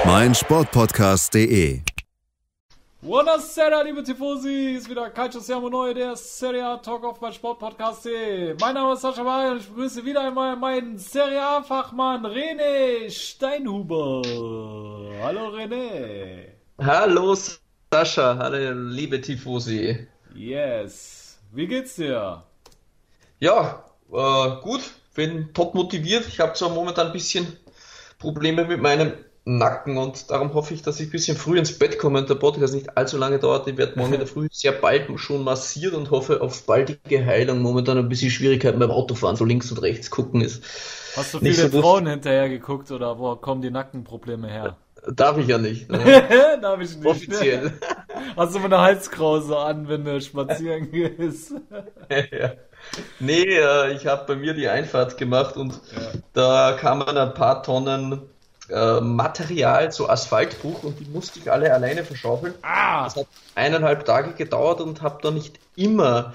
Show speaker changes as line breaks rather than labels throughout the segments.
Auf meinsportpodcast.de.
Buonasera, liebe Tifosi, ist wieder Calcio Siamo Neu, der Serie A Talk auf mein Sportpodcast.de. Mein Name ist Sascha May und ich begrüße wieder einmal meinen Serie A Fachmann René Steinhuber. Hallo René.
Hallo Sascha, hallo liebe Tifosi.
Yes. Wie geht's dir?
Ja, äh, gut, bin top motiviert. Ich habe zwar momentan ein bisschen Probleme mit meinem Nacken und darum hoffe ich, dass ich ein bisschen früh ins Bett komme und der Podcast nicht allzu lange dauert. Ich werde morgen in der Früh sehr bald schon massiert und hoffe auf baldige Heilung. Momentan ein bisschen Schwierigkeiten beim Autofahren, so links und rechts gucken ist.
Hast du viele so Frauen hinterher geguckt oder wo kommen die Nackenprobleme her?
Darf ich ja nicht. Ne?
Darf ich nicht.
Offiziell.
Hast du mal eine Halskrause an, wenn du spazieren gehst?
ja. Nee, äh, ich habe bei mir die Einfahrt gemacht und ja. da kamen ein paar Tonnen äh, Material zu Asphaltbruch und die musste ich alle alleine verschaufeln.
Ah.
Das hat eineinhalb Tage gedauert und habe da nicht immer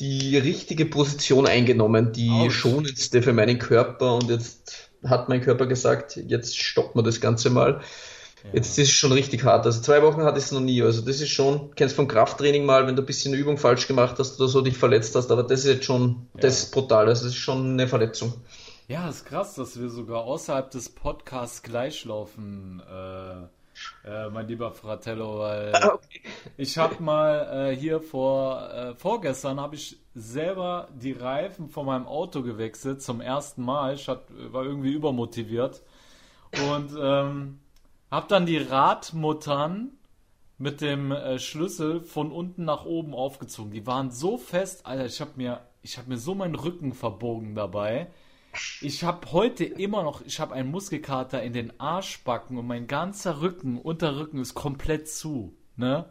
die richtige Position eingenommen, die Ouch. schonendste für meinen Körper und jetzt hat mein Körper gesagt, jetzt stoppen wir das Ganze mal. Ja. Jetzt ist es schon richtig hart. Also zwei Wochen hatte ich es noch nie. Also das ist schon, kennst vom Krafttraining mal, wenn du ein bisschen Übung falsch gemacht hast oder so dich verletzt hast, aber das ist jetzt schon, ja. das ist brutal. Also das ist schon eine Verletzung.
Ja, ist krass, dass wir sogar außerhalb des Podcasts gleichlaufen, äh, äh, mein lieber Fratello, weil okay. ich habe mal äh, hier vor äh, vorgestern habe ich selber die Reifen von meinem Auto gewechselt zum ersten Mal. Ich hat, war irgendwie übermotiviert und ähm, habe dann die Radmuttern mit dem äh, Schlüssel von unten nach oben aufgezogen. Die waren so fest, Alter, ich habe mir ich habe mir so meinen Rücken verbogen dabei. Ich habe heute immer noch, ich habe einen Muskelkater in den Arschbacken und mein ganzer Rücken, Unterrücken ist komplett zu, ne?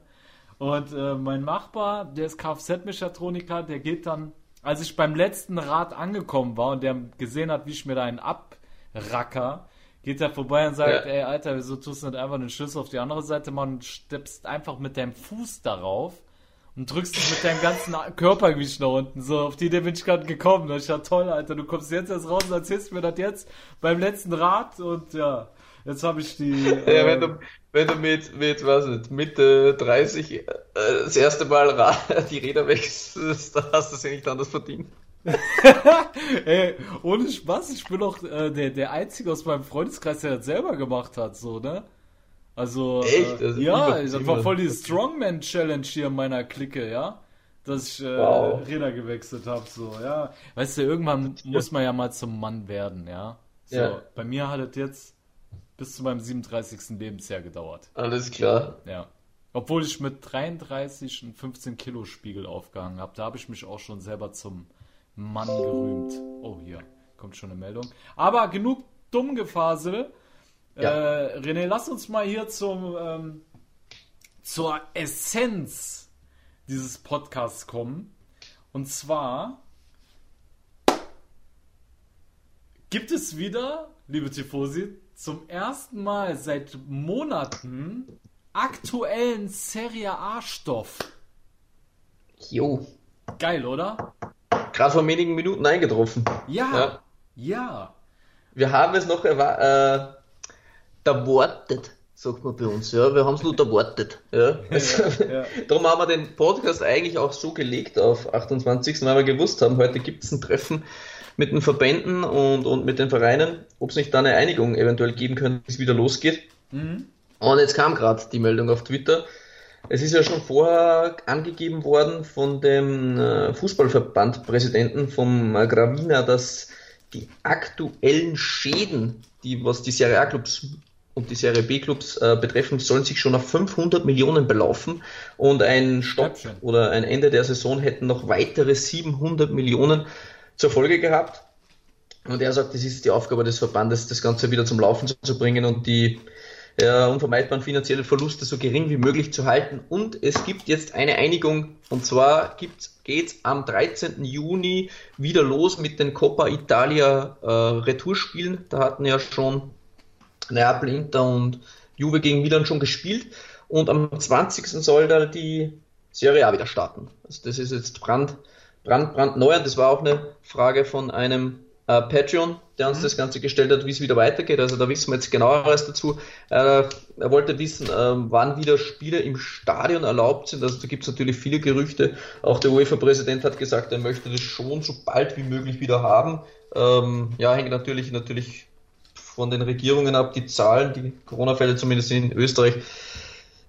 Und äh, mein Nachbar, der ist Kfz-Mechatroniker, der geht dann, als ich beim letzten Rad angekommen war und der gesehen hat, wie ich mir da einen abracker, geht er vorbei und sagt, ja. ey Alter, wieso tust du nicht einfach den Schlüssel auf die andere Seite und steppst einfach mit deinem Fuß darauf und drückst dich mit deinem ganzen Körpergewicht nach unten. So, auf die Idee bin ich gerade gekommen. Das ist ja toll, Alter. Du kommst jetzt erst raus und erzählst mir das jetzt beim letzten Rad und ja, jetzt habe ich die.
Äh, ja, wenn du, wenn du mit, mit, was nicht, Mitte 30 äh, das erste Mal Rad, die Räder wechselst, dann hast du es ja nicht anders verdient.
Ey, ohne Spaß, ich bin doch äh, der, der Einzige aus meinem Freundeskreis, der das selber gemacht hat, so, ne? Also,
Echt?
Äh, ja, das war voll die Strongman-Challenge hier in meiner Clique, ja? Dass ich äh, wow. Räder gewechselt habe, so, ja. Weißt du, irgendwann muss man ja mal zum Mann werden, ja? So, ja. bei mir hat es jetzt bis zu meinem 37. Lebensjahr gedauert.
Alles klar.
Ja. Obwohl ich mit 33 einen 15 Kilo Spiegel aufgehangen habe, da habe ich mich auch schon selber zum Mann gerühmt. Oh, hier kommt schon eine Meldung. Aber genug Dummgefasel. Ja. Äh, René, lass uns mal hier zum, ähm, zur Essenz dieses Podcasts kommen. Und zwar gibt es wieder, liebe Tifosi, zum ersten Mal seit Monaten aktuellen Serie A-Stoff.
Jo.
Geil, oder?
Gerade vor wenigen Minuten eingetroffen.
Ja. Ja. ja.
Wir haben es noch erwartet. Äh, erwartet, sagt man bei uns. Ja, wir haben es nur erwartet. Ja. Also, ja, Darum haben wir den Podcast eigentlich auch so gelegt auf 28. weil wir gewusst haben, heute gibt es ein Treffen mit den Verbänden und, und mit den Vereinen, ob es nicht da eine Einigung eventuell geben könnte, bis es wieder losgeht. Mhm. Und jetzt kam gerade die Meldung auf Twitter. Es ist ja schon vorher angegeben worden von dem äh, Fußballverbandpräsidenten vom äh, Gravina, dass die aktuellen Schäden, die was die Serie A-Clubs und die Serie B-Clubs äh, betreffen, sollen sich schon auf 500 Millionen belaufen und ein Stopp oder ein Ende der Saison hätten noch weitere 700 Millionen zur Folge gehabt. Und er sagt, es ist die Aufgabe des Verbandes, das Ganze wieder zum Laufen zu bringen und die der unvermeidbaren finanziellen Verluste so gering wie möglich zu halten. Und es gibt jetzt eine Einigung, und zwar geht es am 13. Juni wieder los mit den Coppa Italia äh, Retourspielen. Da hatten ja schon Neapel, Inter und Juve gegen Milan schon gespielt. Und am 20. soll da die Serie A wieder starten. Also das ist jetzt brand, brand, brandneu. Das war auch eine Frage von einem äh, Patreon, der uns mhm. das Ganze gestellt hat, wie es wieder weitergeht. Also da wissen wir jetzt genaueres dazu. Äh, er wollte wissen, äh, wann wieder Spiele im Stadion erlaubt sind. Also da gibt es natürlich viele Gerüchte. Auch der UEFA-Präsident hat gesagt, er möchte das schon so bald wie möglich wieder haben. Ähm, ja, hängt natürlich, natürlich von den Regierungen ab. Die Zahlen, die Corona-Fälle zumindest in Österreich,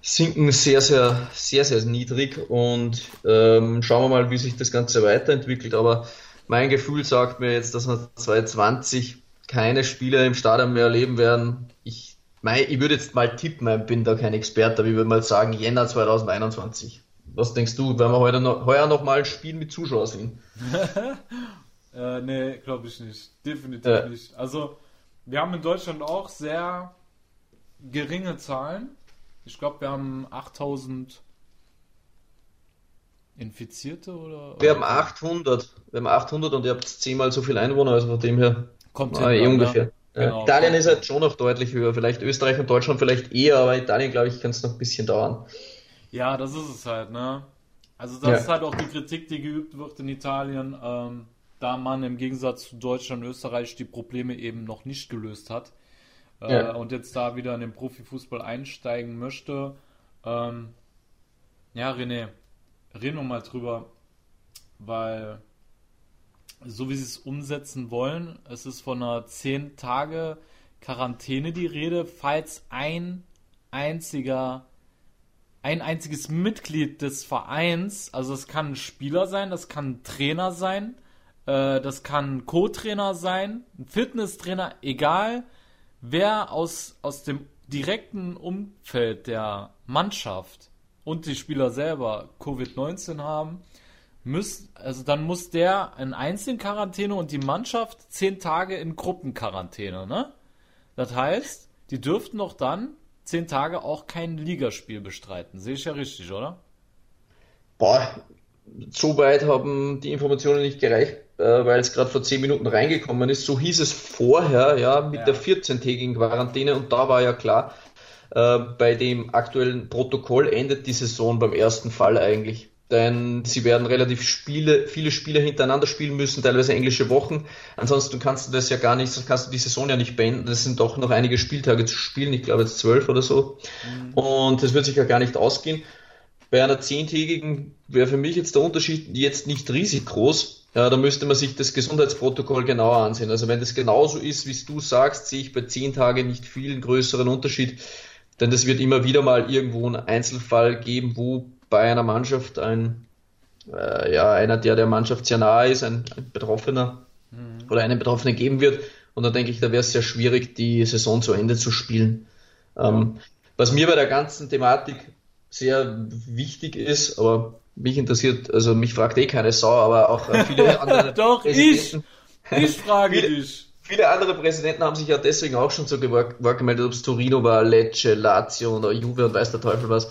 sinken sehr, sehr, sehr, sehr niedrig. Und ähm, schauen wir mal, wie sich das Ganze weiterentwickelt. Aber mein Gefühl sagt mir jetzt, dass wir 2020 keine Spiele im Stadion mehr erleben werden. Ich, mein, ich würde jetzt mal tippen, ich bin da kein Experte, aber ich würde mal sagen Jänner 2021. Was denkst du, werden wir heute noch, heuer noch mal ein Spiel mit Zuschauern sehen?
äh, nee, glaube ich nicht. Definitiv äh. nicht. Also, wir haben in Deutschland auch sehr geringe Zahlen. Ich glaube, wir haben 8000 Infizierte oder?
Wir haben 800. Wir haben 800 und ihr habt zehnmal so viele Einwohner, also von dem her.
Kommt ah, eh
ungefähr. Ja. Genau. Italien ist halt schon noch deutlich höher. Vielleicht Österreich und Deutschland vielleicht eher, aber Italien, glaube ich, kann es noch ein bisschen dauern.
Ja, das ist es halt, ne? Also das ja. ist halt auch die Kritik, die geübt wird in Italien, ähm, da man im Gegensatz zu Deutschland und Österreich die Probleme eben noch nicht gelöst hat äh, ja. und jetzt da wieder in den Profifußball einsteigen möchte. Ähm, ja, René, reden wir mal drüber, weil so wie sie es umsetzen wollen, es ist von einer 10 Tage Quarantäne die Rede, falls ein einziger ein einziges Mitglied des Vereins, also es kann ein Spieler sein, das kann ein Trainer sein, äh, das kann Co-Trainer sein, ein Fitnesstrainer, egal wer aus, aus dem direkten Umfeld der Mannschaft und die Spieler selber Covid-19 haben, müsst, also dann muss der in Einzelquarantäne und die Mannschaft zehn Tage in Gruppenquarantäne, ne? Das heißt, die dürften doch dann zehn Tage auch kein Ligaspiel bestreiten. Sehe ich ja richtig, oder?
Boah, so weit haben die Informationen nicht gereicht, weil es gerade vor zehn Minuten reingekommen ist. So hieß es vorher, ja, mit ja. der 14-tägigen Quarantäne und da war ja klar, äh, bei dem aktuellen Protokoll endet die Saison beim ersten Fall eigentlich. Denn sie werden relativ Spiele, viele Spiele hintereinander spielen müssen, teilweise englische Wochen. Ansonsten kannst du das ja gar nicht, sonst kannst du die Saison ja nicht beenden. Das sind doch noch einige Spieltage zu spielen, ich glaube jetzt zwölf oder so. Mhm. Und das wird sich ja gar nicht ausgehen. Bei einer zehntägigen wäre für mich jetzt der Unterschied jetzt nicht riesig groß. Ja, da müsste man sich das Gesundheitsprotokoll genauer ansehen. Also wenn das genauso ist, wie du sagst, sehe ich bei zehn Tagen nicht viel einen größeren Unterschied. Denn es wird immer wieder mal irgendwo einen Einzelfall geben, wo bei einer Mannschaft ein, äh, ja, einer, der der Mannschaft sehr nahe ist, ein, ein Betroffener mhm. oder einen Betroffenen geben wird. Und da denke ich, da wäre es sehr schwierig, die Saison zu Ende zu spielen. Ähm, was mir bei der ganzen Thematik sehr wichtig ist, aber mich interessiert, also mich fragt eh keine Sau, aber auch äh, viele andere.
Doch, ich! Ich frage dich.
Viele andere Präsidenten haben sich ja deswegen auch schon so gemeldet, ob es Torino war, Lecce, Lazio oder Juve und weiß der Teufel was.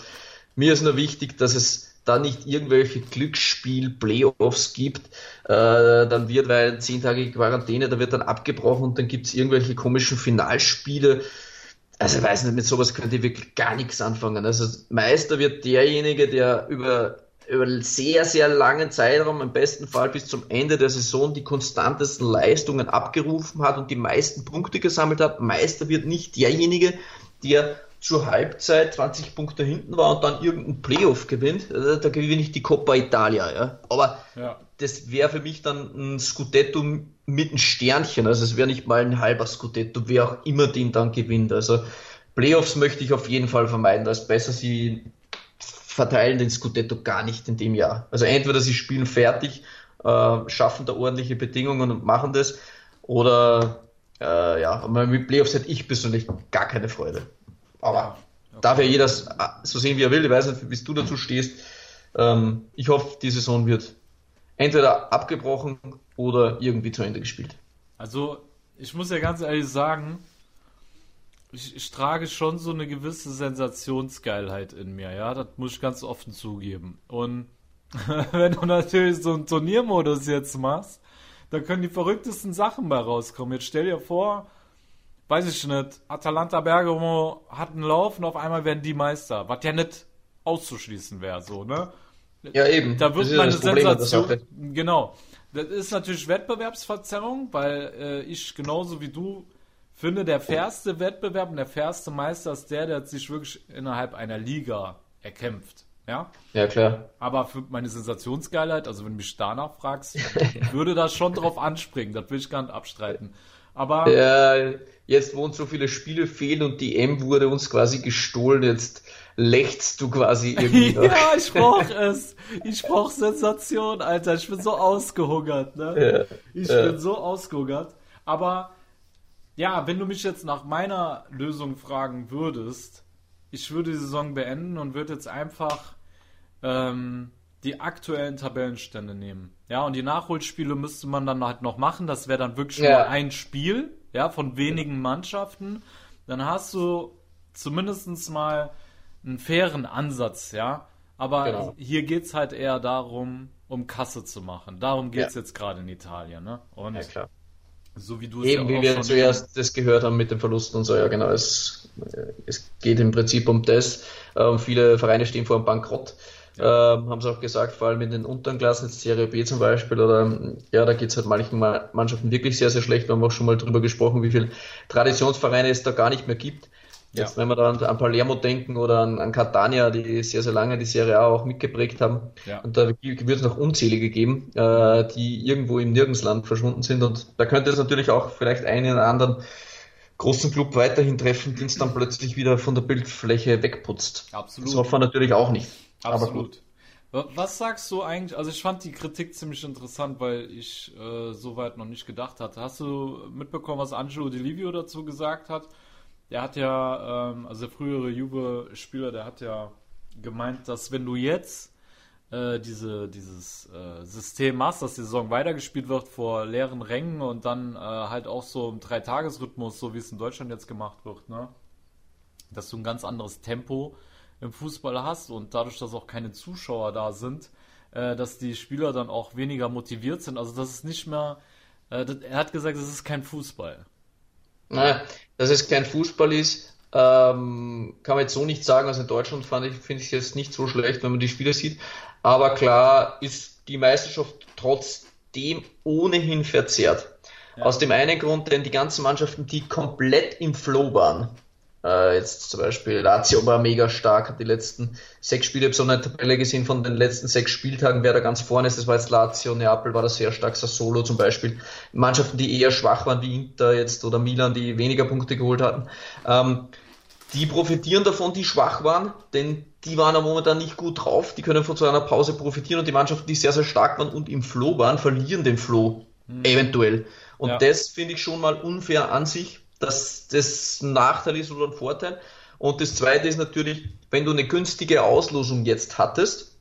Mir ist nur wichtig, dass es da nicht irgendwelche Glücksspiel-Playoffs gibt, äh, dann wird, weil zehn Tage Quarantäne, da wird dann abgebrochen und dann gibt es irgendwelche komischen Finalspiele. Also ich weiß nicht, mit sowas könnt ihr wirklich gar nichts anfangen. Also Meister wird derjenige, der über über einen sehr, sehr langen Zeitraum, im besten Fall bis zum Ende der Saison, die konstantesten Leistungen abgerufen hat und die meisten Punkte gesammelt hat. Meister wird nicht derjenige, der zur Halbzeit 20 Punkte hinten war und dann irgendeinen Playoff gewinnt. Äh, da gewinne ich die Coppa Italia. Ja. Aber ja. das wäre für mich dann ein Scudetto mit einem Sternchen. Also es wäre nicht mal ein halber Scudetto, wer auch immer den dann gewinnt. Also Playoffs möchte ich auf jeden Fall vermeiden. Da ist besser, sie verteilen den Scudetto gar nicht in dem Jahr. Also entweder sie spielen fertig, äh, schaffen da ordentliche Bedingungen und machen das, oder äh, ja, mit Playoffs hätte ich persönlich gar keine Freude. Aber okay. darf ja jeder so sehen, wie er will. Ich weiß nicht, wie du dazu stehst. Ähm, ich hoffe, die Saison wird entweder abgebrochen oder irgendwie zu Ende gespielt.
Also, ich muss ja ganz ehrlich sagen, ich, ich, trage schon so eine gewisse Sensationsgeilheit in mir, ja, das muss ich ganz offen zugeben. Und wenn du natürlich so einen Turniermodus jetzt machst, dann können die verrücktesten Sachen mal rauskommen. Jetzt stell dir vor, weiß ich nicht, Atalanta Bergamo hat einen Lauf und auf einmal werden die Meister, was ja nicht auszuschließen wäre, so, ne?
Ja, eben.
Da wird meine Sensation. Genau. Das ist natürlich Wettbewerbsverzerrung, weil äh, ich genauso wie du finde, der fairste Wettbewerb und der fairste Meister ist der, der sich wirklich innerhalb einer Liga erkämpft. Ja?
Ja, klar.
Aber für meine Sensationsgeilheit, also wenn du mich danach fragst, würde das schon drauf anspringen. Das will ich gar nicht abstreiten. Aber.
Ja, jetzt, wo uns so viele Spiele fehlen und die M wurde uns quasi gestohlen, jetzt lächst du quasi irgendwie.
ja, ich brauch es. Ich brauch Sensation, Alter. Ich bin so ausgehungert, ne? Ja, ich ja. bin so ausgehungert. Aber ja, wenn du mich jetzt nach meiner Lösung fragen würdest, ich würde die Saison beenden und würde jetzt einfach ähm, die aktuellen Tabellenstände nehmen. Ja, und die Nachholspiele müsste man dann halt noch machen. Das wäre dann wirklich ja. nur ein Spiel, ja, von wenigen Mannschaften. Dann hast du zumindest mal einen fairen Ansatz, ja. Aber genau. hier geht es halt eher darum, um Kasse zu machen. Darum geht es ja. jetzt gerade in Italien, ne?
Und ja, klar.
So wie du
es Eben, ja wie wir zuerst das gehört haben mit dem Verlust und so, ja genau. Es, es geht im Prinzip um das. Ähm, viele Vereine stehen vor einem Bankrott. Ja. Ähm, haben sie auch gesagt, vor allem in den unteren Klassen, jetzt Serie B zum Beispiel, oder ja, da geht es halt manchen Mannschaften wirklich sehr, sehr schlecht. Wir haben auch schon mal drüber gesprochen, wie viele Traditionsvereine es da gar nicht mehr gibt. Jetzt, ja. wenn wir da an, Palermo denken oder an, an Catania, die sehr, sehr lange die Serie A auch mitgeprägt haben. Ja. Und da wird es noch unzählige geben, äh, die irgendwo im Nirgenddsland verschwunden sind. Und da könnte es natürlich auch vielleicht einen oder anderen großen Club weiterhin treffen, den es dann plötzlich wieder von der Bildfläche wegputzt.
Absolut.
Das hoffen wir natürlich auch nicht.
Absolut. Was sagst du eigentlich? Also ich fand die Kritik ziemlich interessant, weil ich äh, so weit noch nicht gedacht hatte. Hast du mitbekommen, was Angelo Di Livio dazu gesagt hat? Der hat ja, ähm, also der frühere Juve-Spieler, der hat ja gemeint, dass wenn du jetzt äh, diese, dieses äh, System machst, dass die Saison weitergespielt wird vor leeren Rängen und dann äh, halt auch so im Dreitagesrhythmus, so wie es in Deutschland jetzt gemacht wird, ne? dass du ein ganz anderes Tempo im Fußball hast und dadurch, dass auch keine Zuschauer da sind, äh, dass die Spieler dann auch weniger motiviert sind. Also das ist nicht mehr, äh, er hat gesagt, es ist kein Fußball.
Naja, dass es kein Fußball ist, ähm, kann man jetzt so nicht sagen. Also in Deutschland fand ich, finde ich es nicht so schlecht, wenn man die Spiele sieht. Aber klar ist die Meisterschaft trotzdem ohnehin verzerrt. Ja. Aus dem einen Grund, denn die ganzen Mannschaften, die komplett im Flow waren, äh, jetzt zum Beispiel Lazio war mega stark, hat die letzten sechs Spiele, ich habe so eine Tabelle gesehen von den letzten sechs Spieltagen, wer da ganz vorne ist, das war jetzt Lazio, Neapel war da sehr stark, Sassolo zum Beispiel. Mannschaften, die eher schwach waren, wie Inter jetzt oder Milan, die weniger Punkte geholt hatten. Ähm, die profitieren davon, die schwach waren, denn die waren ja momentan nicht gut drauf, die können von so einer Pause profitieren und die Mannschaften, die sehr, sehr stark waren und im Flow waren, verlieren den Flow mhm. eventuell. Und ja. das finde ich schon mal unfair an sich, dass das ein Nachteil ist oder ein Vorteil. Und das zweite ist natürlich, wenn du eine günstige Auslosung jetzt hattest,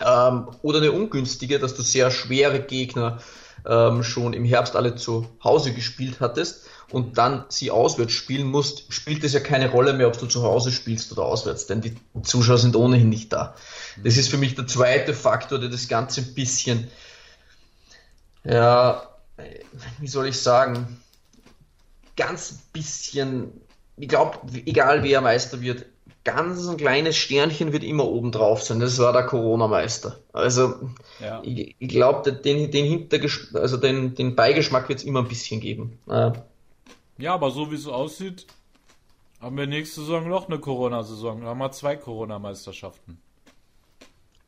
ähm, oder eine ungünstige, dass du sehr schwere Gegner ähm, schon im Herbst alle zu Hause gespielt hattest und dann sie auswärts spielen musst, spielt es ja keine Rolle mehr, ob du zu Hause spielst oder auswärts, denn die Zuschauer sind ohnehin nicht da. Das ist für mich der zweite Faktor, der das Ganze ein bisschen, ja, wie soll ich sagen, ganz bisschen, ich glaube, egal wer Meister wird, ganz ein kleines Sternchen wird immer oben drauf sein. Das war der Corona-Meister. Also ja. ich, ich glaube, den, den, Hintergesch also den, den Beigeschmack wird es immer ein bisschen geben.
Ja. ja, aber so wie es aussieht, haben wir nächste Saison noch eine Corona-Saison. Da haben wir zwei Corona-Meisterschaften.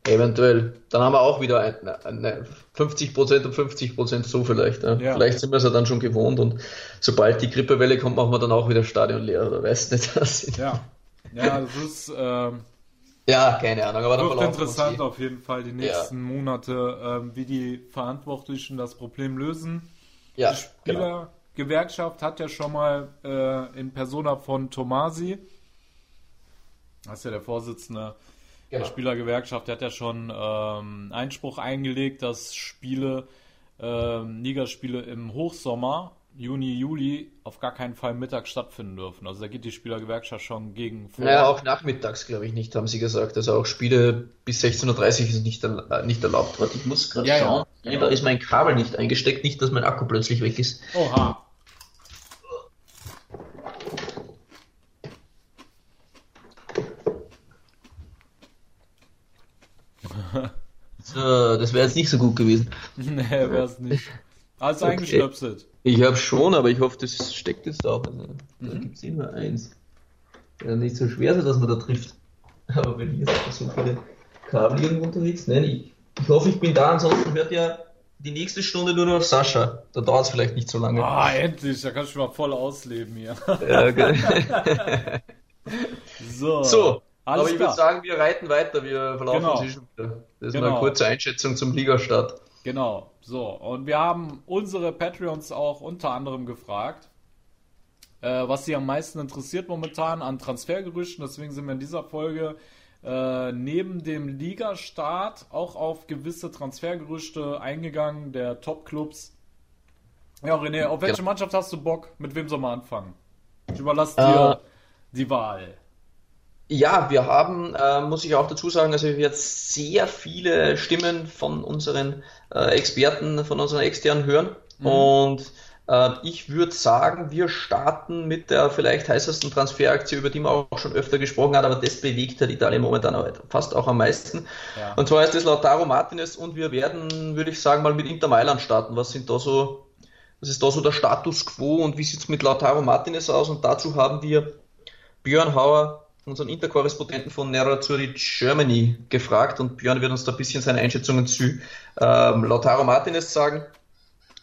Eventuell. Dann haben wir auch wieder eine, eine 50% und 50% so vielleicht. Ja. Ja. Vielleicht sind wir es ja dann schon gewohnt und sobald die Grippewelle kommt, machen wir dann auch wieder Stadion leer oder weißt nicht was.
Ja, ja das ist. Ähm,
ja, keine Ahnung. Aber
wird interessant auf jeden Fall die nächsten ja. Monate, ähm, wie die Verantwortlichen das Problem lösen. Ja, die Spielergewerkschaft genau. hat ja schon mal äh, in Persona von Tomasi, das ist ja der Vorsitzende Genau. Der Spielergewerkschaft der hat ja schon ähm, Einspruch eingelegt, dass Spiele, ähm, Ligaspiele im Hochsommer Juni, Juli auf gar keinen Fall mittags stattfinden dürfen. Also da geht die Spielergewerkschaft schon gegen
vor. Naja, auch nachmittags, glaube ich, nicht, haben sie gesagt. Also auch Spiele bis 16.30 Uhr ist nicht, äh, nicht erlaubt. Warte, ich muss gerade ja, schauen. Ja. Da ist mein Kabel nicht eingesteckt, nicht, dass mein Akku plötzlich weg ist. Oha. So, das wäre jetzt nicht so gut gewesen.
nee, wäre es nicht. Hast du okay. eingestöpselt?
Ich habe schon, aber ich hoffe, das steckt jetzt auch. Also, mhm. Da gibt es immer eins. Ja, nicht so schwer, dass man da trifft. Aber wenn hier so viele Kabel irgendwo unterwegs. Nein, ich, ich hoffe, ich bin da. Ansonsten hört ja die nächste Stunde nur noch Sascha. Da dauert es vielleicht nicht so lange.
Ah, endlich. Da kannst du mal voll ausleben hier. Ja, okay.
so. So. aber ich würde sagen, wir reiten weiter. Wir verlaufen genau. uns schon wieder. Das ist genau. eine kurze Einschätzung zum Ligastart.
Genau. So, und wir haben unsere Patreons auch unter anderem gefragt, äh, was sie am meisten interessiert momentan an Transfergerüchten. Deswegen sind wir in dieser Folge äh, neben dem Ligastart auch auf gewisse Transfergerüchte eingegangen, der Top-Clubs. Ja, René, auf welche genau. Mannschaft hast du Bock? Mit wem soll man anfangen? Ich überlasse dir äh, die Wahl.
Ja, wir haben, äh, muss ich auch dazu sagen, also jetzt sehr viele Stimmen von unseren äh, Experten, von unseren externen hören. Mhm. Und äh, ich würde sagen, wir starten mit der vielleicht heißesten Transferaktie, über die man auch schon öfter gesprochen hat, aber das bewegt halt Italien momentan fast auch am meisten. Ja. Und zwar ist das Lautaro Martinez und wir werden, würde ich sagen, mal mit Inter Mailand starten. Was sind da so, was ist da so der Status quo und wie sieht es mit Lautaro Martinez aus? Und dazu haben wir Björn Hauer, unseren Interkorrespondenten von Nerazzurri Germany gefragt und Björn wird uns da ein bisschen seine Einschätzungen zu ähm, Lautaro Martinez sagen.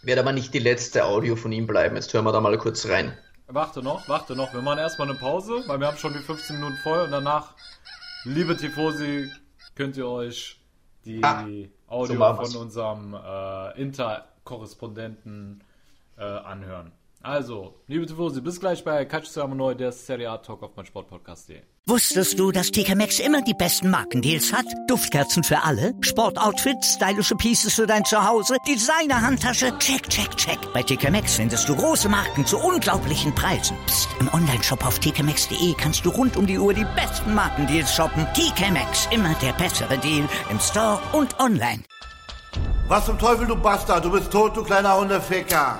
Wird aber nicht die letzte Audio von ihm bleiben. Jetzt hören wir da mal kurz rein.
Warte noch, warte noch. Wir machen erstmal eine Pause, weil wir haben schon die 15 Minuten voll und danach, liebe Tifosi, könnt ihr euch die ah, Audio so von unserem äh, Interkorrespondenten äh, anhören. Also, liebe Tifosi, bis gleich bei Calcio Neu, der Serie A Talk auf mein Sportpodcast.de.
Wusstest du, dass TK Maxx immer die besten Markendeals hat? Duftkerzen für alle, Sportoutfits, stylische Pieces für dein Zuhause, Designer-Handtasche, check, check, check. Bei TK Maxx findest du große Marken zu unglaublichen Preisen. Psst. im Onlineshop auf tkmaxx.de kannst du rund um die Uhr die besten Markendeals shoppen. TK Maxx, immer der bessere Deal im Store und online.
Was zum Teufel, du Bastard, du bist tot, du kleiner Hundeficker.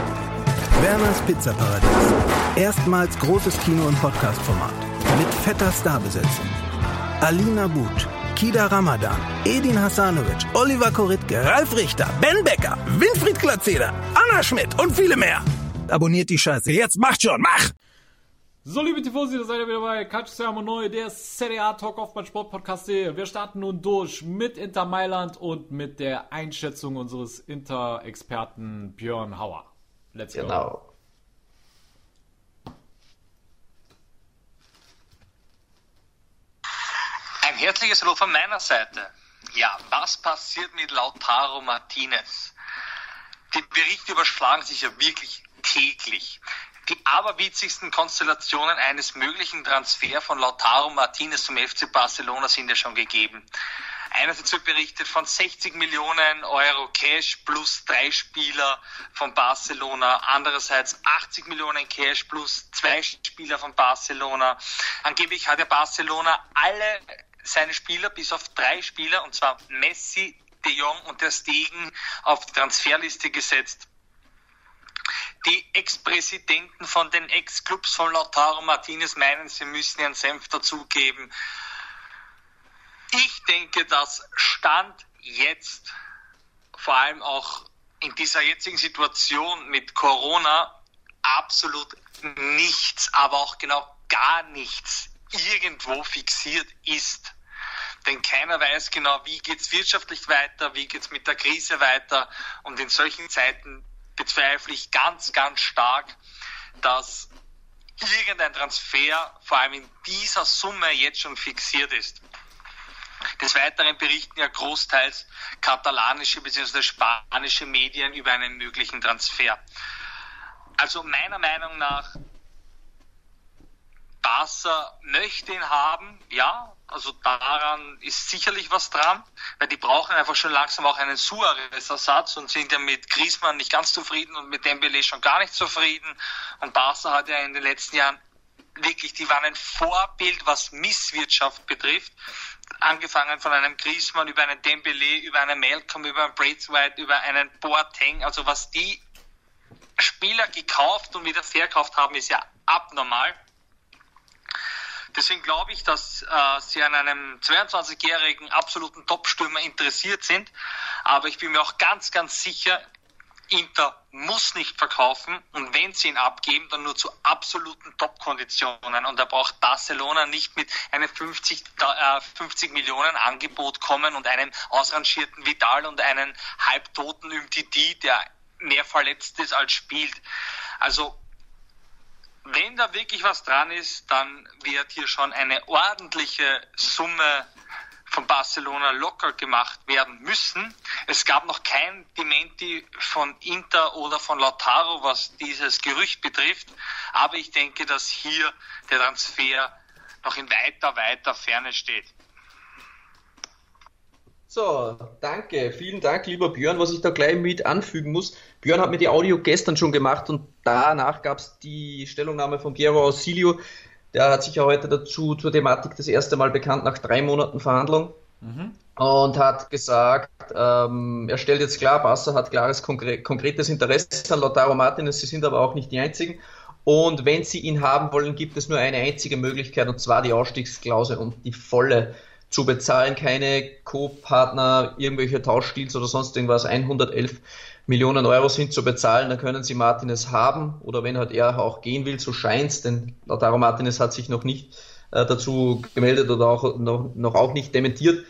Werners Pizzaparadies. Erstmals großes Kino- und Podcast-Format. Mit fetter Starbesetzung. Alina But, Kida Ramadan, Edin Hasanovic, Oliver Koritke, Ralf Richter, Ben Becker, Winfried Glatzeder, Anna Schmidt und viele mehr. Abonniert die Scheiße. Jetzt macht schon, mach!
So, liebe Tifosi, da seid ihr wieder bei Calcio Neu, der Serie A Talk auf mein Sportpodcast.de. Wir starten nun durch mit Inter Mailand und mit der Einschätzung unseres Inter-Experten Björn Hauer. Let's go. Genau.
Ein herzliches Hallo von meiner Seite. Ja, was passiert mit Lautaro Martinez? Die Berichte überschlagen sich ja wirklich täglich. Die aberwitzigsten Konstellationen eines möglichen Transfer von Lautaro Martinez zum FC Barcelona sind ja schon gegeben. Einerseits wird berichtet von 60 Millionen Euro Cash plus drei Spieler von Barcelona. Andererseits 80 Millionen Cash plus zwei Spieler von Barcelona. Angeblich hat ja Barcelona alle seine Spieler bis auf drei Spieler, und zwar Messi, De Jong und der Stegen, auf die Transferliste gesetzt. Die Ex-Präsidenten von den Ex-Clubs von Lautaro Martinez meinen, sie müssen ihren Senf dazugeben. Ich denke, dass Stand jetzt, vor allem auch in dieser jetzigen Situation mit Corona, absolut nichts, aber auch genau gar nichts irgendwo fixiert ist. Denn keiner weiß genau, wie es wirtschaftlich weiter, wie es mit der Krise weiter. Und in solchen Zeiten bezweifle ich ganz, ganz stark, dass irgendein Transfer, vor allem in dieser Summe, jetzt schon fixiert ist. Des Weiteren berichten ja großteils katalanische bzw. spanische Medien über einen möglichen Transfer. Also meiner Meinung nach, Barca möchte ihn haben, ja, also daran ist sicherlich was dran, weil die brauchen einfach schon langsam auch einen Suarez-Ersatz und sind ja mit Griezmann nicht ganz zufrieden und mit Dembele schon gar nicht zufrieden. Und Barca hat ja in den letzten Jahren wirklich, die waren ein Vorbild, was Misswirtschaft betrifft. Angefangen von einem Griezmann über einen Dembele, über einen Malcolm, über einen Braithwaite, über einen Boateng. Also was die Spieler gekauft und wieder verkauft haben, ist ja abnormal. Deswegen glaube ich, dass äh, sie an einem 22-jährigen absoluten Top-Stürmer interessiert sind. Aber ich bin mir auch ganz, ganz sicher, Inter muss nicht verkaufen und wenn sie ihn abgeben, dann nur zu absoluten Top-Konditionen. Und da braucht Barcelona nicht mit einem 50, äh, 50 Millionen Angebot kommen und einem ausrangierten Vidal und einen halbtoten Umtiti, der mehr verletzt ist als spielt. Also wenn da wirklich was dran ist, dann wird hier schon eine ordentliche Summe von Barcelona locker gemacht werden müssen. Es gab noch kein Dementi von Inter oder von Lautaro, was dieses Gerücht betrifft. Aber ich denke, dass hier der Transfer noch in weiter, weiter Ferne steht.
So, danke. Vielen Dank, lieber Björn. Was ich da gleich mit anfügen muss, Björn hat mir die Audio gestern schon gemacht und danach gab es die Stellungnahme von Piero Ausilio. Der hat sich ja heute dazu zur Thematik das erste Mal bekannt nach drei Monaten Verhandlung mhm. und hat gesagt, ähm, er stellt jetzt klar, Barca hat klares konkre konkretes Interesse an Lautaro Martinez, sie sind aber auch nicht die einzigen. Und wenn sie ihn haben wollen, gibt es nur eine einzige Möglichkeit und zwar die Ausstiegsklausel und die volle zu bezahlen, keine Co-Partner, irgendwelche Tauschdeals oder sonst irgendwas, 111 Millionen Euro sind zu bezahlen, dann können sie Martinez haben oder wenn halt er auch gehen will, so scheint's, denn Lautaro Martinez hat sich noch nicht äh, dazu gemeldet oder auch noch, noch auch nicht dementiert.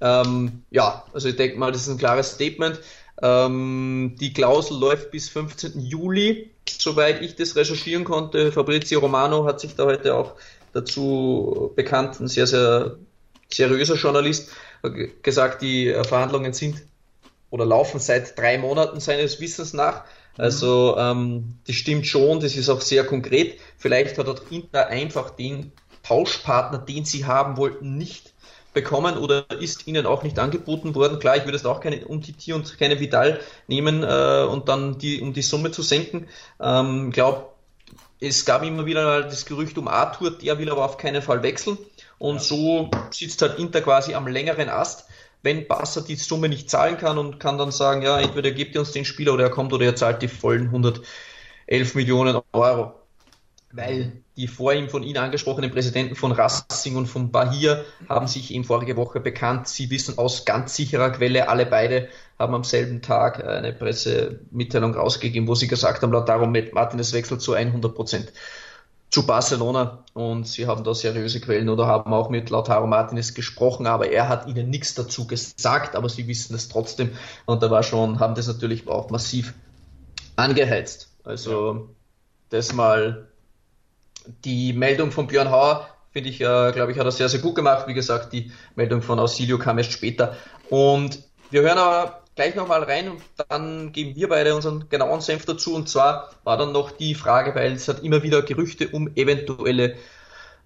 Ähm, ja, also ich denke mal, das ist ein klares Statement. Ähm, die Klausel läuft bis 15. Juli, soweit ich das recherchieren konnte. Fabrizio Romano hat sich da heute auch dazu bekannt, ein sehr, sehr seriöser Journalist, gesagt, die äh, Verhandlungen sind oder laufen seit drei Monaten seines Wissens nach. Also ähm, das stimmt schon, das ist auch sehr konkret. Vielleicht hat dort Inter einfach den Tauschpartner, den sie haben wollten, nicht bekommen oder ist ihnen auch nicht angeboten worden. Klar, ich würde jetzt auch keine Umtiti und keine Vidal nehmen äh, und dann die, um die Summe zu senken. Ähm, glaube, es gab immer wieder das Gerücht um Arthur, der will aber auf keinen Fall wechseln. Und ja. so sitzt halt Inter quasi am längeren Ast, wenn Barca die Summe nicht zahlen kann und kann dann sagen, ja, entweder gebt ihr uns den Spieler oder er kommt oder er zahlt die vollen 111 Millionen Euro. Weil die vor ihm von Ihnen angesprochenen Präsidenten von Racing und von Bahia haben sich eben vorige Woche bekannt. Sie wissen aus ganz sicherer Quelle, alle beide haben am selben Tag eine Pressemitteilung rausgegeben, wo sie gesagt haben, Lautaro Martinez wechselt zu 100 Prozent zu Barcelona und sie haben da seriöse Quellen oder haben auch mit Lautaro Martinez gesprochen, aber er hat ihnen nichts dazu gesagt, aber sie wissen es trotzdem und da war schon, haben das natürlich auch massiv angeheizt. Also das mal die Meldung von Björn Hauer finde ich, äh, glaube ich, hat er sehr, sehr gut gemacht. Wie gesagt, die Meldung von Ausilio kam erst später. Und wir hören aber gleich nochmal rein und dann geben wir beide unseren genauen Senf dazu. Und zwar war dann noch die Frage, weil es hat immer wieder Gerüchte um eventuelle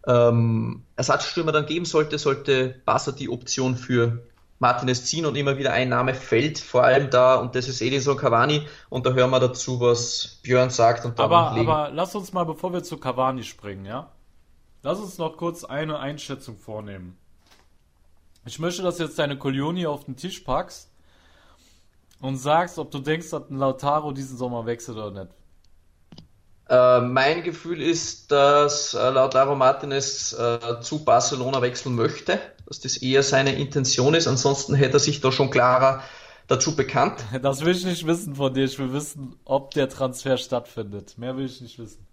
ähm, Ersatzstürmer dann geben sollte, sollte Basser die Option für Martinez ziehen und immer wieder ein Name fällt, vor allem da, und das ist Edinson Cavani, und da hören wir dazu, was Björn sagt. Und
aber, aber lass uns mal, bevor wir zu Cavani springen, ja? Lass uns noch kurz eine Einschätzung vornehmen. Ich möchte, dass du jetzt deine Colioni auf den Tisch packst und sagst, ob du denkst, dass ein Lautaro diesen Sommer wechselt oder nicht.
Äh, mein Gefühl ist, dass äh, Lautaro Martinez äh, zu Barcelona wechseln möchte, dass das eher seine Intention ist. Ansonsten hätte er sich da schon klarer dazu bekannt.
Das will ich nicht wissen von dir. Ich will wissen, ob der Transfer stattfindet. Mehr will ich nicht wissen.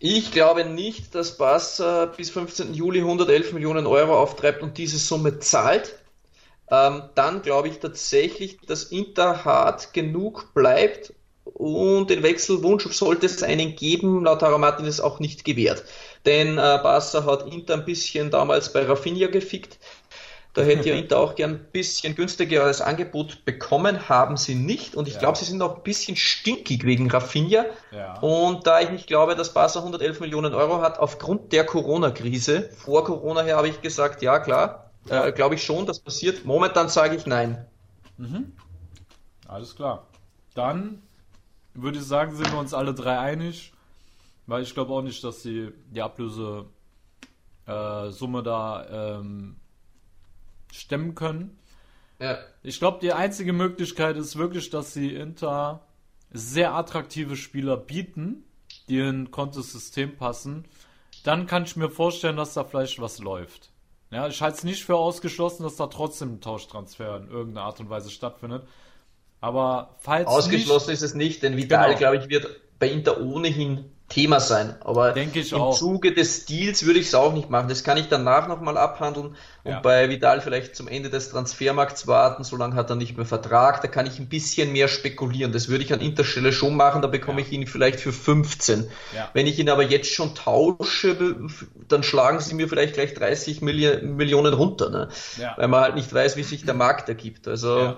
Ich glaube nicht, dass Barca bis 15. Juli 111 Millionen Euro auftreibt und diese Summe zahlt ähm, dann glaube ich tatsächlich, dass Inter hart genug bleibt und den Wechselwunsch sollte es einen geben, Lautaro Martinez auch nicht gewährt. Denn äh, Barca hat Inter ein bisschen damals bei Rafinha gefickt. Da hätte ja Inter auch gern ein bisschen günstigeres Angebot bekommen, haben sie nicht. Und ich ja. glaube, sie sind auch ein bisschen stinkig wegen Rafinha. Ja. Und da ich nicht glaube, dass Barca 111 Millionen Euro hat, aufgrund der Corona-Krise, vor Corona her habe ich gesagt, ja klar, äh, glaube ich schon, das passiert. Momentan sage ich nein.
Mhm. Alles klar. Dann würde ich sagen, sind wir uns alle drei einig, weil ich glaube auch nicht, dass die, die Ablösesumme äh, da ähm, stemmen können. Ja. Ich glaube, die einzige Möglichkeit ist wirklich, dass sie Inter sehr attraktive Spieler bieten, die in Contes System passen. Dann kann ich mir vorstellen, dass da vielleicht was läuft. Ja, ich halte es nicht für ausgeschlossen, dass da trotzdem ein Tauschtransfer in irgendeiner Art und Weise stattfindet. Aber falls.
Ausgeschlossen nicht, ist es nicht, denn Vidal, genau. glaube ich, wird bei Inter ohnehin Thema sein. Aber Denke ich im auch. Zuge des Deals würde ich es auch nicht machen. Das kann ich danach nochmal abhandeln und ja. bei Vidal vielleicht zum Ende des Transfermarkts warten. Solange hat er nicht mehr Vertrag. Da kann ich ein bisschen mehr spekulieren. Das würde ich an Interstelle schon machen. Da bekomme ja. ich ihn vielleicht für 15. Ja. Wenn ich ihn aber jetzt schon tausche, dann schlagen sie mir vielleicht gleich 30 Milli Millionen runter. Ne? Weil man halt nicht weiß, wie sich der Markt ergibt. Also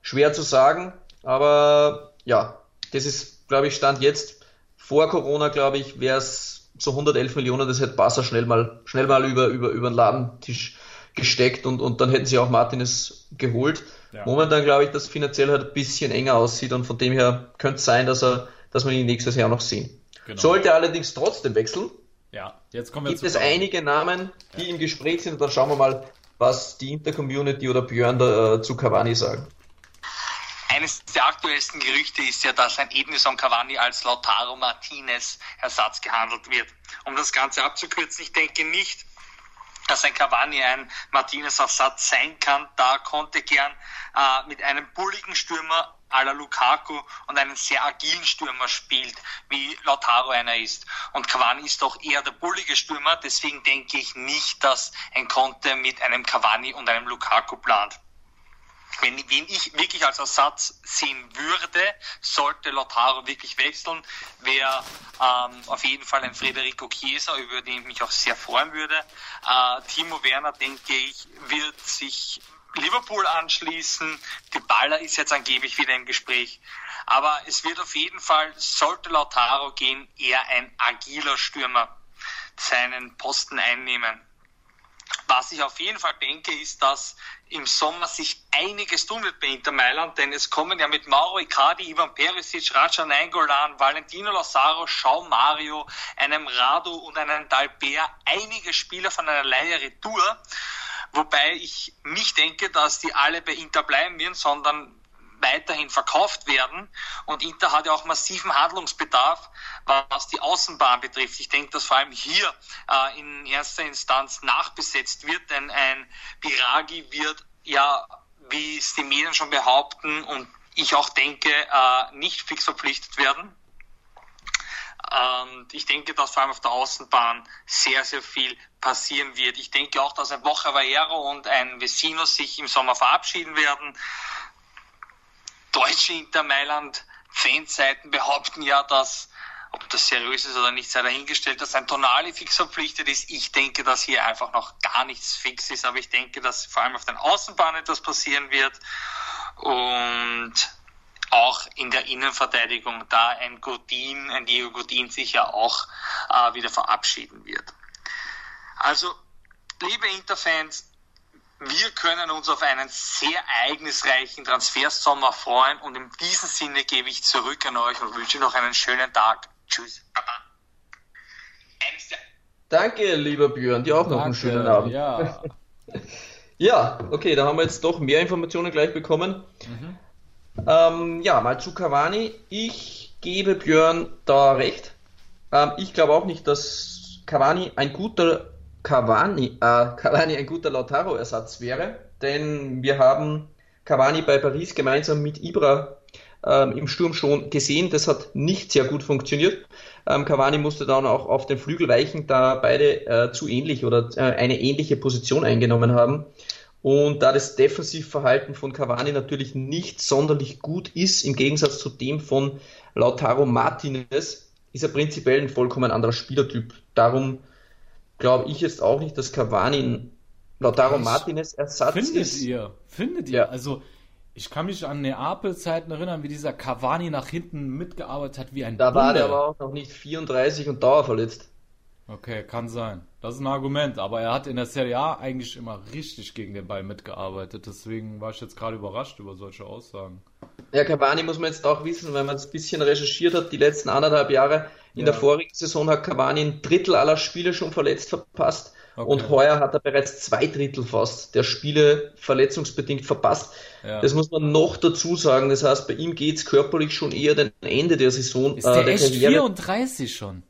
schwer zu sagen. Aber ja, das ist, glaube ich, Stand jetzt vor Corona, glaube ich, wäre es so 111 Millionen, das hätte Barca schnell mal, schnell mal über, über, über den Ladentisch gesteckt und, und dann hätten sie auch Martinez geholt. Ja. Momentan glaube ich, dass finanziell halt ein bisschen enger aussieht und von dem her könnte es sein, dass er, dass wir ihn nächstes Jahr noch sehen. Genau. Sollte allerdings trotzdem wechseln.
Ja, jetzt kommen wir
Gibt es einige Namen, die ja. im Gespräch sind und dann schauen wir mal, was die Inter-Community oder Björn da, äh, zu Cavani sagen.
Eines der aktuellsten Gerüchte ist ja, dass ein Edinson Cavani als Lautaro Martinez Ersatz gehandelt wird. Um das Ganze abzukürzen, ich denke nicht, dass ein Cavani ein Martinez Ersatz sein kann. Da konnte gern äh, mit einem bulligen Stürmer à la Lukaku und einen sehr agilen Stürmer spielt, wie Lautaro einer ist. Und Cavani ist doch eher der bullige Stürmer, deswegen denke ich nicht, dass ein Conte mit einem Cavani und einem Lukaku plant wenn, wen ich wirklich als Ersatz sehen würde, sollte Lautaro wirklich wechseln, wäre ähm, auf jeden Fall ein Federico Chiesa, über den ich mich auch sehr freuen würde. Äh, Timo Werner, denke ich, wird sich Liverpool anschließen. Die Baller ist jetzt angeblich wieder im Gespräch. Aber es wird auf jeden Fall, sollte Lautaro gehen, eher ein agiler Stürmer seinen Posten einnehmen. Was ich auf jeden Fall denke, ist, dass im Sommer sich einiges tun wird bei Inter Mailand, denn es kommen ja mit Mauro Icardi, Ivan Perisic, Raja Nainggolan, Valentino Lazaro, Schau Mario, einem Radu und einem Dalbert einige Spieler von einer Leihe Retour, wobei ich nicht denke, dass die alle bei Inter bleiben werden, sondern weiterhin verkauft werden. Und Inter hat ja auch massiven Handlungsbedarf, was die Außenbahn betrifft. Ich denke, dass vor allem hier äh, in erster Instanz nachbesetzt wird, denn ein Biragi wird ja, wie es die Medien schon behaupten und ich auch denke, äh, nicht fix verpflichtet werden. Und ich denke, dass vor allem auf der Außenbahn sehr, sehr viel passieren wird. Ich denke auch, dass ein Woche Valero und ein Vecino sich im Sommer verabschieden werden deutsche Inter Mailand Fanseiten behaupten ja, dass ob das seriös ist oder nicht, sei dahingestellt, dass ein Tonali fix verpflichtet ist. Ich denke, dass hier einfach noch gar nichts fix ist, aber ich denke, dass vor allem auf den Außenbahnen etwas passieren wird und auch in der Innenverteidigung, da ein Godin, ein Diego Godin sich ja auch äh, wieder verabschieden wird. Also, liebe Interfans, wir können uns auf einen sehr ereignisreichen Transfersommer freuen und in diesem Sinne gebe ich zurück an euch und wünsche noch einen schönen Tag. Tschüss. Baba.
Danke, lieber Björn. Dir auch noch Danke, einen schönen Abend. Ja. ja, okay, da haben wir jetzt doch mehr Informationen gleich bekommen. Mhm. Ähm, ja, mal zu Cavani. Ich gebe Björn da recht. Ähm, ich glaube auch nicht, dass Cavani ein guter Cavani, äh, Cavani ein guter Lautaro-Ersatz wäre, denn wir haben Cavani bei Paris gemeinsam mit Ibra ähm, im Sturm schon gesehen. Das hat nicht sehr gut funktioniert. Ähm, Cavani musste dann auch auf den Flügel weichen, da beide äh, zu ähnlich oder äh, eine ähnliche Position eingenommen haben. Und da das Defensivverhalten von Cavani natürlich nicht sonderlich gut ist, im Gegensatz zu dem von Lautaro Martinez, ist er prinzipiell ein vollkommen anderer Spielertyp. Darum glaube ich jetzt auch nicht, dass Cavani Lautaro Martinez Ersatz
findet
ist.
Findet ihr? Findet ihr? Ja. Also, ich kann mich an Neapel-Zeiten erinnern, wie dieser Cavani nach hinten mitgearbeitet hat wie ein
Da Bulle. war der aber auch noch nicht 34 und dauerverletzt.
Okay, kann sein. Das ist ein Argument, aber er hat in der Serie A eigentlich immer richtig gegen den Ball mitgearbeitet. Deswegen war ich jetzt gerade überrascht über solche Aussagen.
Ja, Cavani muss man jetzt auch wissen, wenn man es ein bisschen recherchiert hat, die letzten anderthalb Jahre. In ja. der vorigen Saison hat Cavani ein Drittel aller Spiele schon verletzt verpasst. Okay. Und heuer hat er bereits zwei Drittel fast der Spiele verletzungsbedingt verpasst. Ja. Das muss man noch dazu sagen. Das heißt, bei ihm geht es körperlich schon eher den Ende der Saison.
Ist der, äh, der echt Karriere. 34 schon?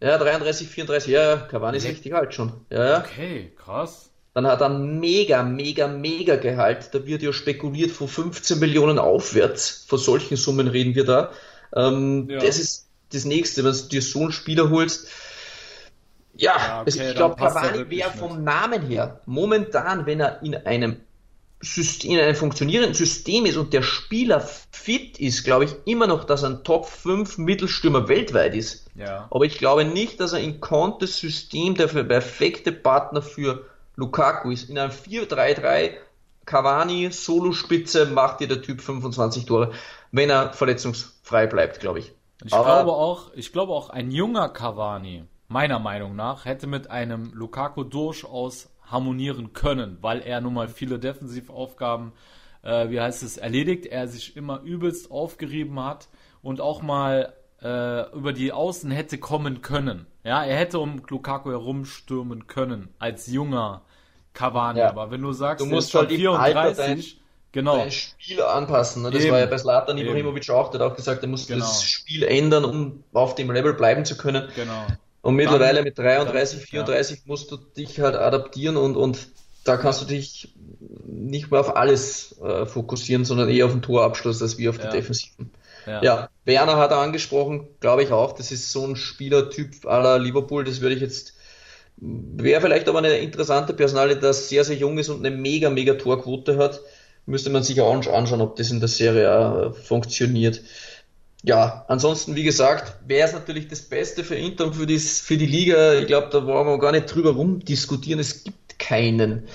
Ja, 33, 34, ja, Cavani ist richtig alt schon. Ja.
Okay, krass.
Dann hat er ein mega, mega, mega Gehalt. Da wird ja spekuliert von 15 Millionen aufwärts. Von solchen Summen reden wir da. Ähm, ja. Das ist das nächste, wenn du dir so einen Spieler holst. Ja, ja okay, ich glaube, Cavani wäre vom Namen her momentan, wenn er in einem System, in einem funktionierenden System ist und der Spieler fit ist, glaube ich immer noch, dass er ein Top 5 Mittelstürmer weltweit ist. Ja. Aber ich glaube nicht, dass er in Contes System der perfekte Partner für Lukaku ist. In einem 4-3-3 Cavani, Solospitze, macht dir der Typ 25 Tore, wenn er verletzungsfrei bleibt, glaube ich.
Ich Aber, glaube auch, ich glaube auch ein junger Cavani, meiner Meinung nach, hätte mit einem Lukaku durchaus harmonieren können, weil er nun mal viele Defensivaufgaben, äh, wie heißt es, erledigt, er sich immer übelst aufgerieben hat und auch mal äh, über die Außen hätte kommen können. Ja, er hätte um Lukaku herumstürmen können als junger Cavani. Ja. Aber wenn du sagst,
du musst halt 34, dein, genau. dein Spiel anpassen. Ne? Das Eben. war ja bei Slatan Ibrahimovic auch, der hat auch gesagt, er muss genau. das Spiel ändern, um auf dem Level bleiben zu können.
Genau.
Und mittlerweile mit 33, dann, 34 ja. musst du dich halt adaptieren und, und da kannst du dich nicht mehr auf alles äh, fokussieren, sondern eher auf den Torabschluss als wie auf ja. die Defensiven. Ja. ja. Werner hat er angesprochen, glaube ich auch. Das ist so ein Spielertyp aller Liverpool. Das würde ich jetzt, wäre vielleicht aber eine interessante Personalie, das sehr, sehr jung ist und eine mega, mega Torquote hat. Müsste man sich auch anschauen, ob das in der Serie funktioniert ja, ansonsten, wie gesagt, wäre es natürlich das Beste für Inter und für, das, für die Liga. Ich glaube, da wollen wir gar nicht drüber rumdiskutieren. Es gibt keinen,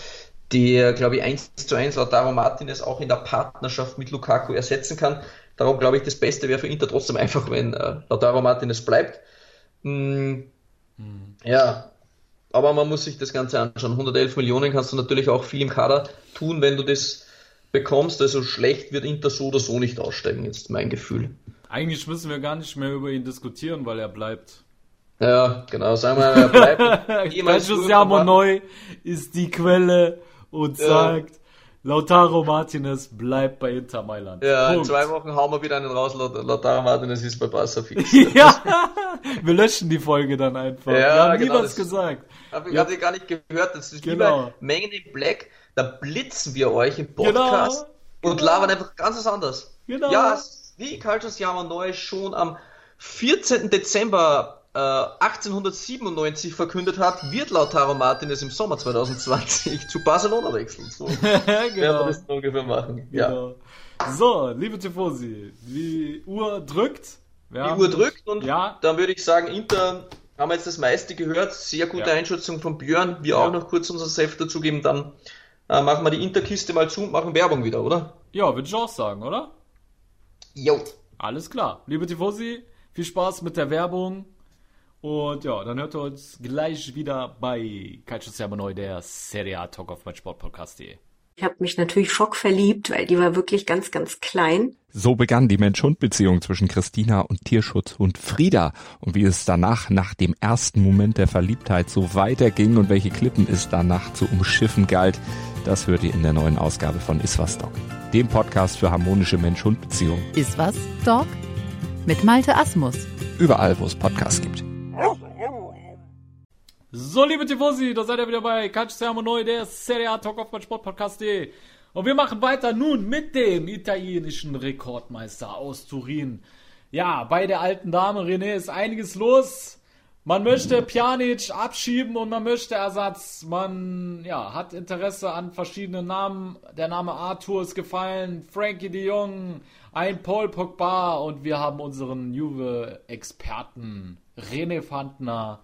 der, glaube ich, eins zu eins Lautaro Martinez auch in der Partnerschaft mit Lukaku ersetzen kann. Darum glaube ich, das Beste wäre für Inter trotzdem einfach, wenn äh, Lautaro Martinez bleibt. Hm, hm. Ja, aber man muss sich das Ganze anschauen. 111 Millionen kannst du natürlich auch viel im Kader tun, wenn du das bekommst. Also schlecht wird Inter so oder so nicht aussteigen, jetzt mein Gefühl.
Eigentlich müssen wir gar nicht mehr über ihn diskutieren, weil er bleibt.
Ja, genau, sagen wir, er bleibt.
Jamo Neu ist die Quelle und ja. sagt, Lautaro Martinez bleibt bei Inter Mailand.
Ja, Punkt. in zwei Wochen hauen wir wieder einen raus, Lautaro Martinez ist bei Barca fix.
ja, wir löschen die Folge dann einfach. Ja, wir haben genau, nie was gesagt.
Hab ich ja. habe gar nicht gehört, das ist genau. wie bei Mengen in Black, da blitzen wir euch im Podcast genau. und genau. labern einfach ganz was anderes. Genau. Ja, wie Cultures Jama Neu schon am 14. Dezember äh, 1897 verkündet hat, wird Lautaro Martinez im Sommer 2020 zu Barcelona wechseln. So genau. das ungefähr machen. Genau.
Ja. So, liebe Tifosi, die Uhr drückt.
Wir die Uhr drückt und ja. dann würde ich sagen, Inter haben wir jetzt das meiste gehört. Sehr gute ja. Einschätzung von Björn. Wir ja. auch noch kurz unser Safe dazugeben. Dann äh, machen wir die Interkiste mal zu und machen Werbung wieder, oder?
Ja, würde ich auch sagen, oder?
Jo.
Alles klar. Liebe Tifosi, viel Spaß mit der Werbung. Und ja, dann hört ihr uns gleich wieder bei Calcio Serbo Neu, der Serie A Talk auf meinsportpodcast.de.
Ich habe mich natürlich schockverliebt, weil die war wirklich ganz, ganz klein.
So begann die Mensch-Hund-Beziehung zwischen Christina und Tierschutz und Frieda. Und wie es danach, nach dem ersten Moment der Verliebtheit, so weiterging und welche Klippen es danach zu umschiffen galt, das hört ihr in der neuen Ausgabe von Iswas Dog, dem Podcast für harmonische Mensch-Hund-Beziehungen.
Iswas Dog mit Malte Asmus.
Überall, wo es Podcasts gibt.
So, liebe Tifosi, da seid ihr wieder bei Calcio Siamo Neu, der Serie A Talk auf mein Sportpodcast.de. Und wir machen weiter nun mit dem italienischen Rekordmeister aus Turin. Ja, bei der alten Dame René ist einiges los. Man möchte Pjanic abschieben und man möchte Ersatz. Man ja, hat Interesse an verschiedenen Namen. Der Name Arthur ist gefallen, Frankie de Jong, ein Paul Pogba und wir haben unseren Juve-Experten René Fandner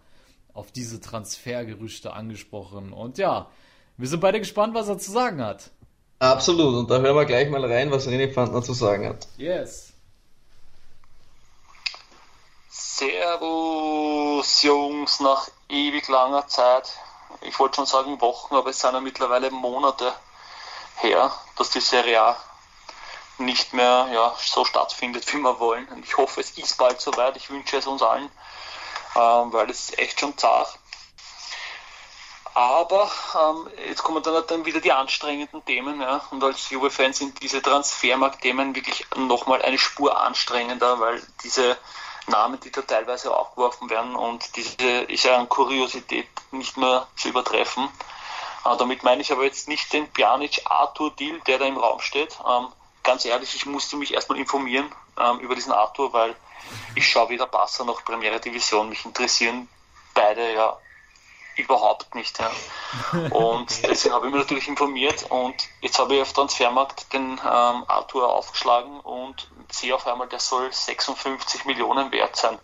auf diese Transfergerüchte angesprochen. Und ja, wir sind beide gespannt, was er zu sagen hat.
Absolut, und da hören wir gleich mal rein, was René Fandner zu sagen hat.
Yes.
Servus Jungs, nach ewig langer Zeit. Ich wollte schon sagen Wochen, aber es sind ja mittlerweile Monate her, dass die Serie A nicht mehr ja, so stattfindet, wie wir wollen. Und ich hoffe, es ist bald soweit. Ich wünsche es uns allen, ähm, weil es ist echt schon zart. Aber ähm, jetzt kommen dann, dann wieder die anstrengenden Themen. Ja? Und als Juve-Fans sind diese Transfermarkt-Themen wirklich nochmal eine Spur anstrengender, weil diese Namen, die da teilweise aufgeworfen werden und diese ist ja an Kuriosität nicht mehr zu übertreffen. Äh, damit meine ich aber jetzt nicht den Pjanic-Arthur-Deal, der da im Raum steht. Ähm, ganz ehrlich, ich musste mich erstmal informieren ähm, über diesen Arthur, weil ich schaue weder Barca noch Premiere Division. Mich interessieren beide ja überhaupt nicht. Ja. Und deswegen habe ich mich natürlich informiert und jetzt habe ich auf Transfermarkt den ähm, Arthur aufgeschlagen und sehe auf einmal, der soll 56 Millionen wert sein.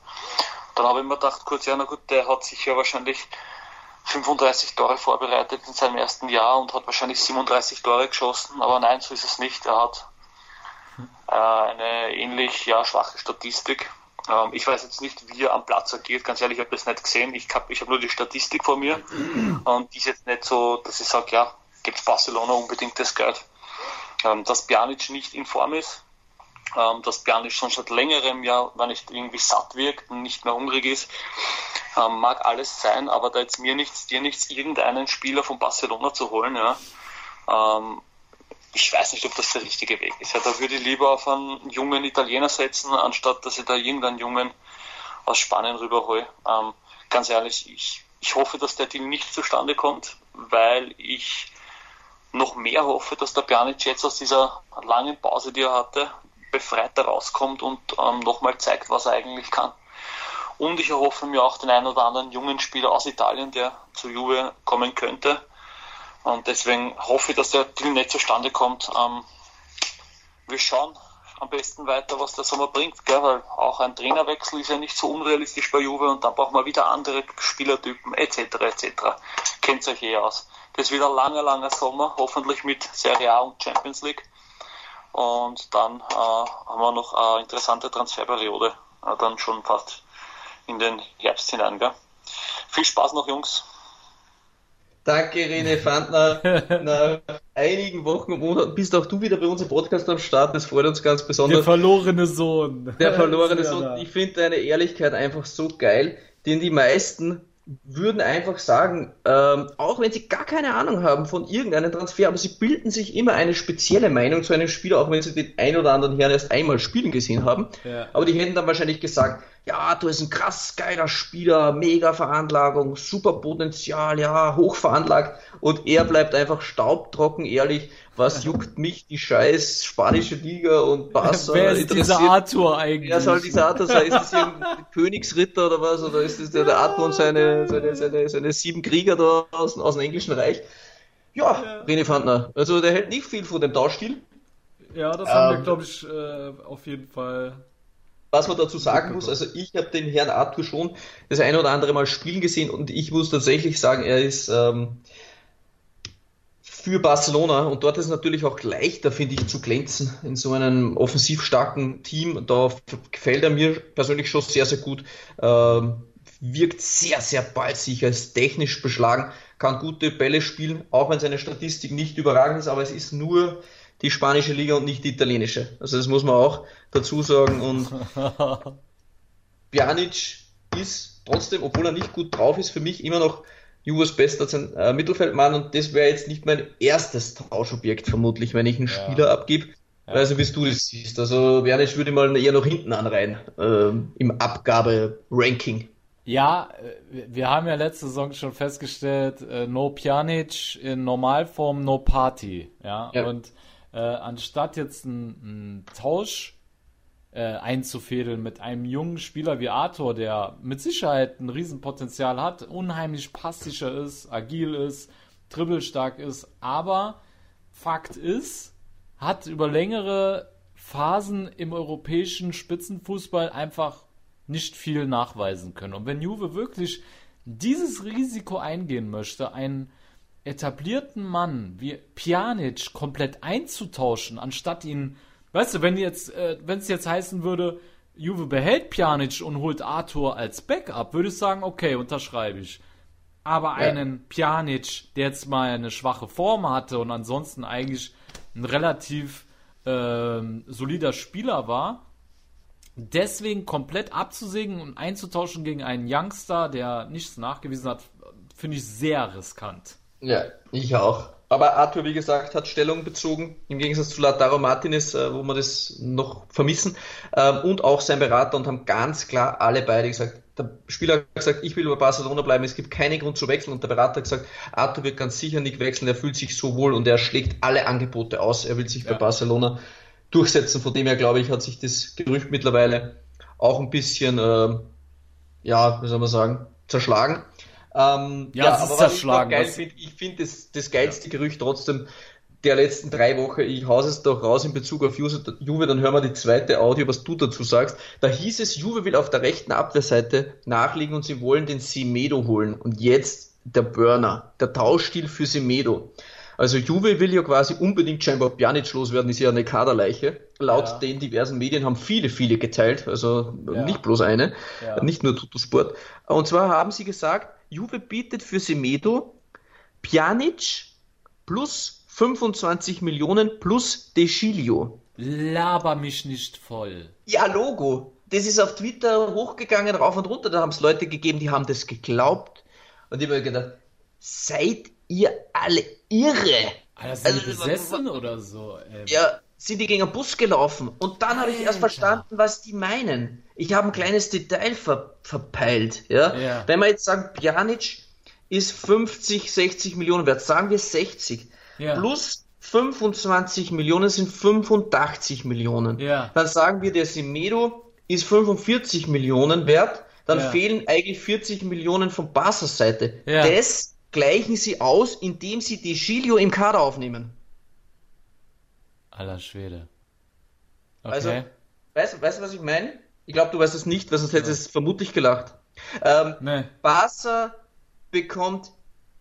Dann habe ich mir gedacht, kurz, ja, na gut, der hat sicher wahrscheinlich 35 Tore vorbereitet in seinem ersten Jahr und hat wahrscheinlich 37 Tore geschossen, aber nein, so ist es nicht. Er hat äh, eine ähnlich ja, schwache Statistik ähm, ich weiß jetzt nicht, wie er am Platz agiert. Ganz ehrlich, ich habe das nicht gesehen. Ich habe ich hab nur die Statistik vor mir. Und die ist jetzt nicht so, dass ich sage, ja, gibt Barcelona unbedingt das Geld. Ähm, dass Pjanic nicht in Form ist, ähm, dass Pjanic schon seit längerem ja, wenn nicht irgendwie satt wirkt und nicht mehr hungrig ist, ähm, mag alles sein, aber da jetzt mir nichts, dir nichts, irgendeinen Spieler von Barcelona zu holen, ja, ähm, ich weiß nicht, ob das der richtige Weg ist. Ja, da würde ich lieber auf einen jungen Italiener setzen, anstatt dass ich da irgendeinen Jungen aus Spanien rüberhole. Ähm, ganz ehrlich, ich, ich hoffe, dass der Deal nicht zustande kommt, weil ich noch mehr hoffe, dass der Pjanic jetzt aus dieser langen Pause, die er hatte, befreit rauskommt und ähm, nochmal zeigt, was er eigentlich kann. Und ich erhoffe mir auch den einen oder anderen jungen Spieler aus Italien, der zu Juve kommen könnte, und deswegen hoffe ich, dass der Deal nicht zustande kommt. Ähm, wir schauen am besten weiter, was der Sommer bringt, gell? weil auch ein Trainerwechsel ist ja nicht so unrealistisch bei Juve und dann brauchen wir wieder andere Spielertypen etc. etc. Kennt euch eh aus. Das ist wieder ein langer, langer Sommer, hoffentlich mit Serie A und Champions League. Und dann äh, haben wir noch eine interessante Transferperiode, äh, dann schon fast in den Herbst hinein. Gell? Viel Spaß noch, Jungs.
Danke, René Fandner. Nach einigen Wochen und Monaten bist auch du wieder bei unserem Podcast am Start. Das freut uns ganz besonders.
Der verlorene Sohn.
Der verlorene Sohn. Ich finde deine Ehrlichkeit einfach so geil, denn die meisten würden einfach sagen, ähm, auch wenn sie gar keine Ahnung haben von irgendeinem Transfer, aber sie bilden sich immer eine spezielle Meinung zu einem Spieler, auch wenn sie den ein oder anderen Herrn erst einmal spielen gesehen haben. Ja. Aber die hätten dann wahrscheinlich gesagt, ja, du bist ein krass geiler Spieler, mega Veranlagung, super Potenzial, ja, hoch veranlagt und er bleibt einfach staubtrocken, ehrlich, was juckt mich die scheiß spanische Liga und Barca
Wer ist dieser Arthur eigentlich?
Wer soll dieser Arthur sein? Ist das irgendein Königsritter oder was? Oder ist das der, der Arthur und seine, seine, seine, seine sieben Krieger da aus, aus dem englischen Reich? Ja, ja. René Fandner. Also der hält nicht viel von dem Tauschstil.
Ja, das ähm, haben wir, ähm, glaube ich, äh, auf jeden Fall
was man dazu sagen muss, also ich habe den Herrn Arthur schon das eine oder andere Mal spielen gesehen und ich muss tatsächlich sagen, er ist ähm, für Barcelona und dort ist es natürlich auch leichter, finde ich, zu glänzen in so einem offensiv starken Team. Da gefällt er mir persönlich schon sehr, sehr gut. Ähm, wirkt sehr, sehr ballsicher, ist technisch beschlagen, kann gute Bälle spielen, auch wenn seine Statistik nicht überragend ist, aber es ist nur die spanische Liga und nicht die italienische. Also das muss man auch dazu sagen. Und Pjanic ist trotzdem, obwohl er nicht gut drauf ist, für mich immer noch Juves bester äh, Mittelfeldmann und das wäre jetzt nicht mein erstes Tauschobjekt vermutlich, wenn ich einen ja. Spieler abgebe. Ja. Also wie du das siehst. Also Pjanic würde mal eher noch hinten anreihen äh, im Abgabe-Ranking.
Ja, äh, wir haben ja letzte Saison schon festgestellt, äh, no Pjanic in Normalform, no Party. Ja, ja. und äh, anstatt jetzt einen Tausch äh, einzufädeln mit einem jungen Spieler wie Arthur, der mit Sicherheit ein Riesenpotenzial hat, unheimlich passsicher ist, agil ist, dribbelstark ist, aber Fakt ist, hat über längere Phasen im europäischen Spitzenfußball einfach nicht viel nachweisen können. Und wenn Juve wirklich dieses Risiko eingehen möchte, einen etablierten Mann wie Pjanic komplett einzutauschen, anstatt ihn, weißt du, wenn jetzt, äh, wenn es jetzt heißen würde, Juve behält Pjanic und holt Arthur als Backup, würde ich sagen, okay, unterschreibe ich. Aber ja. einen Pjanic, der jetzt mal eine schwache Form hatte und ansonsten eigentlich ein relativ äh, solider Spieler war, deswegen komplett abzusägen und einzutauschen gegen einen Youngster, der nichts nachgewiesen hat, finde ich sehr riskant.
Ja, ich auch. Aber Arthur, wie gesagt, hat Stellung bezogen, im Gegensatz zu Lautaro Martinez, äh, wo wir das noch vermissen, ähm, und auch sein Berater und haben ganz klar alle beide gesagt, der Spieler hat gesagt, ich will über Barcelona bleiben, es gibt keinen Grund zu wechseln und der Berater hat gesagt, Arthur wird ganz sicher nicht wechseln, er fühlt sich so wohl und er schlägt alle Angebote aus, er will sich ja. bei Barcelona durchsetzen. Von dem her, glaube ich, hat sich das Gerücht mittlerweile auch ein bisschen, äh, ja, wie soll man sagen, zerschlagen. Ähm, ja, ja aber was ich geil finde, ich finde das, das geilste ja. Gerücht trotzdem der letzten drei Wochen, ich hause es doch raus in Bezug auf Juve, dann hören wir die zweite Audio, was du dazu sagst. Da hieß es, Juve will auf der rechten Abwehrseite nachliegen und sie wollen den Simedo holen. Und jetzt der Burner, der Tauschstil für Simedo. Also Juve will ja quasi unbedingt scheinbar Pjanic loswerden, ist ja eine Kaderleiche. Laut ja. den diversen Medien haben viele, viele geteilt, also ja. nicht bloß eine, ja. nicht nur Tutosport. Und zwar haben sie gesagt, Juve bietet für Semedo Pjanic plus 25 Millionen plus De Chilio.
Laber mich nicht voll.
Ja, Logo. Das ist auf Twitter hochgegangen, rauf und runter. Da haben es Leute gegeben, die haben das geglaubt. Und ich habe mir gedacht, seid ihr alle irre?
Alter, sind also, besessen oder so?
Ey. Ja, sind die gegen einen Bus gelaufen. Und dann habe ich erst verstanden, was die meinen. Ich habe ein kleines Detail ver verpeilt. Ja? ja? Wenn wir jetzt sagen, Pjanic ist 50, 60 Millionen wert, sagen wir 60. Ja. Plus 25 Millionen sind 85 Millionen. Ja. Dann sagen wir, der Semedo ist 45 Millionen wert. Dann fehlen eigentlich 40 Millionen von Bassers Seite. Das gleichen sie aus, indem sie die Gilio im Kader aufnehmen.
Aller Schwede.
Okay. Also, weißt du, was ich meine? Ich glaube, du weißt es nicht, weil sonst hättest du es vermutlich gelacht. Ähm, nee. Barca bekommt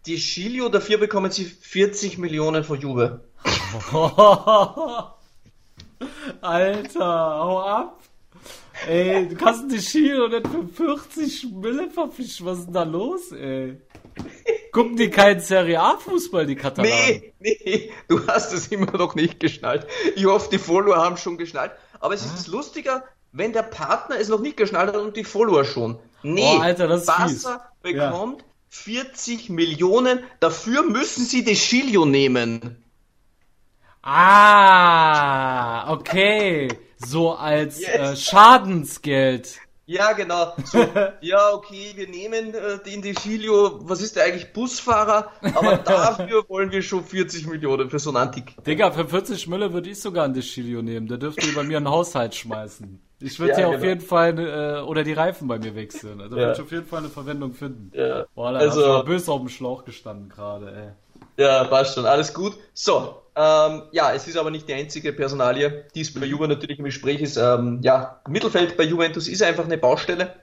die Chilio, dafür bekommen sie 40 Millionen von Juve.
Alter, hau ab. Ey, du kannst die Chilio nicht für 40 Mille verfischen. Was ist denn da los, ey? Gucken die keinen Serie A-Fußball, die Katalanen?
Nee, nee, du hast es immer noch nicht geschnallt. Ich hoffe, die Follower haben schon geschnallt. Aber es ist lustiger, wenn der Partner es noch nicht geschnallt hat und die Follower schon. Nee, oh, Alter, Barca bekommt ja. 40 Millionen, dafür müssen sie die Chilio nehmen.
Ah, okay. So als yes. äh, Schadensgeld.
Ja, genau. So, ja, okay, wir nehmen äh, den Deschilio, was ist der eigentlich, Busfahrer, aber dafür wollen wir schon 40 Millionen für so einen Antik.
Digga, für 40 Mille würde ich sogar einen Deschilio nehmen, der dürfte bei mir einen Haushalt schmeißen. Ich würde ja, ja genau. auf jeden Fall, äh, oder die Reifen bei mir wechseln. Also ja. würde ich auf jeden Fall eine Verwendung finden. Ja. Boah, da also, hast du böse auf dem Schlauch gestanden gerade, ey.
Ja, passt schon, alles gut. So, ähm, ja, es ist aber nicht die einzige Personalie, die es bei Juve natürlich im Gespräch ist. Ähm, ja, Mittelfeld bei Juventus ist einfach eine Baustelle.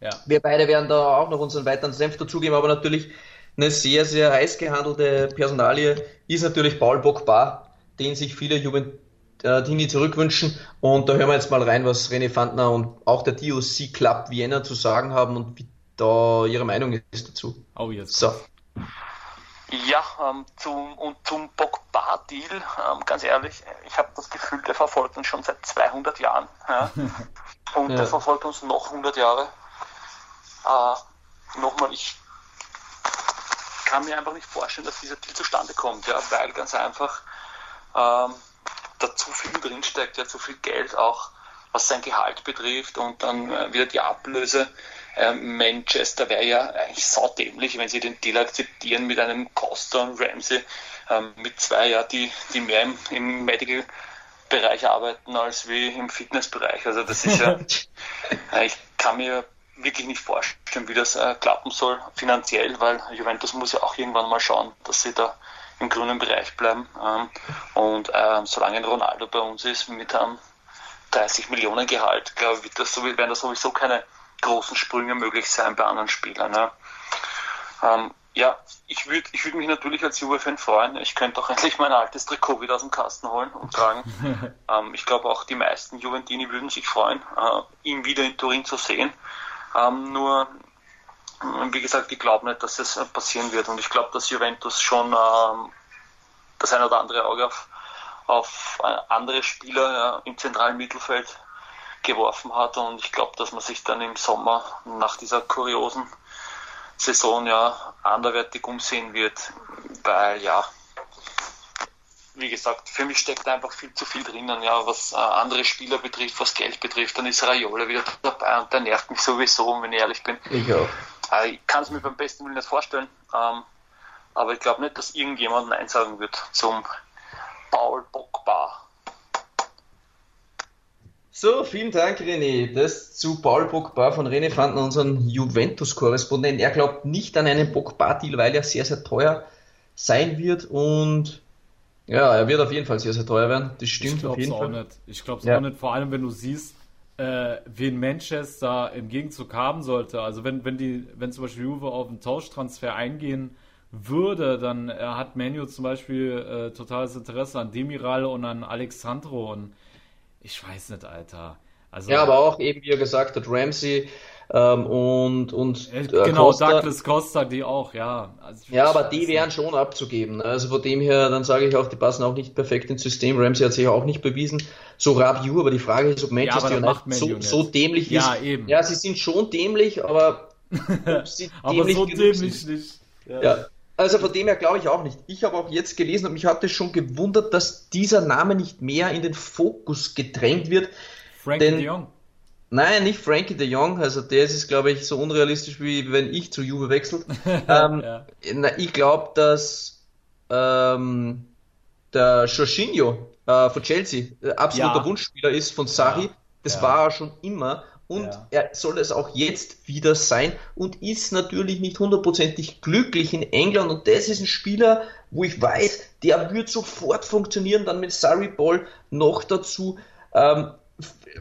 Ja. Wir beide werden da auch noch unseren weiteren Senf dazugeben, aber natürlich eine sehr, sehr heiß gehandelte Personalie ist natürlich Paul Bogba, den sich viele Juventini äh, zurückwünschen. Und da hören wir jetzt mal rein, was René Fandner und auch der DOC Club Vienna zu sagen haben und wie da ihre Meinung ist dazu.
Oh, jetzt.
So.
Ja, ähm, zum, und zum Pogba-Deal, ähm, ganz ehrlich, ich habe das Gefühl, der verfolgt uns schon seit 200 Jahren. Ja? Und ja. der verfolgt uns noch 100 Jahre. Äh, Nochmal, ich kann mir einfach nicht vorstellen, dass dieser Deal zustande kommt, ja, weil ganz einfach ähm, da zu viel drinsteckt, ja, zu viel Geld auch, was sein Gehalt betrifft und dann äh, wieder die Ablöse. Ähm, Manchester wäre ja eigentlich saudämlich, wenn sie den Deal akzeptieren mit einem Costa und Ramsey, ähm, mit zwei, ja, die, die mehr im, im Medical
Bereich arbeiten als wie im Fitnessbereich. Also das ist ja, ich kann mir wirklich nicht vorstellen, wie das äh, klappen soll finanziell, weil Juventus muss ja auch irgendwann mal schauen, dass sie da im grünen Bereich bleiben. Ähm, und äh, solange Ronaldo bei uns ist mit einem 30 Millionen Gehalt, glaube ich, das, werden da sowieso keine großen Sprünge möglich sein bei anderen Spielern. Ja, ähm, ja ich würde ich würd mich natürlich als Juve-Fan freuen. Ich könnte auch endlich mein altes Trikot wieder aus dem Kasten holen und tragen. ähm, ich glaube auch die meisten Juventini würden sich freuen, äh, ihn wieder in Turin zu sehen. Ähm, nur, wie gesagt, ich glaube nicht, dass es passieren wird. Und ich glaube, dass Juventus schon ähm, das ein oder andere Auge auf, auf andere Spieler ja, im zentralen Mittelfeld geworfen hat. Und ich glaube, dass man sich dann im Sommer nach dieser kuriosen Saison ja anderwertig umsehen wird, weil ja, wie gesagt, für mich steckt einfach viel zu viel drinnen, ja, was äh, andere Spieler betrifft, was Geld betrifft, dann ist Raiola wieder dabei und der nervt mich sowieso, wenn ich ehrlich bin.
Ich auch.
Äh, ich kann es mir beim besten Willen nicht vorstellen, ähm, aber ich glaube nicht, dass irgendjemand Nein sagen wird zum Paul Pogba.
So, vielen Dank, René. Das zu Paul Pogba von René Fanden, unseren Juventus-Korrespondent. Er glaubt nicht an einen Pogba-Deal, weil er sehr, sehr teuer sein wird und ja, er wird auf jeden Fall sehr, sehr teuer werden. Das stimmt
ich
auf jeden
auch
Fall.
Nicht. Ich glaube es ja. auch nicht, vor allem wenn du siehst, äh, wen Manchester im Gegenzug haben sollte. Also wenn, wenn die, wenn zum Beispiel Juve auf einen Tauschtransfer eingehen würde, dann äh, hat Manu zum Beispiel äh, totales Interesse an Demiral und an Alexandro und ich weiß nicht, Alter.
Also, ja, aber auch eben, wie er gesagt hat, Ramsey ähm, und, und
äh, genau, Costa. Douglas Costa, die auch, ja.
Also, ja, aber die wären schon abzugeben. Ne? Also von dem her, dann sage ich auch, die passen auch nicht perfekt ins System. Ramsey hat sich auch nicht bewiesen. So Rabiu, aber die Frage ist, ob Manchester ja, United so, so, dämlich
ist. Ja, eben.
Ja, sie sind schon dämlich, aber
sie aber dämlich so dämlich sind. nicht.
Ja. ja. Also von dem her glaube ich auch nicht. Ich habe auch jetzt gelesen und mich hat es schon gewundert, dass dieser Name nicht mehr in den Fokus gedrängt wird.
Frankie denn, de Jong.
Nein, nicht Frankie de Jong. Also der ist, glaube ich, so unrealistisch, wie wenn ich zu Juve wechselt. ähm, ja. na, ich glaube, dass ähm, der Jorginho äh, von Chelsea absoluter ja. Wunschspieler ist von Sari. Ja. Das war er schon immer und er soll es auch jetzt wieder sein und ist natürlich nicht hundertprozentig glücklich in England und das ist ein Spieler, wo ich weiß, der wird sofort funktionieren, dann mit Surrey Ball noch dazu, ähm,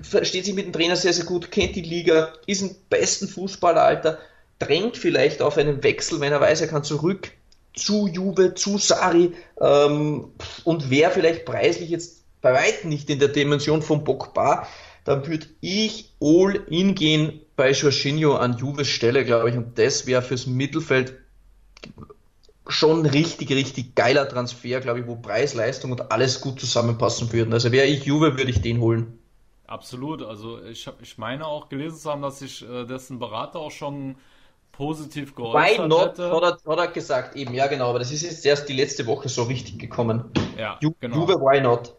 versteht sich mit dem Trainer sehr, sehr gut, kennt die Liga, ist ein besten Fußballeralter, drängt vielleicht auf einen Wechsel, wenn er weiß, er kann zurück zu Juve, zu Sari ähm, und wäre vielleicht preislich jetzt bei weitem nicht in der Dimension von Pogba, dann würde ich all in gehen bei Jorginho an Juves Stelle, glaube ich. Und das wäre fürs Mittelfeld schon richtig, richtig geiler Transfer, glaube ich, wo Preis, Leistung und alles gut zusammenpassen würden. Also wäre ich Juve, würde ich den holen.
Absolut. Also ich, hab, ich meine auch gelesen zu haben, dass sich äh, dessen Berater auch schon positiv geäußert
Why not, hätte. Hat er, hat er gesagt, eben, ja genau, aber das ist jetzt erst die letzte Woche so richtig gekommen.
Ja,
Ju genau. Juve, why not?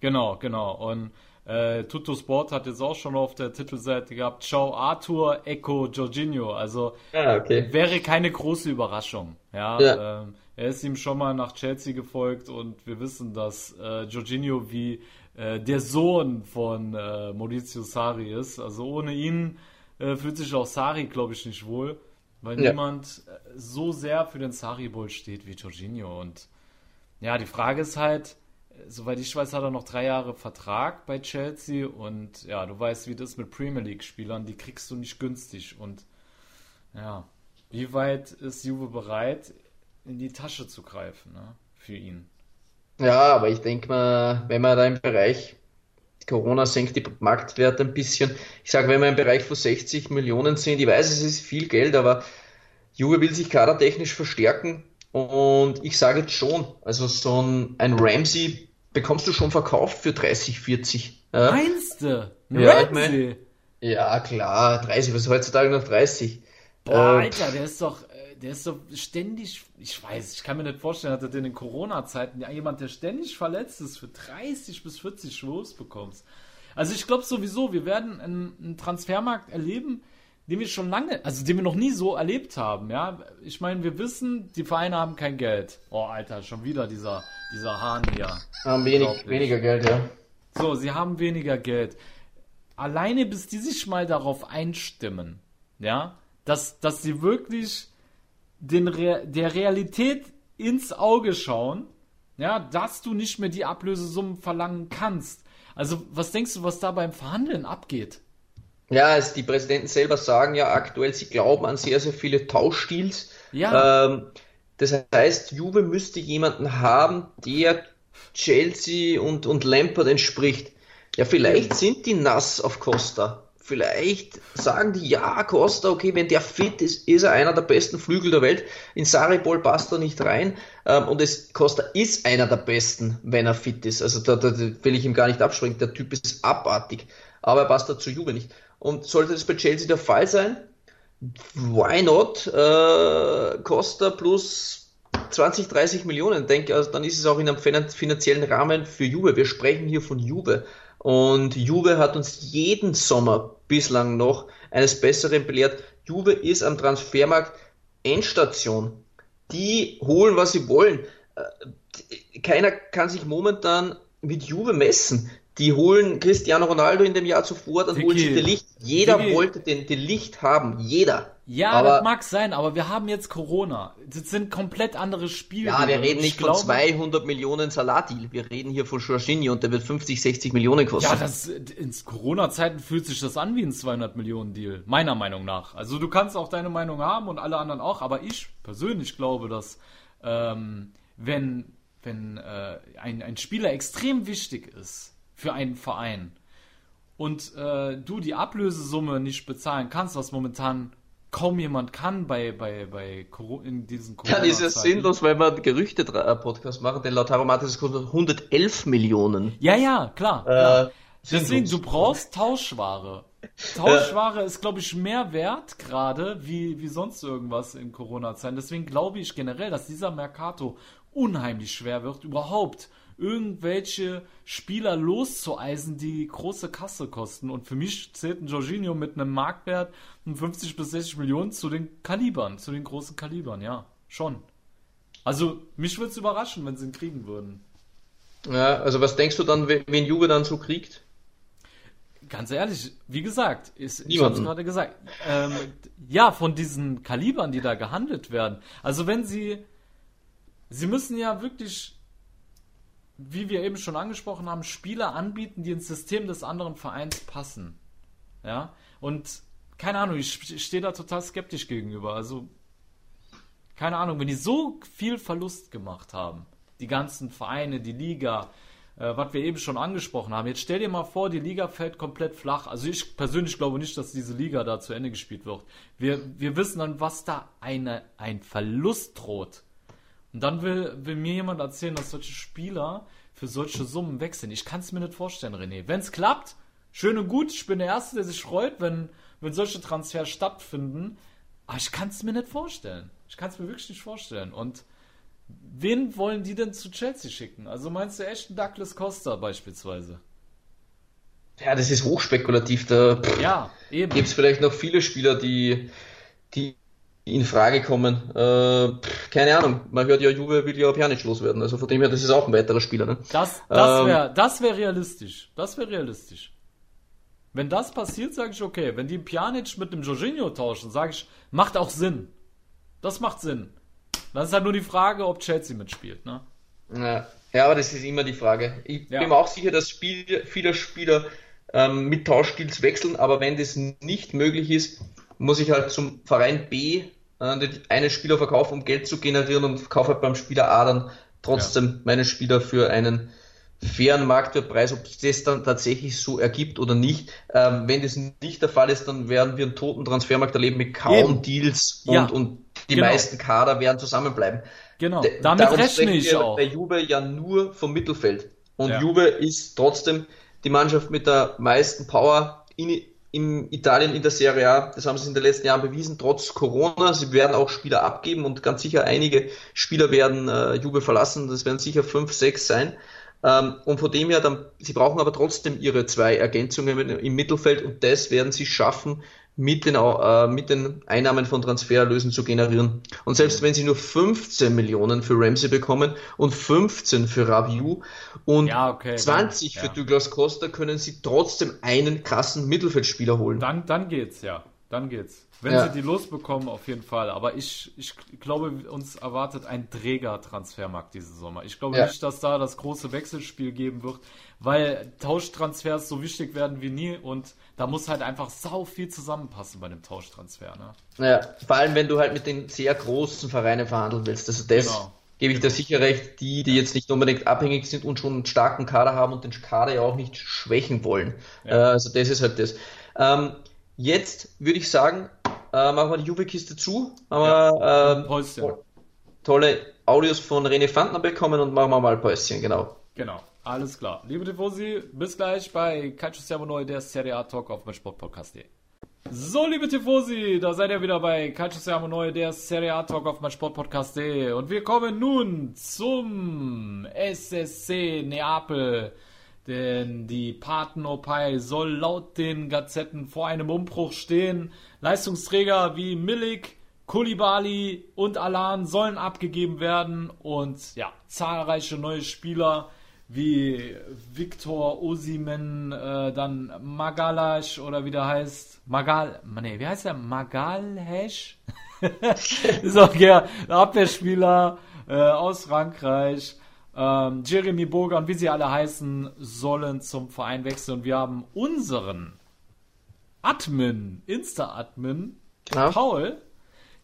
Genau, genau. Und äh, Tutto Sport hat jetzt auch schon auf der Titelseite gehabt, Ciao Arthur, Echo Jorginho. Also
ah, okay.
wäre keine große Überraschung. Ja, ja. Ähm, er ist ihm schon mal nach Chelsea gefolgt und wir wissen, dass äh, Jorginho wie äh, der Sohn von äh, Maurizio Sari ist. Also ohne ihn äh, fühlt sich auch Sari, glaube ich, nicht wohl, weil ja. niemand äh, so sehr für den Sari-Bowl steht wie Jorginho. Und ja, die Frage ist halt, soweit ich weiß, hat er noch drei Jahre Vertrag bei Chelsea und ja, du weißt, wie das mit Premier League-Spielern, die kriegst du nicht günstig und ja, wie weit ist Juve bereit, in die Tasche zu greifen, ne, für ihn?
Ja, aber ich denke mal, wenn man da im Bereich Corona senkt die Marktwerte ein bisschen. Ich sage, wenn wir im Bereich von 60 Millionen sind, ich weiß, es ist viel Geld, aber Juve will sich kadertechnisch verstärken und ich sage jetzt schon, also so ein, ein Ramsey bekommst du schon verkauft für 30, 40.
Ja? Meinst du?
Ja, Ramsey? Ich mein, ja, klar, 30, was ist heutzutage noch 30?
Boah, äh, Alter, der ist doch, der ist doch ständig, ich weiß, ich kann mir nicht vorstellen, dass in den Corona-Zeiten ja, jemand, der ständig verletzt ist, für 30 bis 40 Schwurz bekommst. Also ich glaube sowieso, wir werden einen, einen Transfermarkt erleben, den wir schon lange, also den wir noch nie so erlebt haben, ja. Ich meine, wir wissen, die Vereine haben kein Geld. Oh, Alter, schon wieder dieser, dieser Hahn hier.
Haben wenig, weniger Geld, ja.
So, sie haben weniger Geld. Alleine bis die sich mal darauf einstimmen, ja, dass, dass sie wirklich den Re der Realität ins Auge schauen, ja, dass du nicht mehr die Ablösesummen verlangen kannst. Also, was denkst du, was da beim Verhandeln abgeht?
Ja, also die Präsidenten selber sagen ja aktuell, sie glauben an sehr, sehr viele Tauschdeals. Ja. Ähm, das heißt, Juve müsste jemanden haben, der Chelsea und, und Lampard entspricht. Ja, vielleicht sind die nass auf Costa. Vielleicht sagen die, ja, Costa, okay, wenn der fit ist, ist er einer der besten Flügel der Welt. In Saripol passt er nicht rein. Ähm, und es, Costa ist einer der besten, wenn er fit ist. Also da, da, da will ich ihm gar nicht abspringen. Der Typ ist abartig. Aber er passt dazu Juve nicht. Und sollte das bei Chelsea der Fall sein, why not? Äh, Costa plus 20, 30 Millionen, denke also dann ist es auch in einem finanziellen Rahmen für Juve. Wir sprechen hier von Juve. Und Juve hat uns jeden Sommer bislang noch eines Besseren belehrt. Juve ist am Transfermarkt Endstation. Die holen, was sie wollen. Äh, keiner kann sich momentan mit Juve messen. Die holen Cristiano Ronaldo in dem Jahr zuvor, dann Vicky, holen sie den Licht. Jeder Vicky. wollte den, den Licht haben. Jeder.
Ja, aber, das mag sein, aber wir haben jetzt Corona. Das sind komplett andere Spiele.
Ja, wir reden nicht glaube, von 200 Millionen Salatdeal. Wir reden hier von Jorginho und der wird 50, 60 Millionen kosten.
Ja, das, in Corona-Zeiten fühlt sich das an wie ein 200 Millionen Deal. Meiner Meinung nach. Also du kannst auch deine Meinung haben und alle anderen auch, aber ich persönlich glaube, dass, ähm, wenn, wenn äh, ein, ein Spieler extrem wichtig ist, für einen Verein und äh, du die Ablösesumme nicht bezahlen kannst, was momentan kaum jemand kann bei, bei, bei in diesen
Corona Dann ist es sinnlos, weil wir Gerüchte-Podcast machen, denn Lautaro Martinez kostet 111 Millionen.
Ja, ja, klar. Äh, klar. Deswegen, du brauchst Tauschware. Tauschware ist, glaube ich, mehr wert gerade wie, wie sonst irgendwas in Corona-Zeiten. Deswegen glaube ich generell, dass dieser Mercato unheimlich schwer wird, überhaupt irgendwelche Spieler loszueisen, die große Kasse kosten. Und für mich zählt ein Jorginho mit einem Marktwert von 50 bis 60 Millionen zu den Kalibern, zu den großen Kalibern, ja, schon. Also, mich würde es überraschen, wenn sie ihn kriegen würden.
Ja, also was denkst du dann, wen Juve dann so kriegt?
Ganz ehrlich, wie gesagt, ist, ich habe es gerade gesagt, ähm, ja, von diesen Kalibern, die da gehandelt werden. Also wenn sie, sie müssen ja wirklich wie wir eben schon angesprochen haben, Spieler anbieten, die ins System des anderen Vereins passen. Ja, und keine Ahnung, ich stehe da total skeptisch gegenüber. Also, keine Ahnung, wenn die so viel Verlust gemacht haben, die ganzen Vereine, die Liga, äh, was wir eben schon angesprochen haben. Jetzt stell dir mal vor, die Liga fällt komplett flach. Also ich persönlich glaube nicht, dass diese Liga da zu Ende gespielt wird. Wir, wir wissen dann, was da eine, ein Verlust droht. Und dann will, will mir jemand erzählen, dass solche Spieler für solche Summen wechseln. Ich kann es mir nicht vorstellen, René. Wenn es klappt, schön und gut. Ich bin der Erste, der sich freut, wenn, wenn solche Transfers stattfinden. Aber ich kann es mir nicht vorstellen. Ich kann es mir wirklich nicht vorstellen. Und wen wollen die denn zu Chelsea schicken? Also meinst du echt Douglas Costa beispielsweise?
Ja, das ist hochspekulativ. Da
ja,
gibt es vielleicht noch viele Spieler, die, die in Frage kommen. Äh, keine Ahnung, man hört ja, Juve will ja Pjanic loswerden, also von dem her, das ist auch ein weiterer Spieler. Ne?
Das, das wäre ähm, das wär realistisch. Das wäre realistisch. Wenn das passiert, sage ich okay. Wenn die Pjanic mit dem Jorginho tauschen, sage ich, macht auch Sinn. Das macht Sinn. Dann ist halt nur die Frage, ob Chelsea mitspielt. Ne?
Ja. ja, aber das ist immer die Frage. Ich ja. bin mir auch sicher, dass Spiel, viele Spieler ähm, mit Tauschstils wechseln, aber wenn das nicht möglich ist, muss ich halt zum Verein B einen Spieler verkaufen, um Geld zu generieren und kaufe halt beim Spieler A dann trotzdem ja. meinen Spieler für einen fairen Marktwertpreis, ob sich das dann tatsächlich so ergibt oder nicht. Ähm, wenn das nicht der Fall ist, dann werden wir einen toten Transfermarkt erleben mit kaum Eben. Deals und, ja. und die genau. meisten Kader werden zusammenbleiben.
Genau, damit Darum rechne ich auch.
Bei Juve ja nur vom Mittelfeld. Und ja. Juve ist trotzdem die Mannschaft mit der meisten Power in, in Italien in der Serie A. Das haben sie in den letzten Jahren bewiesen, trotz Corona. Sie werden auch Spieler abgeben und ganz sicher einige Spieler werden äh, Juve verlassen. Das werden sicher fünf, sechs sein. Ähm, und von dem her, dann, sie brauchen aber trotzdem ihre zwei Ergänzungen im Mittelfeld und das werden sie schaffen mit den, äh, mit den Einnahmen von Transfererlösen zu generieren. Und selbst wenn sie nur 15 Millionen für Ramsey bekommen und 15 für Rabiu und ja, okay, 20 dann, für ja. Douglas Costa, können sie trotzdem einen krassen Mittelfeldspieler holen.
Dann, dann geht's, ja. Dann geht's. Wenn ja. sie die losbekommen, auf jeden Fall. Aber ich, ich glaube, uns erwartet ein Träger-Transfermarkt diese Sommer. Ich glaube ja. nicht, dass da das große Wechselspiel geben wird, weil Tauschtransfers so wichtig werden wie nie und da muss halt einfach sau viel zusammenpassen bei dem Tauschtransfer. Ne?
Ja, vor allem, wenn du halt mit den sehr großen Vereinen verhandeln willst. Also das genau. gebe ich dir sicher recht, die, die jetzt nicht unbedingt abhängig sind und schon einen starken Kader haben und den Kader ja auch nicht schwächen wollen. Ja. Äh, also das ist halt das. Ähm, jetzt würde ich sagen, äh, machen wir die Juve-Kiste zu. Haben ja, wir äh, tolle Audios von René Fandner bekommen und machen wir mal ein Päuschen, genau.
Genau, alles klar. Liebe Tifosi, bis gleich bei Calcio Servo Neu, der Serie A Talk auf mein Sportpodcast.de. So, liebe Tifosi, da seid ihr wieder bei Calcio Servo Neu, der Serie A Talk auf mein Sportpodcast.de. Und wir kommen nun zum SSC Neapel denn die Partenopai soll laut den Gazetten vor einem Umbruch stehen. Leistungsträger wie Milik, Kulibali und Alan sollen abgegeben werden und ja, zahlreiche neue Spieler wie Viktor Osimen, äh, dann Magalash oder wie der heißt, Magal, nee, wie heißt der? Magalhesh? ist auch der Abwehrspieler äh, aus Frankreich. Ähm, Jeremy Burger und wie sie alle heißen, sollen zum Verein wechseln. Und wir haben unseren Admin, Insta-Admin, ja. Paul,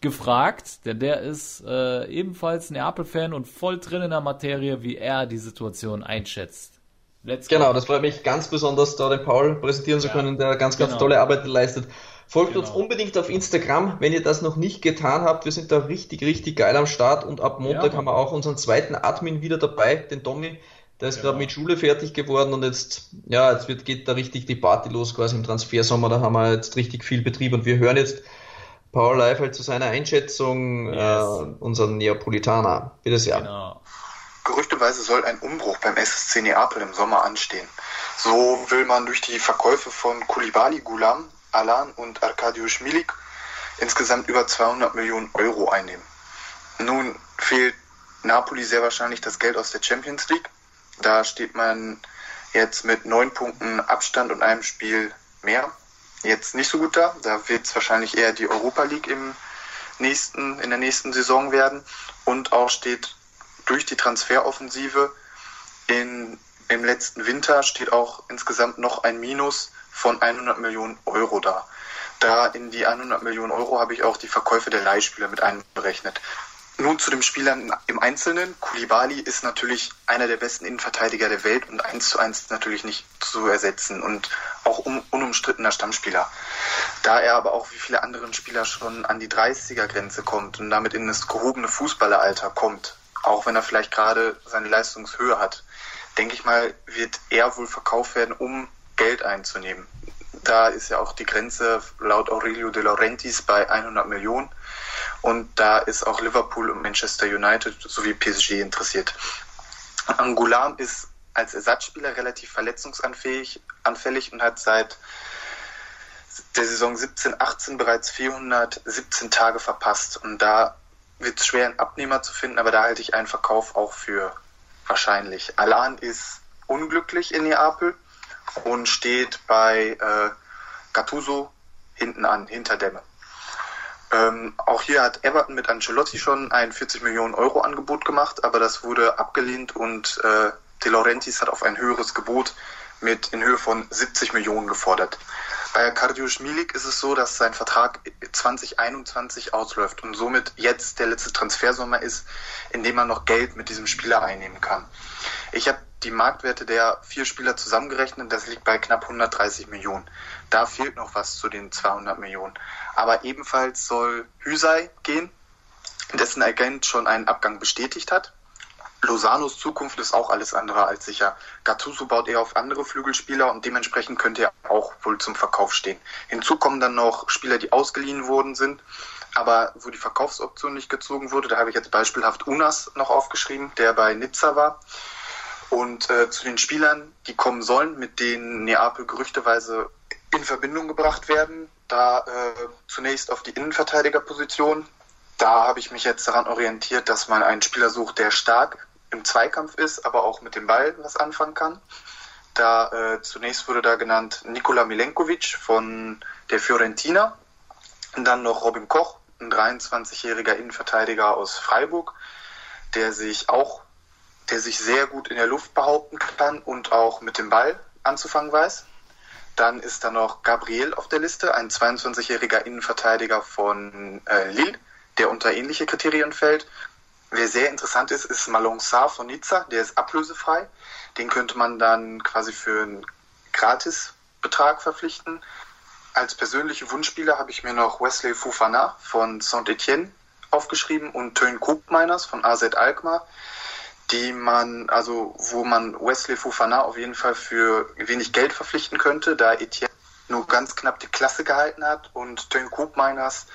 gefragt, denn der ist äh, ebenfalls Neapel-Fan und voll drin in der Materie, wie er die Situation einschätzt.
Let's genau, go. das freut mich ganz besonders, da den Paul präsentieren zu können, der ganz, ganz genau. tolle Arbeit leistet. Folgt genau. uns unbedingt auf Instagram, wenn ihr das noch nicht getan habt. Wir sind da richtig, richtig geil am Start und ab Montag ja. haben wir auch unseren zweiten Admin wieder dabei, den Tommy. Der ist genau. gerade mit Schule fertig geworden und jetzt, ja, jetzt wird, geht da richtig die Party los quasi im Transfersommer. Da haben wir jetzt richtig viel Betrieb und wir hören jetzt Paul Leifeld halt zu seiner Einschätzung, yes. äh, unseren Neapolitaner. Bitte sehr. Genau.
Gerüchteweise soll ein Umbruch beim SSC Neapel im Sommer anstehen. So will man durch die Verkäufe von Kulibali Gulam Alan und Arkadiusz Milik insgesamt über 200 Millionen Euro einnehmen. Nun fehlt Napoli sehr wahrscheinlich das Geld aus der Champions League. Da steht man jetzt mit neun Punkten Abstand und einem Spiel mehr. Jetzt nicht so gut da. Da wird es wahrscheinlich eher die Europa League im nächsten, in der nächsten Saison werden. Und auch steht durch die Transferoffensive in, im letzten Winter steht auch insgesamt noch ein Minus von 100 Millionen Euro da. Da in die 100 Millionen Euro habe ich auch die Verkäufe der Leihspieler mit einberechnet. Nun zu den Spielern im Einzelnen. Kulibali ist natürlich einer der besten Innenverteidiger der Welt und eins zu eins natürlich nicht zu ersetzen und auch un unumstrittener Stammspieler. Da er aber auch wie viele andere Spieler schon an die 30er-Grenze kommt und damit in das gehobene Fußballeralter kommt, auch wenn er vielleicht gerade seine Leistungshöhe hat, denke ich mal, wird er wohl verkauft werden, um Geld einzunehmen. Da ist ja auch die Grenze laut Aurelio De Laurentiis bei 100 Millionen. Und da ist auch Liverpool und Manchester United sowie PSG interessiert. Angulam ist als Ersatzspieler relativ verletzungsanfällig anfällig und hat seit der Saison 17-18 bereits 417 Tage verpasst. Und da wird es schwer, einen Abnehmer zu finden, aber da halte ich einen Verkauf auch für wahrscheinlich. Alan ist unglücklich in Neapel und steht bei äh, Gattuso hinten an, hinter Dämme. Ähm, auch hier hat Everton mit Ancelotti schon ein 40 Millionen Euro Angebot gemacht, aber das wurde abgelehnt und äh, De Laurentiis hat auf ein höheres Gebot mit in Höhe von 70 Millionen gefordert. Bei Kardiusz Milik ist es so, dass sein Vertrag 2021 ausläuft und somit jetzt der letzte Transfersommer ist, in dem man noch Geld mit diesem Spieler einnehmen kann. Ich habe die Marktwerte der vier Spieler zusammengerechnet, das liegt bei knapp 130 Millionen. Da fehlt noch was zu den 200 Millionen. Aber ebenfalls soll Hüsei gehen, dessen Agent schon einen Abgang bestätigt hat. Losanos Zukunft ist auch alles andere als sicher. Gattuso baut eher auf andere Flügelspieler und dementsprechend könnte er auch wohl zum Verkauf stehen. Hinzu kommen dann noch Spieler, die ausgeliehen worden sind, aber wo die Verkaufsoption nicht gezogen wurde. Da habe ich jetzt beispielhaft Unas noch aufgeschrieben, der bei Nizza war. Und äh, zu den Spielern, die kommen sollen, mit denen Neapel gerüchteweise in Verbindung gebracht werden, Da äh, zunächst auf die Innenverteidigerposition. Da habe ich mich jetzt daran orientiert, dass man einen Spieler sucht, der stark im Zweikampf ist, aber auch mit dem Ball was anfangen kann. Da äh, zunächst wurde da genannt Nikola Milenkovic von der Fiorentina. Und dann noch Robin Koch, ein 23-jähriger Innenverteidiger aus Freiburg, der sich auch, der sich sehr gut in der Luft behaupten kann und auch mit dem Ball anzufangen weiß. Dann ist da noch Gabriel auf der Liste, ein 22-jähriger Innenverteidiger von äh, Lille, der unter ähnliche Kriterien fällt. Wer sehr interessant ist, ist Malon Sarr von Nizza, der ist ablösefrei. Den könnte man dann quasi für einen Gratisbetrag verpflichten. Als persönliche Wunschspieler habe ich mir noch Wesley Fofana von Saint-Etienne aufgeschrieben und Tön Koopmeiners von AZ Alkmaar, die man, also wo man Wesley Fofana auf jeden Fall für wenig Geld verpflichten könnte, da Etienne nur ganz knapp die Klasse gehalten hat und Tön Koopmeiners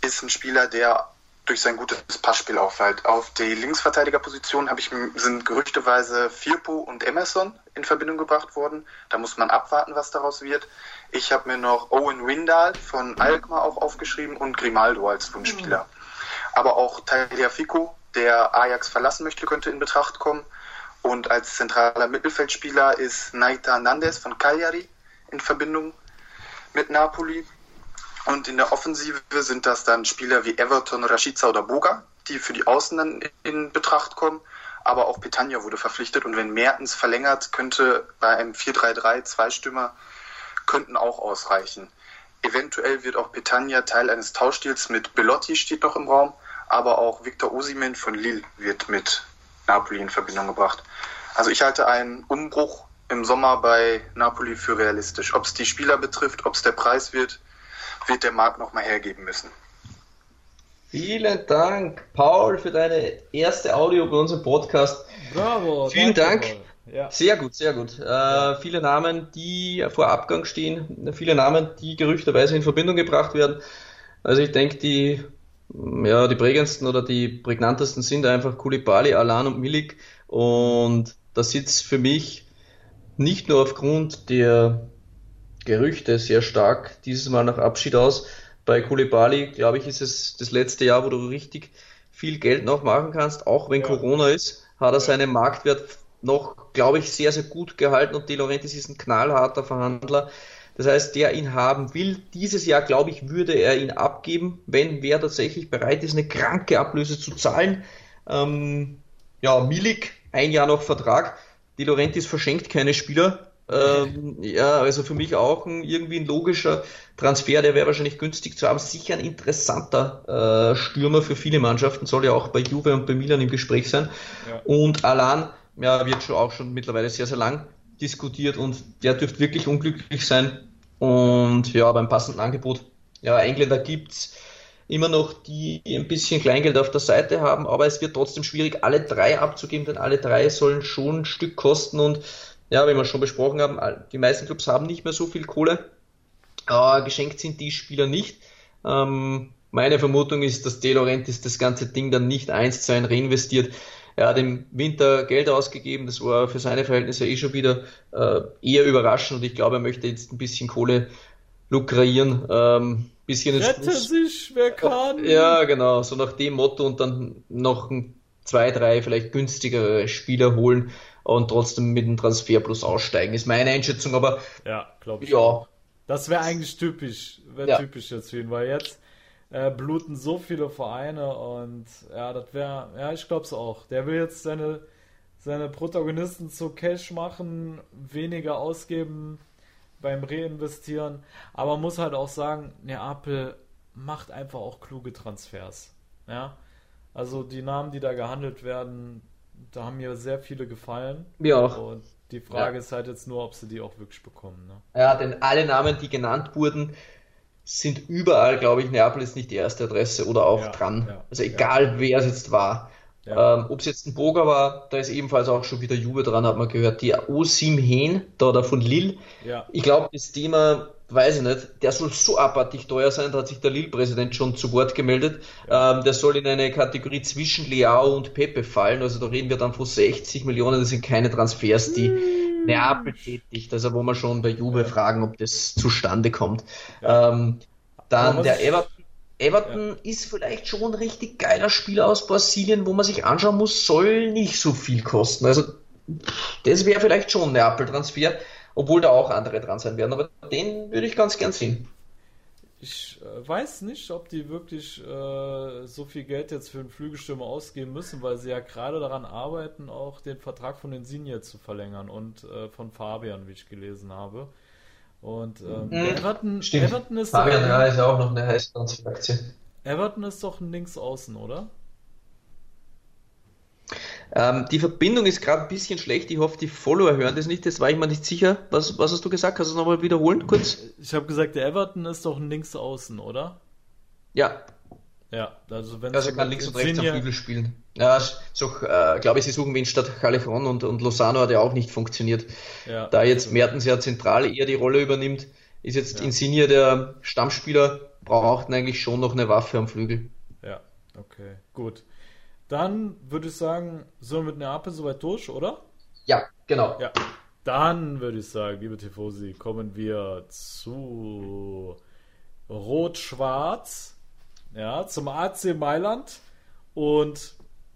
ist ein Spieler, der durch sein gutes Passspiel auffällt. Auf die Linksverteidigerposition habe ich, sind gerüchteweise Firpo und Emerson in Verbindung gebracht worden. Da muss man abwarten, was daraus wird. Ich habe mir noch Owen Windal von Alkmaar auch aufgeschrieben und Grimaldo als Wunschspieler. Mhm. Aber auch Tagliafico, der Ajax verlassen möchte, könnte in Betracht kommen. Und als zentraler Mittelfeldspieler ist Naita Nandes von Cagliari in Verbindung mit Napoli. Und in der Offensive sind das dann Spieler wie Everton, Rashica oder Boga, die für die Außen dann in Betracht kommen. Aber auch Petagna wurde verpflichtet und wenn Mertens verlängert, könnte bei einem 4-3-3 zwei Stürmer könnten auch ausreichen. Eventuell wird auch Petagna Teil eines Tauschdeals mit Bellotti steht noch im Raum, aber auch Victor Osimen von Lille wird mit Napoli in Verbindung gebracht. Also ich halte einen Umbruch im Sommer bei Napoli für realistisch. Ob es die Spieler betrifft, ob es der Preis wird, wird der Markt nochmal hergeben müssen.
Vielen Dank, Paul, für deine erste Audio bei unserem Podcast.
Bravo.
Vielen Dank. Ja. Sehr gut, sehr gut. Äh, viele Namen, die vor Abgang stehen, viele Namen, die gerüchterweise in Verbindung gebracht werden. Also ich denke, die, ja, die prägendsten oder die prägnantesten sind einfach Kulibali, Alan und Milik. Und das sitzt für mich nicht nur aufgrund der Gerüchte sehr stark dieses Mal nach Abschied aus. Bei Kulibali, glaube ich, ist es das letzte Jahr, wo du richtig viel Geld noch machen kannst, auch wenn ja. Corona ist, hat er seinen Marktwert noch, glaube ich, sehr, sehr gut gehalten und De Laurentiis ist ein knallharter Verhandler. Das heißt, der ihn haben will. Dieses Jahr, glaube ich, würde er ihn abgeben, wenn wer tatsächlich bereit ist, eine kranke Ablöse zu zahlen. Ähm, ja, Milik, ein Jahr noch Vertrag. De Laurentiis verschenkt keine Spieler. Ähm, ja, also für mich auch ein, irgendwie ein logischer Transfer, der wäre wahrscheinlich günstig zu haben. Sicher ein interessanter äh, Stürmer für viele Mannschaften, soll ja auch bei Juve und bei Milan im Gespräch sein. Ja. Und Alan, ja, wird schon auch schon mittlerweile sehr, sehr lang diskutiert und der dürfte wirklich unglücklich sein. Und ja, beim passenden Angebot, ja, Engländer gibt's immer noch, die ein bisschen Kleingeld auf der Seite haben, aber es wird trotzdem schwierig, alle drei abzugeben, denn alle drei sollen schon ein Stück kosten und ja, wie wir schon besprochen haben, die meisten Clubs haben nicht mehr so viel Kohle. Äh, geschenkt sind die Spieler nicht. Ähm, meine Vermutung ist, dass De Laurentiis das ganze Ding dann nicht eins zu eins reinvestiert. Er hat im Winter Geld ausgegeben, das war für seine Verhältnisse eh schon wieder äh, eher überraschend und ich glaube, er möchte jetzt ein bisschen Kohle lukrieren. Ähm, bisschen
Rette Plus. sich, wer kann.
Ja, genau, so nach dem Motto und dann noch ein, zwei, drei vielleicht günstigere Spieler holen und trotzdem mit dem Transfer plus aussteigen, ist meine Einschätzung, aber
ja, glaube ich.
Ja.
Das wäre eigentlich typisch, wäre ja. typisch jetzt für ihn, weil jetzt äh, bluten so viele Vereine und ja, das wäre, ja, ich glaube es auch. Der will jetzt seine, seine Protagonisten zu Cash machen, weniger ausgeben beim Reinvestieren, aber muss halt auch sagen, Neapel macht einfach auch kluge Transfers. Ja, also die Namen, die da gehandelt werden, da haben mir sehr viele gefallen.
Mir auch.
Und die Frage ja. ist halt jetzt nur, ob sie die auch wirklich bekommen. Ne?
Ja, denn alle Namen, die genannt wurden, sind überall, glaube ich, Neapel ist nicht die erste Adresse oder auch ja, dran. Ja, also egal, ja. wer es jetzt war. Ähm, Ob es jetzt ein Boga war, da ist ebenfalls auch schon wieder Juve dran, hat man gehört. Die Osim Hen, da, da von Lille. Ich glaube, das Thema, weiß ich nicht, der soll so abartig teuer sein, da hat sich der Lille-Präsident schon zu Wort gemeldet. Ähm, der soll in eine Kategorie zwischen Leao und Pepe fallen. Also da reden wir dann von 60 Millionen, das sind keine Transfers, die Neapel tätigt, also wo man schon bei Juve fragen, ob das zustande kommt. Ja. Ähm, dann der Everton. Everton ja. ist vielleicht schon ein richtig geiler Spieler aus Brasilien, wo man sich anschauen muss, soll nicht so viel kosten. Also das wäre vielleicht schon ein Neapel-Transfer, obwohl da auch andere dran sein werden, aber den würde ich ganz gern sehen.
Ich äh, weiß nicht, ob die wirklich äh, so viel Geld jetzt für einen Flügelstürmer ausgeben müssen, weil sie ja gerade daran arbeiten, auch den Vertrag von Insigne zu verlängern und äh, von Fabian, wie ich gelesen habe. Und ähm, mhm. Everton, Everton ist
Fabian, ja, ist ja auch noch eine Transferaktie.
Everton ist doch ein Linksaußen, oder?
Ähm, die Verbindung ist gerade ein bisschen schlecht. Ich hoffe, die Follower hören das nicht. Das war ich mir nicht sicher. Was, was hast du gesagt? Kannst du es nochmal wiederholen, kurz?
Ich habe gesagt, der Everton ist doch ein Linksaußen, oder?
Ja.
Ja, also wenn
Also kann links und rechts am Flügel spielen. Ja, so, äh, glaube ich, sie suchen wen statt Callejon und, und Lozano hat ja auch nicht funktioniert. Ja. Da jetzt Mertens ja zentral eher die Rolle übernimmt, ist jetzt ja. Insigne der Stammspieler, braucht eigentlich schon noch eine Waffe am Flügel.
Ja, okay, gut. Dann würde ich sagen, sind wir mit Neapel soweit durch, oder?
Ja, genau.
Ja. Dann würde ich sagen, liebe Tifosi, kommen wir zu Rot-Schwarz, ja, zum AC Mailand. Und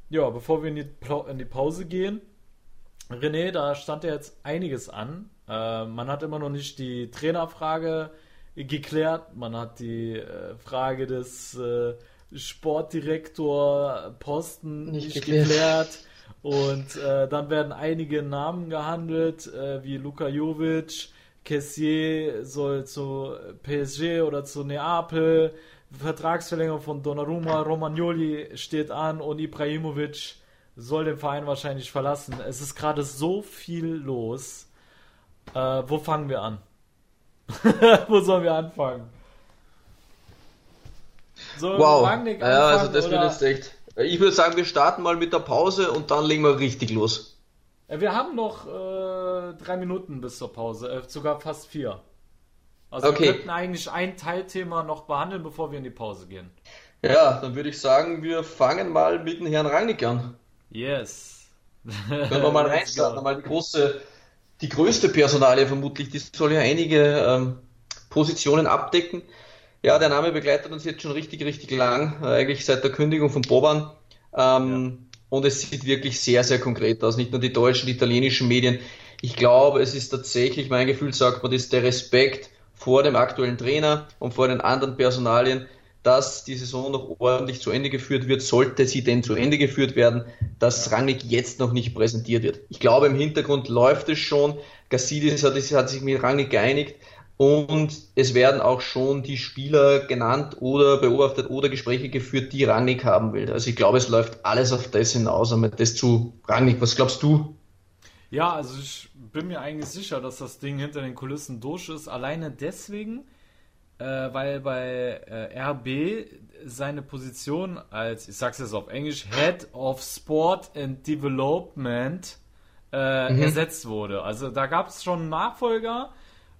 ja, bevor wir in die, in die Pause gehen, René, da stand ja jetzt einiges an. Äh, man hat immer noch nicht die Trainerfrage geklärt. Man hat die äh, Frage des äh, Sportdirektor Posten nicht, nicht geklärt. geklärt. Und äh, dann werden einige Namen gehandelt, äh, wie Luka Jovic, Kessier soll zu PSG oder zu Neapel, Vertragsverlängerung von Donnarumma, Romagnoli steht an und Ibrahimovic soll den Verein wahrscheinlich verlassen. Es ist gerade so viel los. Äh, wo fangen wir an? wo sollen wir anfangen?
So wow. Rangnick ja, also das oder... wird jetzt echt. Ich würde sagen, wir starten mal mit der Pause und dann legen wir richtig los.
Wir haben noch äh, drei Minuten bis zur Pause, äh, sogar fast vier. Also okay. wir könnten eigentlich ein Teilthema noch behandeln, bevor wir in die Pause gehen.
Ja, dann würde ich sagen, wir fangen mal mit dem Herrn Rangnick an.
Yes.
Wenn wir mal reinstarten, mal die große, die größte Personalie vermutlich, die soll ja einige ähm, Positionen abdecken. Ja, der Name begleitet uns jetzt schon richtig, richtig lang, äh, eigentlich seit der Kündigung von Boban. Ähm, ja. Und es sieht wirklich sehr, sehr konkret aus. Nicht nur die deutschen, die italienischen Medien. Ich glaube, es ist tatsächlich, mein Gefühl sagt man, das ist der Respekt vor dem aktuellen Trainer und vor den anderen Personalien, dass die Saison noch ordentlich zu Ende geführt wird, sollte sie denn zu Ende geführt werden, dass Rangnick jetzt noch nicht präsentiert wird. Ich glaube, im Hintergrund läuft es schon. Gassidis hat, hat sich mit Rangnick geeinigt. Und es werden auch schon die Spieler genannt oder beobachtet oder Gespräche geführt, die Rangnick haben will. Also ich glaube, es läuft alles auf das hinaus, um das zu Rangnick. Was glaubst du?
Ja, also ich bin mir eigentlich sicher, dass das Ding hinter den Kulissen durch ist. Alleine deswegen, äh, weil bei äh, RB seine Position als, ich sag's jetzt auf Englisch, Head of Sport and Development äh, mhm. ersetzt wurde. Also da gab es schon einen Nachfolger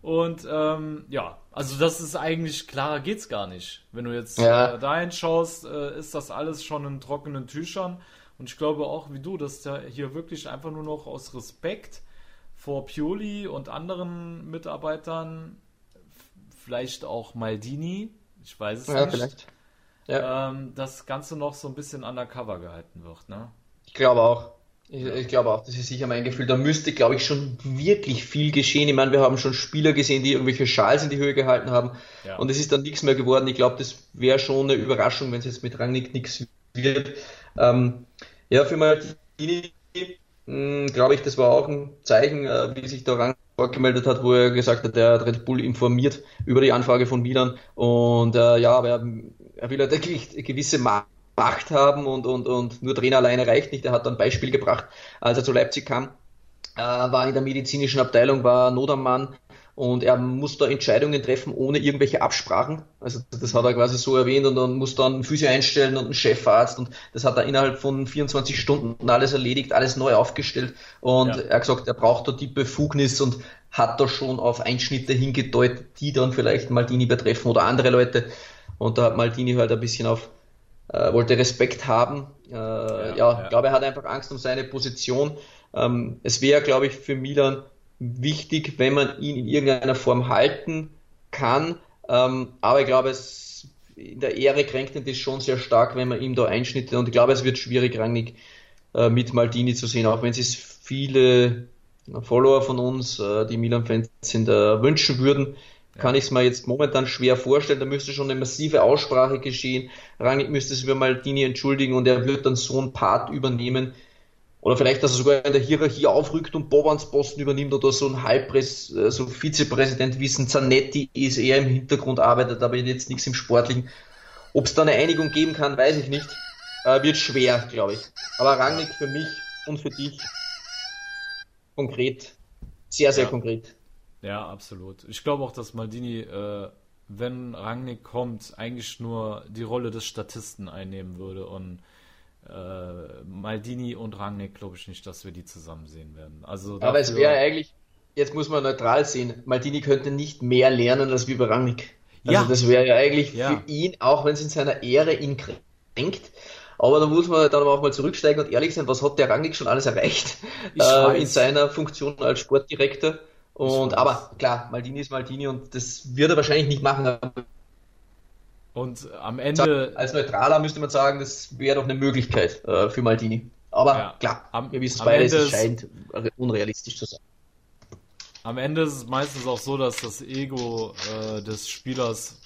und ähm, ja, also das ist eigentlich klarer geht's gar nicht. Wenn du jetzt ja. äh, dahin schaust, äh, ist das alles schon in trockenen Tüchern. Und ich glaube auch wie du, dass der hier wirklich einfach nur noch aus Respekt vor Pioli und anderen Mitarbeitern, vielleicht auch Maldini, ich weiß es ja, nicht, vielleicht. Ja. Ähm, das Ganze noch so ein bisschen undercover gehalten wird. Ne?
Ich glaube auch. Ich, ich, glaube auch, das ist sicher mein Gefühl. Da müsste, glaube ich, schon wirklich viel geschehen. Ich meine, wir haben schon Spieler gesehen, die irgendwelche Schals in die Höhe gehalten haben. Ja. Und es ist dann nichts mehr geworden. Ich glaube, das wäre schon eine Überraschung, wenn es jetzt mit Rangnick nichts wird. Ähm, ja, für Maldini, hm, glaube ich, das war auch ein Zeichen, äh, wie sich der Rang vorgemeldet hat, wo er gesagt hat, der hat Red Bull informiert über die Anfrage von Milan. Und äh, ja, aber er, er will halt gewisse Macht Macht haben und, und, und nur Trainer alleine reicht nicht. Er hat dann ein Beispiel gebracht, als er zu Leipzig kam, äh, war in der medizinischen Abteilung, war Not am Mann und er muss da Entscheidungen treffen ohne irgendwelche Absprachen. Also das hat er quasi so erwähnt und dann muss dann einen Physio einstellen und einen Chefarzt und das hat er innerhalb von 24 Stunden alles erledigt, alles neu aufgestellt und ja. er hat gesagt, er braucht da die Befugnis und hat da schon auf Einschnitte hingedeutet, die dann vielleicht Maldini betreffen oder andere Leute und da hat Maldini halt ein bisschen auf äh, wollte Respekt haben. Äh, ja, ja, ja. glaube, er hat einfach Angst um seine Position. Ähm, es wäre, glaube ich, für Milan wichtig, wenn man ihn in irgendeiner Form halten kann. Ähm, aber ich glaube, es in der Ehre kränkt ihn das schon sehr stark, wenn man ihm da einschnitte. Und ich glaube, es wird schwierig, Rangnick äh, mit Maldini zu sehen, auch wenn es viele Follower von uns, äh, die Milan-Fans sind, wünschen würden kann ich es mir jetzt momentan schwer vorstellen. Da müsste schon eine massive Aussprache geschehen. Rangnick müsste sich über Maldini entschuldigen und er wird dann so einen Part übernehmen. Oder vielleicht, dass er sogar in der Hierarchie aufrückt und Bobans Posten übernimmt oder so ein Halbpräs, so Vizepräsident Wissen Zanetti ist eher im Hintergrund arbeitet, aber jetzt nichts im Sportlichen. Ob es da eine Einigung geben kann, weiß ich nicht. Äh, wird schwer, glaube ich. Aber Rangnick für mich und für dich konkret, sehr, sehr ja. konkret.
Ja, absolut. Ich glaube auch, dass Maldini, äh, wenn Rangnick kommt, eigentlich nur die Rolle des Statisten einnehmen würde und äh, Maldini und Rangnick glaube ich nicht, dass wir die zusammen sehen werden. Also
dafür... Aber es wäre eigentlich, jetzt muss man neutral sehen, Maldini könnte nicht mehr lernen als wie bei Rangnick. Also ja. das wäre ja eigentlich ja. für ihn, auch wenn es in seiner Ehre ihn kränkt, aber da muss man dann auch mal zurücksteigen und ehrlich sein, was hat der Rangnick schon alles erreicht äh, in seiner Funktion als Sportdirektor? Und aber klar, Maldini ist Maldini und das wird er wahrscheinlich nicht machen.
Und am Ende.
Als Neutraler müsste man sagen, das wäre doch eine Möglichkeit äh, für Maldini. Aber ja, klar, am, wir wissen beide, es scheint unrealistisch zu sein.
Am Ende ist es meistens auch so, dass das Ego äh, des Spielers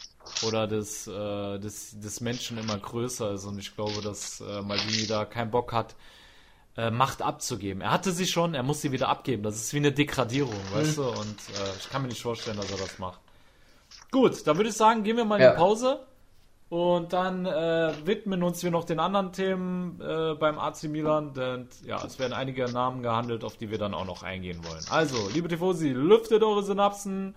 oder des, äh, des, des Menschen immer größer ist. Und ich glaube, dass äh, Maldini da keinen Bock hat, äh, Macht abzugeben. Er hatte sie schon, er muss sie wieder abgeben. Das ist wie eine Degradierung, mhm. weißt du? Und äh, ich kann mir nicht vorstellen, dass er das macht. Gut, dann würde ich sagen, gehen wir mal in die Pause. Und dann äh, widmen uns wir noch den anderen Themen äh, beim AC Milan, denn ja, es werden einige Namen gehandelt, auf die wir dann auch noch eingehen wollen. Also, liebe Tifosi, lüftet eure Synapsen,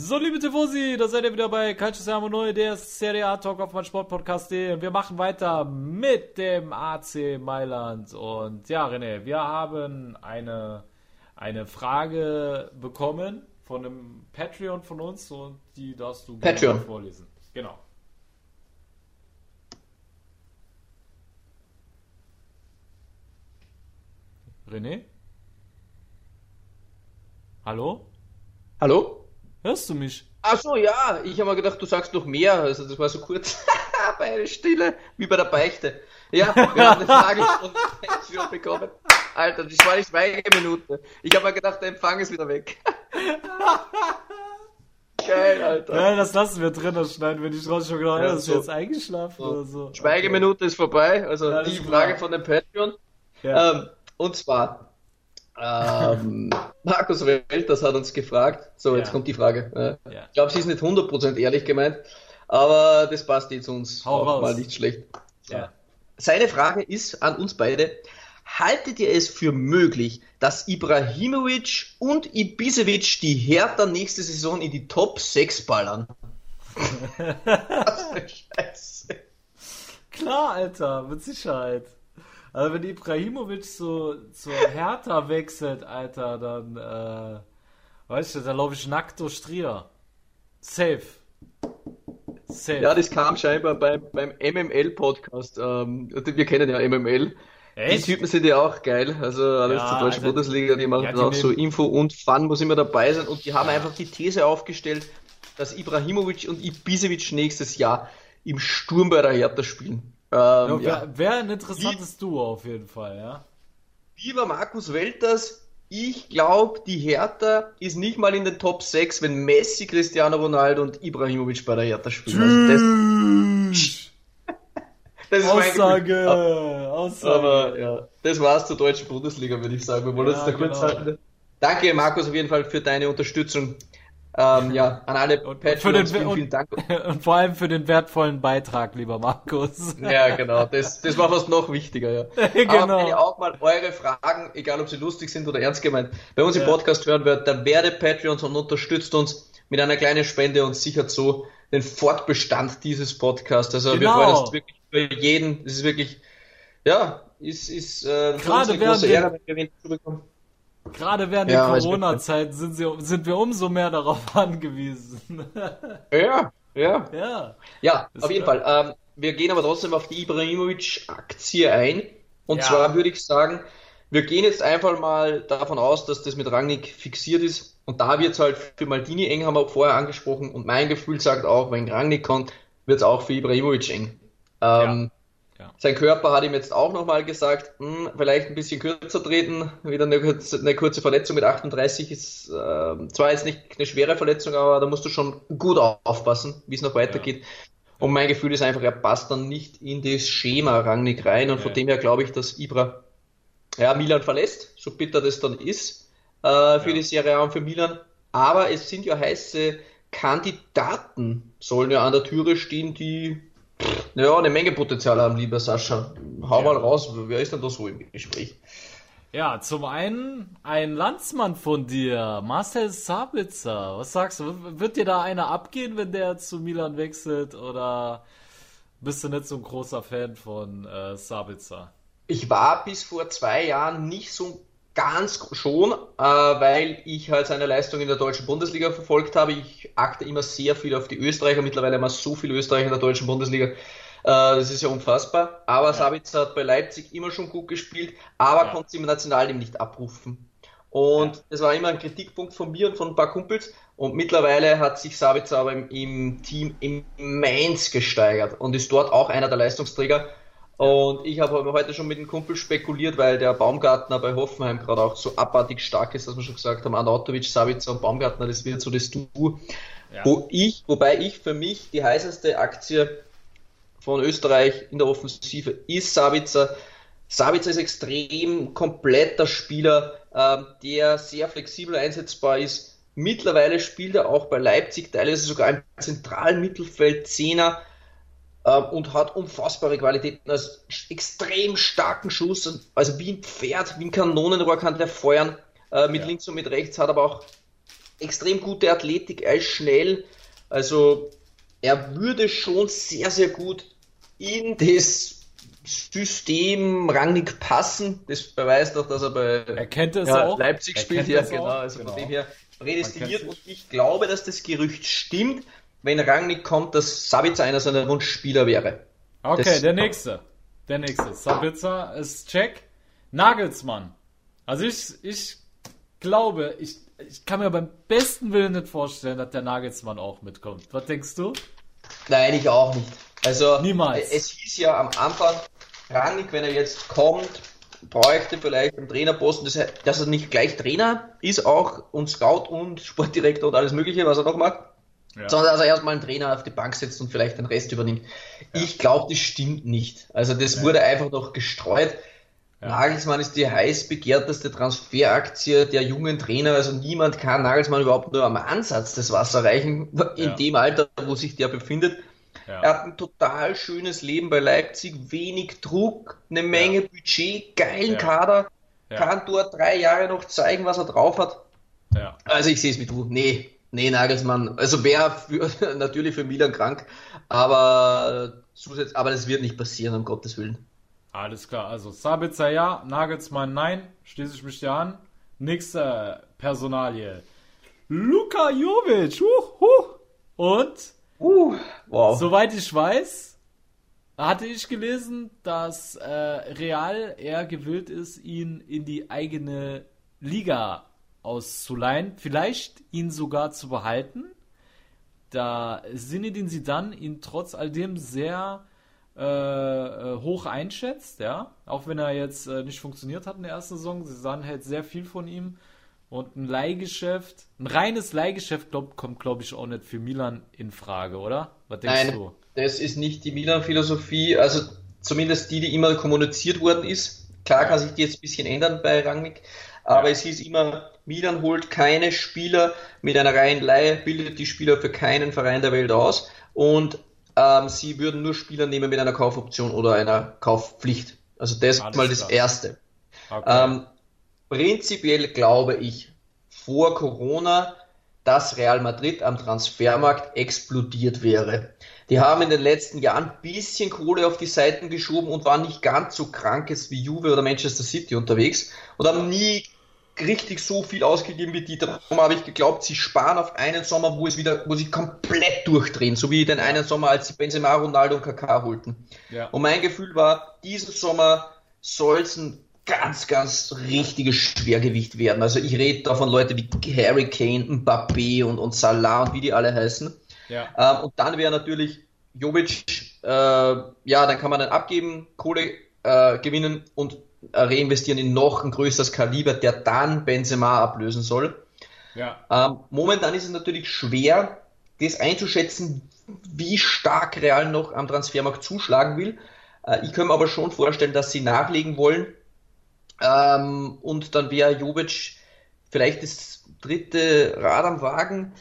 So, liebe Tifosi, da seid ihr wieder bei Calcio Siamo Neu, der Serie A Talk auf mein Sportpodcast.de und wir machen weiter mit dem AC Mailand. Und ja, René, wir haben eine, eine Frage bekommen von einem Patreon von uns und die darfst du
Patreon.
vorlesen. Genau. René? Hallo?
Hallo?
Hörst du mich?
Ach so, ja. Ich habe mir gedacht, du sagst noch mehr. Also das war so kurz bei einer Stille, wie bei der Beichte. Ja, wir haben eine Frage von Patreon bekommen. Alter, das war die Schweigeminute. Ich habe mir gedacht, der Empfang ist wieder weg.
Geil, Alter. Geil, das lassen wir drin, das schneiden wir nicht raus. Schon gedacht, ja, ist so. jetzt eingeschlafen so. oder so.
Schweigeminute okay. ist vorbei. Also ja, die Frage klar. von dem Patreon. Ja. Ähm, und zwar, ähm, Markus Welters hat uns gefragt, so jetzt ja. kommt die Frage. Ja. Ich glaube, sie ist nicht 100% ehrlich gemeint, aber das passt jetzt uns Hau auch raus. mal nicht schlecht. Ja. Seine Frage ist an uns beide, haltet ihr es für möglich, dass Ibrahimovic und Ibisevic die Hertha nächste Saison in die Top 6 ballern? Was
für Scheiße. Klar, Alter, mit Sicherheit. Also wenn Ibrahimovic zu, zur Hertha wechselt, Alter, dann, äh, weißt du, da laufe ich nackt durch Trier. Safe.
Safe. Ja, das kam scheinbar beim, beim MML-Podcast. Ähm, wir kennen ja MML. Echt? Die Typen sind ja auch geil. Also alles ja, zur deutschen also, Bundesliga, die machen ja, die auch so Info und Fun muss immer dabei sein. Und die haben einfach die These aufgestellt, dass Ibrahimovic und Ibisevic nächstes Jahr im Sturm bei der Hertha spielen.
Ähm, ja, Wäre wär ein interessantes Wie, Duo auf jeden Fall, ja.
Lieber Markus Welters, ich glaube, die Hertha ist nicht mal in den Top 6, wenn Messi, Cristiano Ronaldo und Ibrahimovic bei der Hertha spielen. Also das,
das ist Aussage, Aussage.
Aber ja, das war's zur deutschen Bundesliga, würde ich sagen. Wir wollen ja, uns da kurz genau. halten. Danke, Markus, auf jeden Fall für deine Unterstützung. Ähm, ja, an alle
Patreons, vielen, vielen Dank. Und vor allem für den wertvollen Beitrag, lieber Markus.
Ja, genau, das, das war fast noch wichtiger, ja. genau. Aber wenn ihr auch mal eure Fragen, egal ob sie lustig sind oder ernst gemeint, bei uns im ja. Podcast hören wollt, dann werdet Patreons und unterstützt uns mit einer kleinen Spende und sichert so den Fortbestand dieses Podcasts. Also genau. wir freuen uns wirklich für jeden, es ist wirklich, ja, ist, ist äh,
Gerade eine große Ehre, wenn wir zurückkommen. Gerade während ja, der Corona-Zeit sind, sind wir umso mehr darauf angewiesen.
ja, ja. Ja, ja auf jeden Fall. Ähm, wir gehen aber trotzdem auf die Ibrahimovic-Aktie ein. Und ja. zwar würde ich sagen, wir gehen jetzt einfach mal davon aus, dass das mit Rangnick fixiert ist. Und da wird es halt für Maldini eng, haben wir vorher angesprochen. Und mein Gefühl sagt auch, wenn Rangnick kommt, wird es auch für Ibrahimovic eng. Ähm, ja. Sein Körper hat ihm jetzt auch nochmal gesagt, hm, vielleicht ein bisschen kürzer treten. Wieder eine, eine kurze Verletzung mit 38 ist äh, zwar jetzt nicht eine schwere Verletzung, aber da musst du schon gut aufpassen, wie es noch weitergeht. Ja. Und mein Gefühl ist einfach, er passt dann nicht in das Schema Rangnick rein. Und ja. von dem her glaube ich, dass Ibra ja, Milan verlässt, so bitter das dann ist äh, für die Serie A und für Milan. Aber es sind ja heiße Kandidaten, sollen ja an der Türe stehen, die ja, eine Menge Potenzial haben, lieber Sascha. Hau ja. mal raus, wer ist denn da so im Gespräch?
Ja, zum einen ein Landsmann von dir, Marcel Sabitzer. Was sagst du? Wird dir da einer abgehen, wenn der zu Milan wechselt? Oder bist du nicht so ein großer Fan von äh, Sabitzer?
Ich war bis vor zwei Jahren nicht so ganz schon, äh, weil ich halt seine Leistung in der deutschen Bundesliga verfolgt habe. Ich achte immer sehr viel auf die Österreicher. Mittlerweile haben wir so viele Österreicher in der deutschen Bundesliga. Äh, das ist ja unfassbar. Aber ja. Sabitzer hat bei Leipzig immer schon gut gespielt, aber ja. konnte es im Nationalteam nicht abrufen. Und ja. das war immer ein Kritikpunkt von mir und von ein paar Kumpels. Und mittlerweile hat sich Sabitzer aber im, im Team immens gesteigert und ist dort auch einer der Leistungsträger. Und ich habe heute schon mit dem Kumpel spekuliert, weil der Baumgartner bei Hoffenheim gerade auch so abartig stark ist, dass wir schon gesagt haben, Anatovic, Savica und Baumgartner, das wird so das Du. Ja. Wo ich, wobei ich für mich die heißeste Aktie von Österreich in der Offensive ist Savica. Savica ist extrem kompletter Spieler, äh, der sehr flexibel einsetzbar ist. Mittlerweile spielt er auch bei Leipzig teilweise sogar im zentralen Mittelfeld Zehner und hat unfassbare Qualitäten als extrem starken Schuss, also wie ein Pferd, wie ein Kanonenrohr kann der feuern, äh, mit ja. links und mit rechts, hat aber auch extrem gute Athletik, er ist schnell, also er würde schon sehr, sehr gut in das System Rangnick passen. Das beweist doch, dass er bei
er ja, auch.
Leipzig spielt. Ja, genau. Also genau. von dem her prädestiniert. Und ich glaube, dass das Gerücht stimmt wenn Rangnick kommt, dass Sabitzer einer seiner Wunschspieler wäre.
Okay, das der nächste. Der nächste. Sabitzer ist check. Nagelsmann. Also ich, ich glaube, ich, ich kann mir beim besten Willen nicht vorstellen, dass der Nagelsmann auch mitkommt. Was denkst du?
Nein, ich auch nicht. Also
Niemals.
es hieß ja am Anfang, Rangnick, wenn er jetzt kommt, bräuchte vielleicht einen Trainerposten, dass er nicht gleich Trainer ist auch und Scout und Sportdirektor und alles mögliche, was er noch macht. Ja. Sondern dass er erstmal einen Trainer auf die Bank setzt und vielleicht den Rest übernimmt. Ja. Ich glaube, das stimmt nicht. Also das ja. wurde einfach noch gestreut. Nagelsmann ist die heiß begehrteste Transferaktie der jungen Trainer. Also niemand kann Nagelsmann überhaupt nur am Ansatz des Wasser reichen, in dem Alter, wo sich der befindet. Er hat ein total schönes Leben bei Leipzig, wenig Druck, eine Menge Budget, geilen Kader, kann dort drei Jahre noch zeigen, was er drauf hat. Also ich sehe es mit du. Nee, Nee, Nagelsmann, also wäre natürlich für Milan krank, aber, zusätzlich, aber das wird nicht passieren, um Gottes Willen.
Alles klar, also Sabitzer ja, Nagelsmann nein, schließe ich mich dir an. Nächste Personalie. Luka Jovic, uh, uh. und
uh, wow.
soweit ich weiß, hatte ich gelesen, dass äh, Real eher gewillt ist, ihn in die eigene Liga auszuleihen, vielleicht ihn sogar zu behalten, da Sinedin dann ihn trotz all dem sehr äh, äh, hoch einschätzt, ja, auch wenn er jetzt äh, nicht funktioniert hat in der ersten Saison, Zidane hält sehr viel von ihm und ein Leihgeschäft, ein reines Leihgeschäft glaub, kommt, glaube ich, auch nicht für Milan in Frage, oder?
Was denkst Nein, du? Das ist nicht die Milan-Philosophie, also zumindest die, die immer kommuniziert worden ist. Klar kann sich die jetzt ein bisschen ändern bei Rangnick, Aber ja. es hieß immer, Milan holt keine Spieler mit einer reinen Leihe, bildet die Spieler für keinen Verein der Welt aus und ähm, sie würden nur Spieler nehmen mit einer Kaufoption oder einer Kaufpflicht. Also das ist mal das klar. Erste. Okay. Ähm, prinzipiell glaube ich, vor Corona, dass Real Madrid am Transfermarkt explodiert wäre. Die haben in den letzten Jahren ein bisschen Kohle auf die Seiten geschoben und waren nicht ganz so krank jetzt wie Juve oder Manchester City unterwegs und haben nie richtig so viel ausgegeben wie die. Darum habe ich geglaubt, sie sparen auf einen Sommer, wo es wieder, wo sie komplett durchdrehen, so wie den einen Sommer, als sie Benzema, Ronaldo und Kaká holten. Ja. Und mein Gefühl war, diesen Sommer soll es ein ganz, ganz richtiges Schwergewicht werden. Also ich rede da von Leuten wie Harry Kane, Mbappé und, und Salah und wie die alle heißen. Ja. Ähm, und dann wäre natürlich Jovic, äh, ja, dann kann man dann abgeben, Kohle äh, gewinnen und reinvestieren in noch ein größeres Kaliber, der dann Benzema ablösen soll. Ja. Ähm, momentan ist es natürlich schwer, das einzuschätzen, wie stark Real noch am Transfermarkt zuschlagen will. Äh, ich könnte mir aber schon vorstellen, dass sie nachlegen wollen. Ähm, und dann wäre Jovic vielleicht das dritte Rad am Wagen.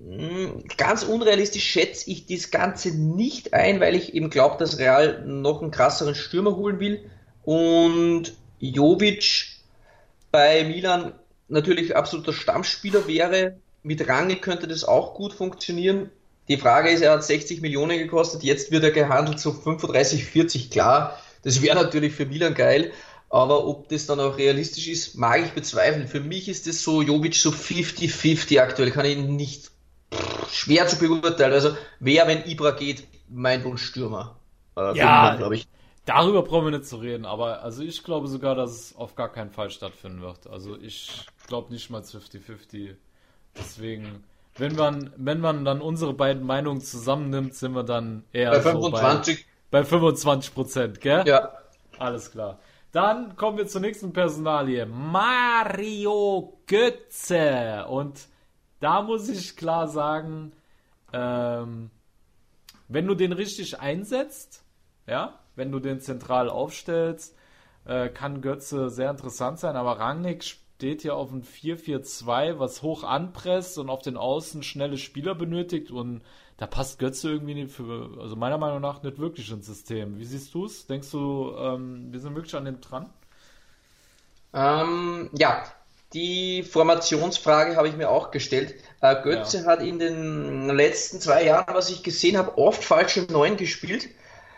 Hm, ganz unrealistisch schätze ich das Ganze nicht ein, weil ich eben glaube, dass Real noch einen krasseren Stürmer holen will und Jovic bei Milan natürlich absoluter Stammspieler wäre. Mit Rangel könnte das auch gut funktionieren. Die Frage ist, er hat 60 Millionen gekostet, jetzt wird er gehandelt zu so 35, 40, klar. Das wäre natürlich für Milan geil, aber ob das dann auch realistisch ist, mag ich bezweifeln. Für mich ist das so, Jovic so 50-50 aktuell, kann ich nicht schwer zu beurteilen. Also wer, wenn Ibra geht, mein Wunschstürmer.
Äh, ja, glaube ich. Darüber brauchen wir nicht zu reden, aber also ich glaube sogar, dass es auf gar keinen Fall stattfinden wird. Also ich glaube nicht mal 50-50. Deswegen, wenn man, wenn man dann unsere beiden Meinungen zusammennimmt, sind wir dann eher
bei 25.
So bei, bei 25 Prozent, gell? Ja. Alles klar. Dann kommen wir zur nächsten Personalie. Mario Götze. Und da muss ich klar sagen, ähm, wenn du den richtig einsetzt, ja, wenn du den zentral aufstellst, äh, kann Götze sehr interessant sein, aber Rangnick steht ja auf ein 4-4-2, was hoch anpresst und auf den Außen schnelle Spieler benötigt und da passt Götze irgendwie nicht für, also meiner Meinung nach nicht wirklich ins System. Wie siehst du es? Denkst du, ähm, wir sind wirklich an dem dran?
Ähm, ja, die Formationsfrage habe ich mir auch gestellt. Äh, Götze ja. hat in den letzten zwei Jahren, was ich gesehen habe, oft falsche Neun gespielt.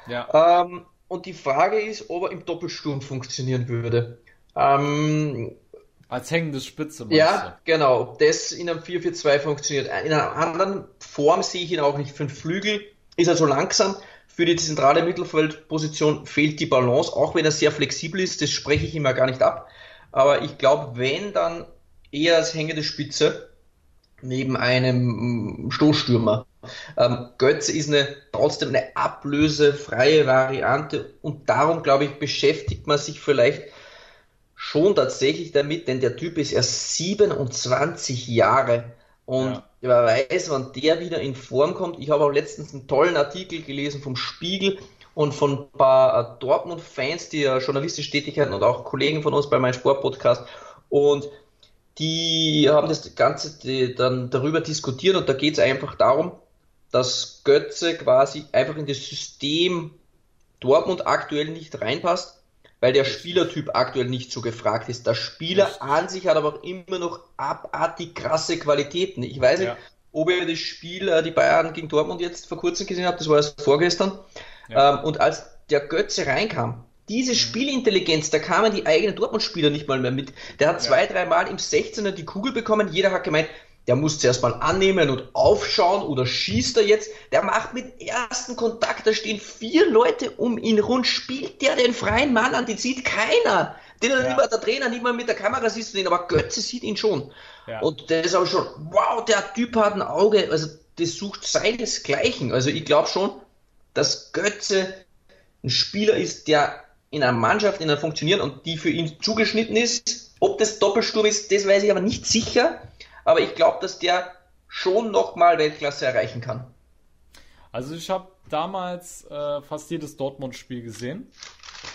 Ja. Ähm, und die Frage ist, ob er im Doppelsturm funktionieren würde. Ähm,
Als hängende Spitze,
Ja, du? genau. Ob das in einem 4-4-2 funktioniert. In einer anderen Form sehe ich ihn auch nicht. Für den Flügel ist er so langsam. Für die zentrale Mittelfeldposition fehlt die Balance, auch wenn er sehr flexibel ist. Das spreche ich immer gar nicht ab. Aber ich glaube, wenn, dann eher als hängende Spitze neben einem Stoßstürmer. Ähm, Götze ist eine, trotzdem eine ablösefreie Variante und darum, glaube ich, beschäftigt man sich vielleicht schon tatsächlich damit, denn der Typ ist erst 27 Jahre und ja. wer weiß, wann der wieder in Form kommt. Ich habe auch letztens einen tollen Artikel gelesen vom Spiegel und von ein paar äh, Dortmund-Fans, die ja journalistisch tätig sind und auch Kollegen von uns bei meinem Sportpodcast und die haben das Ganze dann darüber diskutiert und da geht es einfach darum, dass Götze quasi einfach in das System Dortmund aktuell nicht reinpasst, weil der Spielertyp aktuell nicht so gefragt ist. Der Spieler an sich hat aber auch immer noch abartig krasse Qualitäten. Ich weiß nicht, ja. ob ihr das Spiel, äh, die Bayern gegen Dortmund jetzt vor kurzem gesehen habt, das war erst vorgestern. Ja. Ähm, und als der Götze reinkam, diese mhm. Spielintelligenz, da kamen die eigenen Dortmund-Spieler nicht mal mehr mit. Der hat zwei, ja. drei Mal im 16er die Kugel bekommen. Jeder hat gemeint, der muss zuerst mal annehmen und aufschauen oder schießt er jetzt. Der macht mit ersten Kontakt, da stehen vier Leute um ihn rund. Spielt der den freien Mann an? Den sieht keiner. Den ja. nicht der Trainer, nicht mal mit der Kamera siehst du den, aber Götze sieht ihn schon. Ja. Und der ist aber schon, wow, der Typ hat ein Auge. Also das sucht seinesgleichen. Also ich glaube schon, dass Götze ein Spieler ist, der in einer Mannschaft, in einer funktionieren und die für ihn zugeschnitten ist. Ob das Doppelsturm ist, das weiß ich aber nicht sicher. Aber ich glaube, dass der schon nochmal Weltklasse erreichen kann.
Also ich habe damals äh, fast jedes Dortmund-Spiel gesehen.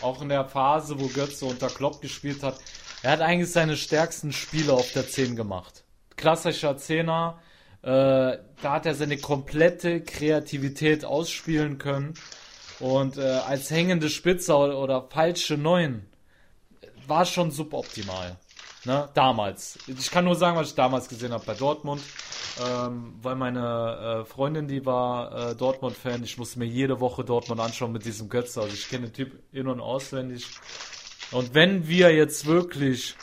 Auch in der Phase, wo Götze unter Klopp gespielt hat. er hat eigentlich seine stärksten Spiele auf der 10 gemacht. Klassischer Zehner, äh, da hat er seine komplette Kreativität ausspielen können. Und äh, als hängende Spitze oder, falsche Neun war schon suboptimal. Ne? Damals. Ich kann nur sagen, was ich damals gesehen habe bei Dortmund. Ähm, weil meine äh, Freundin, die war äh, Dortmund-Fan, ich musste mir jede Woche Dortmund anschauen mit diesem Götze. Also ich kenne den Typ in- und auswendig. Und wenn wir jetzt wirklich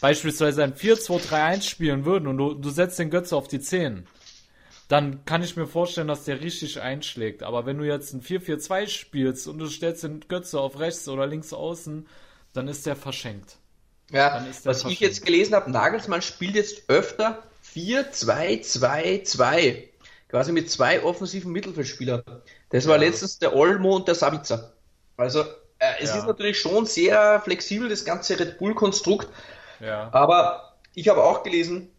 beispielsweise ein 4-2-3-1 spielen würden und du, du setzt den Götze auf die 10, dann kann ich mir vorstellen, dass der richtig einschlägt. Aber wenn du jetzt ein 4-4-2 spielst und du stellst den Götze auf rechts oder links außen, dann ist der verschenkt.
Ja, was ich jetzt gelesen habe, Nagelsmann spielt jetzt öfter 4-2-2-2. Quasi mit zwei offensiven Mittelfeldspielern. Das war ja. letztens der Olmo und der Sabitzer. Also, äh, es ja. ist natürlich schon sehr flexibel, das ganze Red Bull-Konstrukt. Ja. Aber ich habe auch gelesen,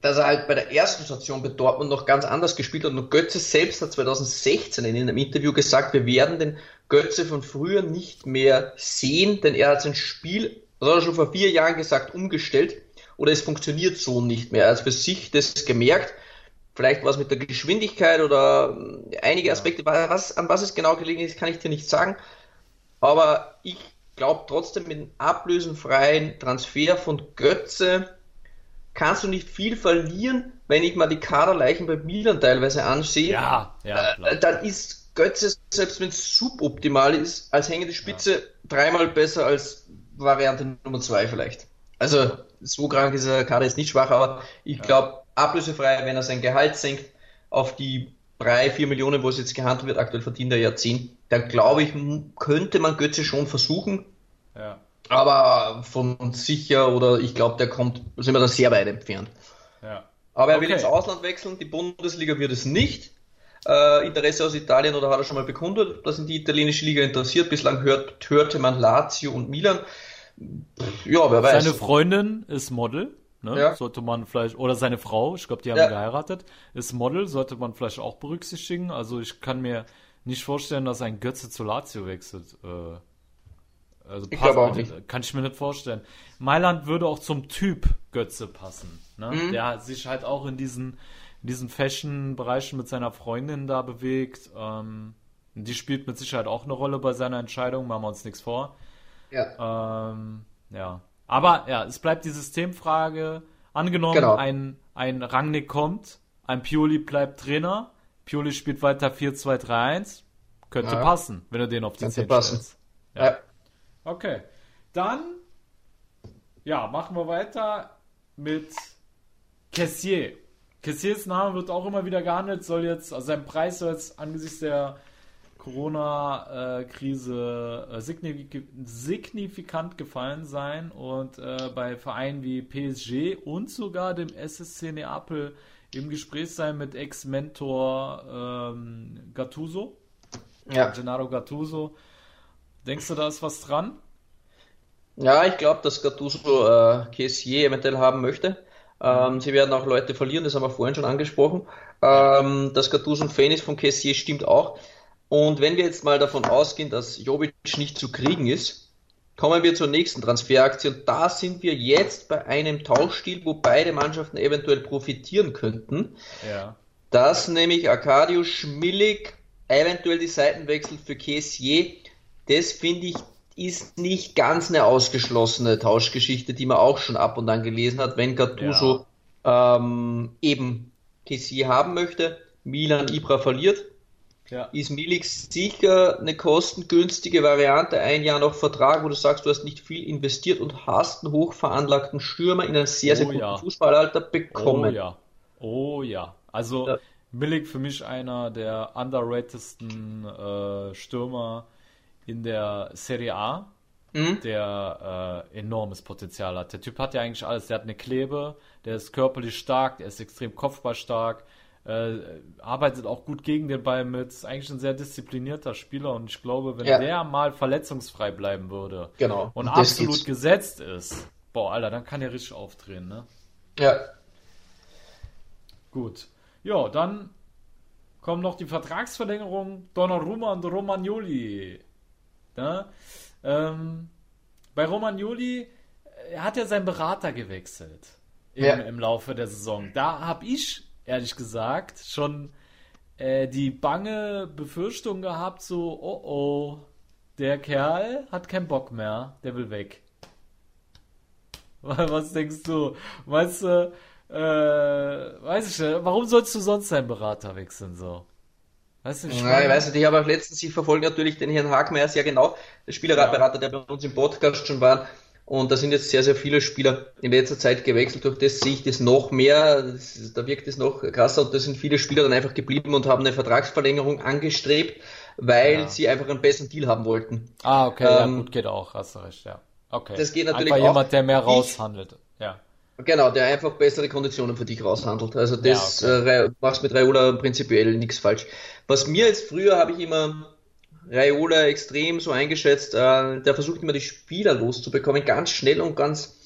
dass er halt bei der ersten Station bei Dortmund noch ganz anders gespielt hat. Und Götze selbst hat 2016 in einem Interview gesagt, wir werden den Götze von früher nicht mehr sehen, denn er hat sein Spiel, das hat er schon vor vier Jahren gesagt, umgestellt oder es funktioniert so nicht mehr. Er hat für sich das gemerkt. Vielleicht was mit der Geschwindigkeit oder einige Aspekte, was, an was es genau gelegen ist, kann ich dir nicht sagen. Aber ich glaube trotzdem, mit einem ablösenfreien Transfer von Götze kannst du nicht viel verlieren, wenn ich mal die Kaderleichen bei Milan teilweise ansehe.
Ja, ja.
Äh, dann ist Götze, selbst wenn es suboptimal ist, als hängende Spitze ja. dreimal besser als Variante Nummer zwei vielleicht. Also so krank ist der Kader jetzt nicht schwach, aber ich glaube, ablösefrei, wenn er sein Gehalt senkt auf die drei, vier Millionen, wo es jetzt gehandelt wird, aktuell verdient er ja zehn, dann glaube ich, könnte man Götze schon versuchen. Ja. Aber von sicher oder ich glaube, der kommt, sind wir da sehr weit entfernt. Ja. Aber er okay. will ins Ausland wechseln, die Bundesliga wird es nicht. Äh, Interesse aus Italien oder hat er schon mal bekundet, dass ihn die italienische Liga interessiert. Bislang hört, hörte man Lazio und Milan.
Ja, wer weiß. Seine Freundin ist Model. Ne? Ja. Sollte man vielleicht, oder seine Frau, ich glaube, die haben ja. geheiratet, ist Model, sollte man vielleicht auch berücksichtigen. Also ich kann mir nicht vorstellen, dass ein Götze zu Lazio wechselt. Äh, also ich auch nicht. Kann ich mir nicht vorstellen. Mailand würde auch zum Typ Götze passen. Ne? Mhm. Der sich halt auch in diesen, in diesen Fashion-Bereichen mit seiner Freundin da bewegt. Ähm, die spielt mit Sicherheit auch eine Rolle bei seiner Entscheidung, machen wir uns nichts vor. Ja. Ähm, ja. Aber ja, es bleibt die Systemfrage. Angenommen, genau. ein, ein Rangnick kommt, ein Pioli bleibt Trainer, Pioli spielt weiter 4-2-3-1, könnte ja. passen, wenn er den auf die könnte 10 passen. stellst. Ja. ja. Okay. Dann, ja, machen wir weiter mit Cassier. Cassiers Name wird auch immer wieder gehandelt, soll jetzt, also sein Preis soll jetzt angesichts der Corona-Krise äh, signifikant gefallen sein und äh, bei Vereinen wie PSG und sogar dem SSC Neapel im Gespräch sein mit Ex-Mentor ähm, Gattuso. Ja. Gennaro Gattuso. Denkst du, da ist was dran?
Ja, ich glaube, dass Gattuso äh, Kessier eventuell haben möchte. Ähm, sie werden auch Leute verlieren, das haben wir vorhin schon angesprochen. Ähm, dass Gattuso ein Fan ist von Kessier stimmt auch. Und wenn wir jetzt mal davon ausgehen, dass Jovic nicht zu kriegen ist, kommen wir zur nächsten Transferaktie. Und da sind wir jetzt bei einem Tauschstil, wo beide Mannschaften eventuell profitieren könnten. Ja. Dass nämlich Arcadio Schmillig eventuell die Seiten wechselt für Kessier. Das finde ich ist nicht ganz eine ausgeschlossene Tauschgeschichte, die man auch schon ab und an gelesen hat, wenn Gattuso ja. ähm, eben Kessier haben möchte, Milan Ibra verliert ja. ist Milik sicher eine kostengünstige Variante. Ein Jahr noch Vertrag, wo du sagst, du hast nicht viel investiert und hast einen hochveranlagten Stürmer in einem sehr, sehr oh, guten ja. Fußballalter bekommen.
Oh ja. Oh ja. Also ja. Milik für mich einer der underratedsten äh, Stürmer in der Serie A, mhm. der äh, enormes Potenzial hat. Der Typ hat ja eigentlich alles. Der hat eine Klebe, der ist körperlich stark, der ist extrem kopfballstark, äh, arbeitet auch gut gegen den Ball mit, ist eigentlich ein sehr disziplinierter Spieler und ich glaube, wenn ja. der mal verletzungsfrei bleiben würde
genau.
und, und absolut geht's. gesetzt ist, boah, Alter, dann kann er richtig aufdrehen, ne?
Ja.
Gut. Ja, dann kommen noch die Vertragsverlängerung Donnarumma und Romagnoli. Ne? Ähm, bei Romagnoli er hat ja seinen Berater gewechselt im, ja. im Laufe der Saison. Da habe ich, ehrlich gesagt, schon äh, die bange Befürchtung gehabt, so, oh oh, der Kerl hat keinen Bock mehr, der will weg. Was denkst du? Weißt du, äh, weiß ich nicht, warum sollst du sonst deinen Berater wechseln so?
Du, ich, ja, ich weiß nicht, ich habe auch letztens, ich verfolge natürlich den Herrn Hagmeier sehr genau, der Spielerberater, der bei uns im Podcast schon war. Und da sind jetzt sehr, sehr viele Spieler in letzter Zeit gewechselt. Durch das sehe ich das noch mehr. Das, da wirkt es noch krasser. Und da sind viele Spieler dann einfach geblieben und haben eine Vertragsverlängerung angestrebt, weil ja. sie einfach einen besseren Deal haben wollten.
Ah, okay, ähm, ja, gut, geht auch, hast du recht, ja. Okay.
Das geht natürlich
einfach auch. jemand, der mehr raushandelt, ja.
Genau, der einfach bessere Konditionen für dich raushandelt. Also das ja, okay. äh, machst mit Raiola prinzipiell nichts falsch. Was mir jetzt früher habe ich immer Raiola extrem so eingeschätzt, äh, der versucht immer die Spieler loszubekommen, ganz schnell und ganz.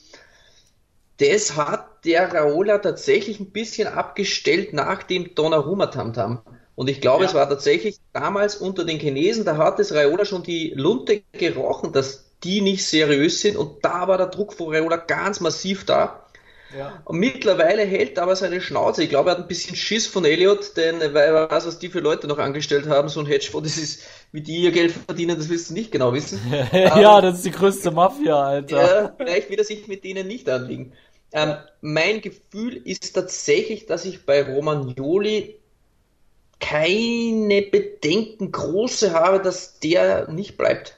Das hat der Raiola tatsächlich ein bisschen abgestellt nach dem Donnarumma Tamtam. Und ich glaube, ja. es war tatsächlich damals unter den Chinesen, da hat es Raiola schon die Lunte gerochen, dass die nicht seriös sind und da war der Druck von Raiola ganz massiv da. Ja. Und mittlerweile hält aber seine Schnauze. Ich glaube, er hat ein bisschen Schiss von Elliot, denn weil er weiß, was die für Leute noch angestellt haben. So ein Hedgefonds, das ist, wie die ihr Geld verdienen, das willst du nicht genau wissen.
ja, das ist die größte Mafia, Alter.
Ja, vielleicht wird er sich mit denen nicht anlegen. Ähm, mein Gefühl ist tatsächlich, dass ich bei Romagnoli keine Bedenken große habe, dass der nicht bleibt.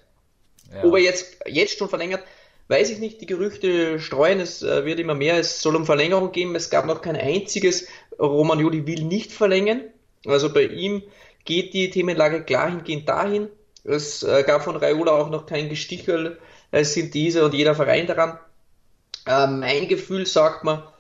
Ja. Ob er jetzt, jetzt schon verlängert, weiß ich nicht, die Gerüchte streuen, es äh, wird immer mehr, es soll um Verlängerung geben, es gab noch kein einziges, Romagnoli will nicht verlängern, also bei ihm geht die Themenlage klar hingehend dahin, es äh, gab von Raiola auch noch kein Gestichel, es sind diese und jeder Verein daran. Äh, mein Gefühl sagt mir,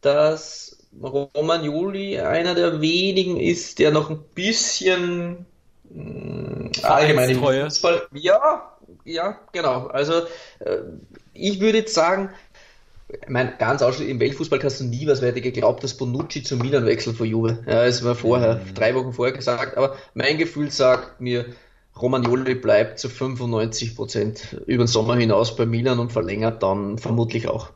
dass Romagnoli einer der wenigen ist, der noch ein bisschen
mh, allgemein im Fußball,
ja, ja, genau. Also äh, ich würde jetzt sagen, ich meine, ganz ausschließlich im Weltfußball kannst du nie was weiter geglaubt, dass Bonucci zu Milan wechselt vor Juve. Ja, es war vorher, mhm. drei Wochen vorher gesagt, aber mein Gefühl sagt mir, Romagnoli bleibt zu 95 Prozent über den Sommer hinaus bei Milan und verlängert dann vermutlich auch.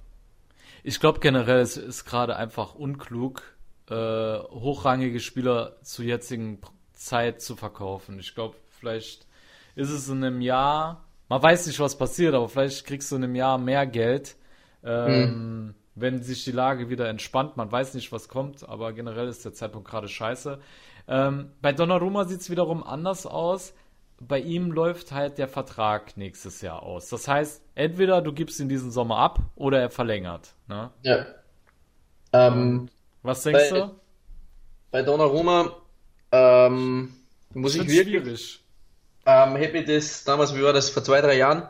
Ich glaube generell, es ist gerade einfach unklug, äh, hochrangige Spieler zur jetzigen Zeit zu verkaufen. Ich glaube, vielleicht ist es in einem Jahr, man weiß nicht, was passiert, aber vielleicht kriegst du in einem Jahr mehr Geld, ähm, hm. wenn sich die Lage wieder entspannt. Man weiß nicht, was kommt, aber generell ist der Zeitpunkt gerade scheiße. Ähm, bei Donnarumma sieht es wiederum anders aus. Bei ihm läuft halt der Vertrag nächstes Jahr aus. Das heißt, entweder du gibst ihn diesen Sommer ab oder er verlängert. Ne?
Ja.
Ähm, was denkst bei, du?
Bei Donnarumma ähm, muss ich wirklich. Schwierig ähm, hätte das damals, wie war das, vor zwei, drei Jahren.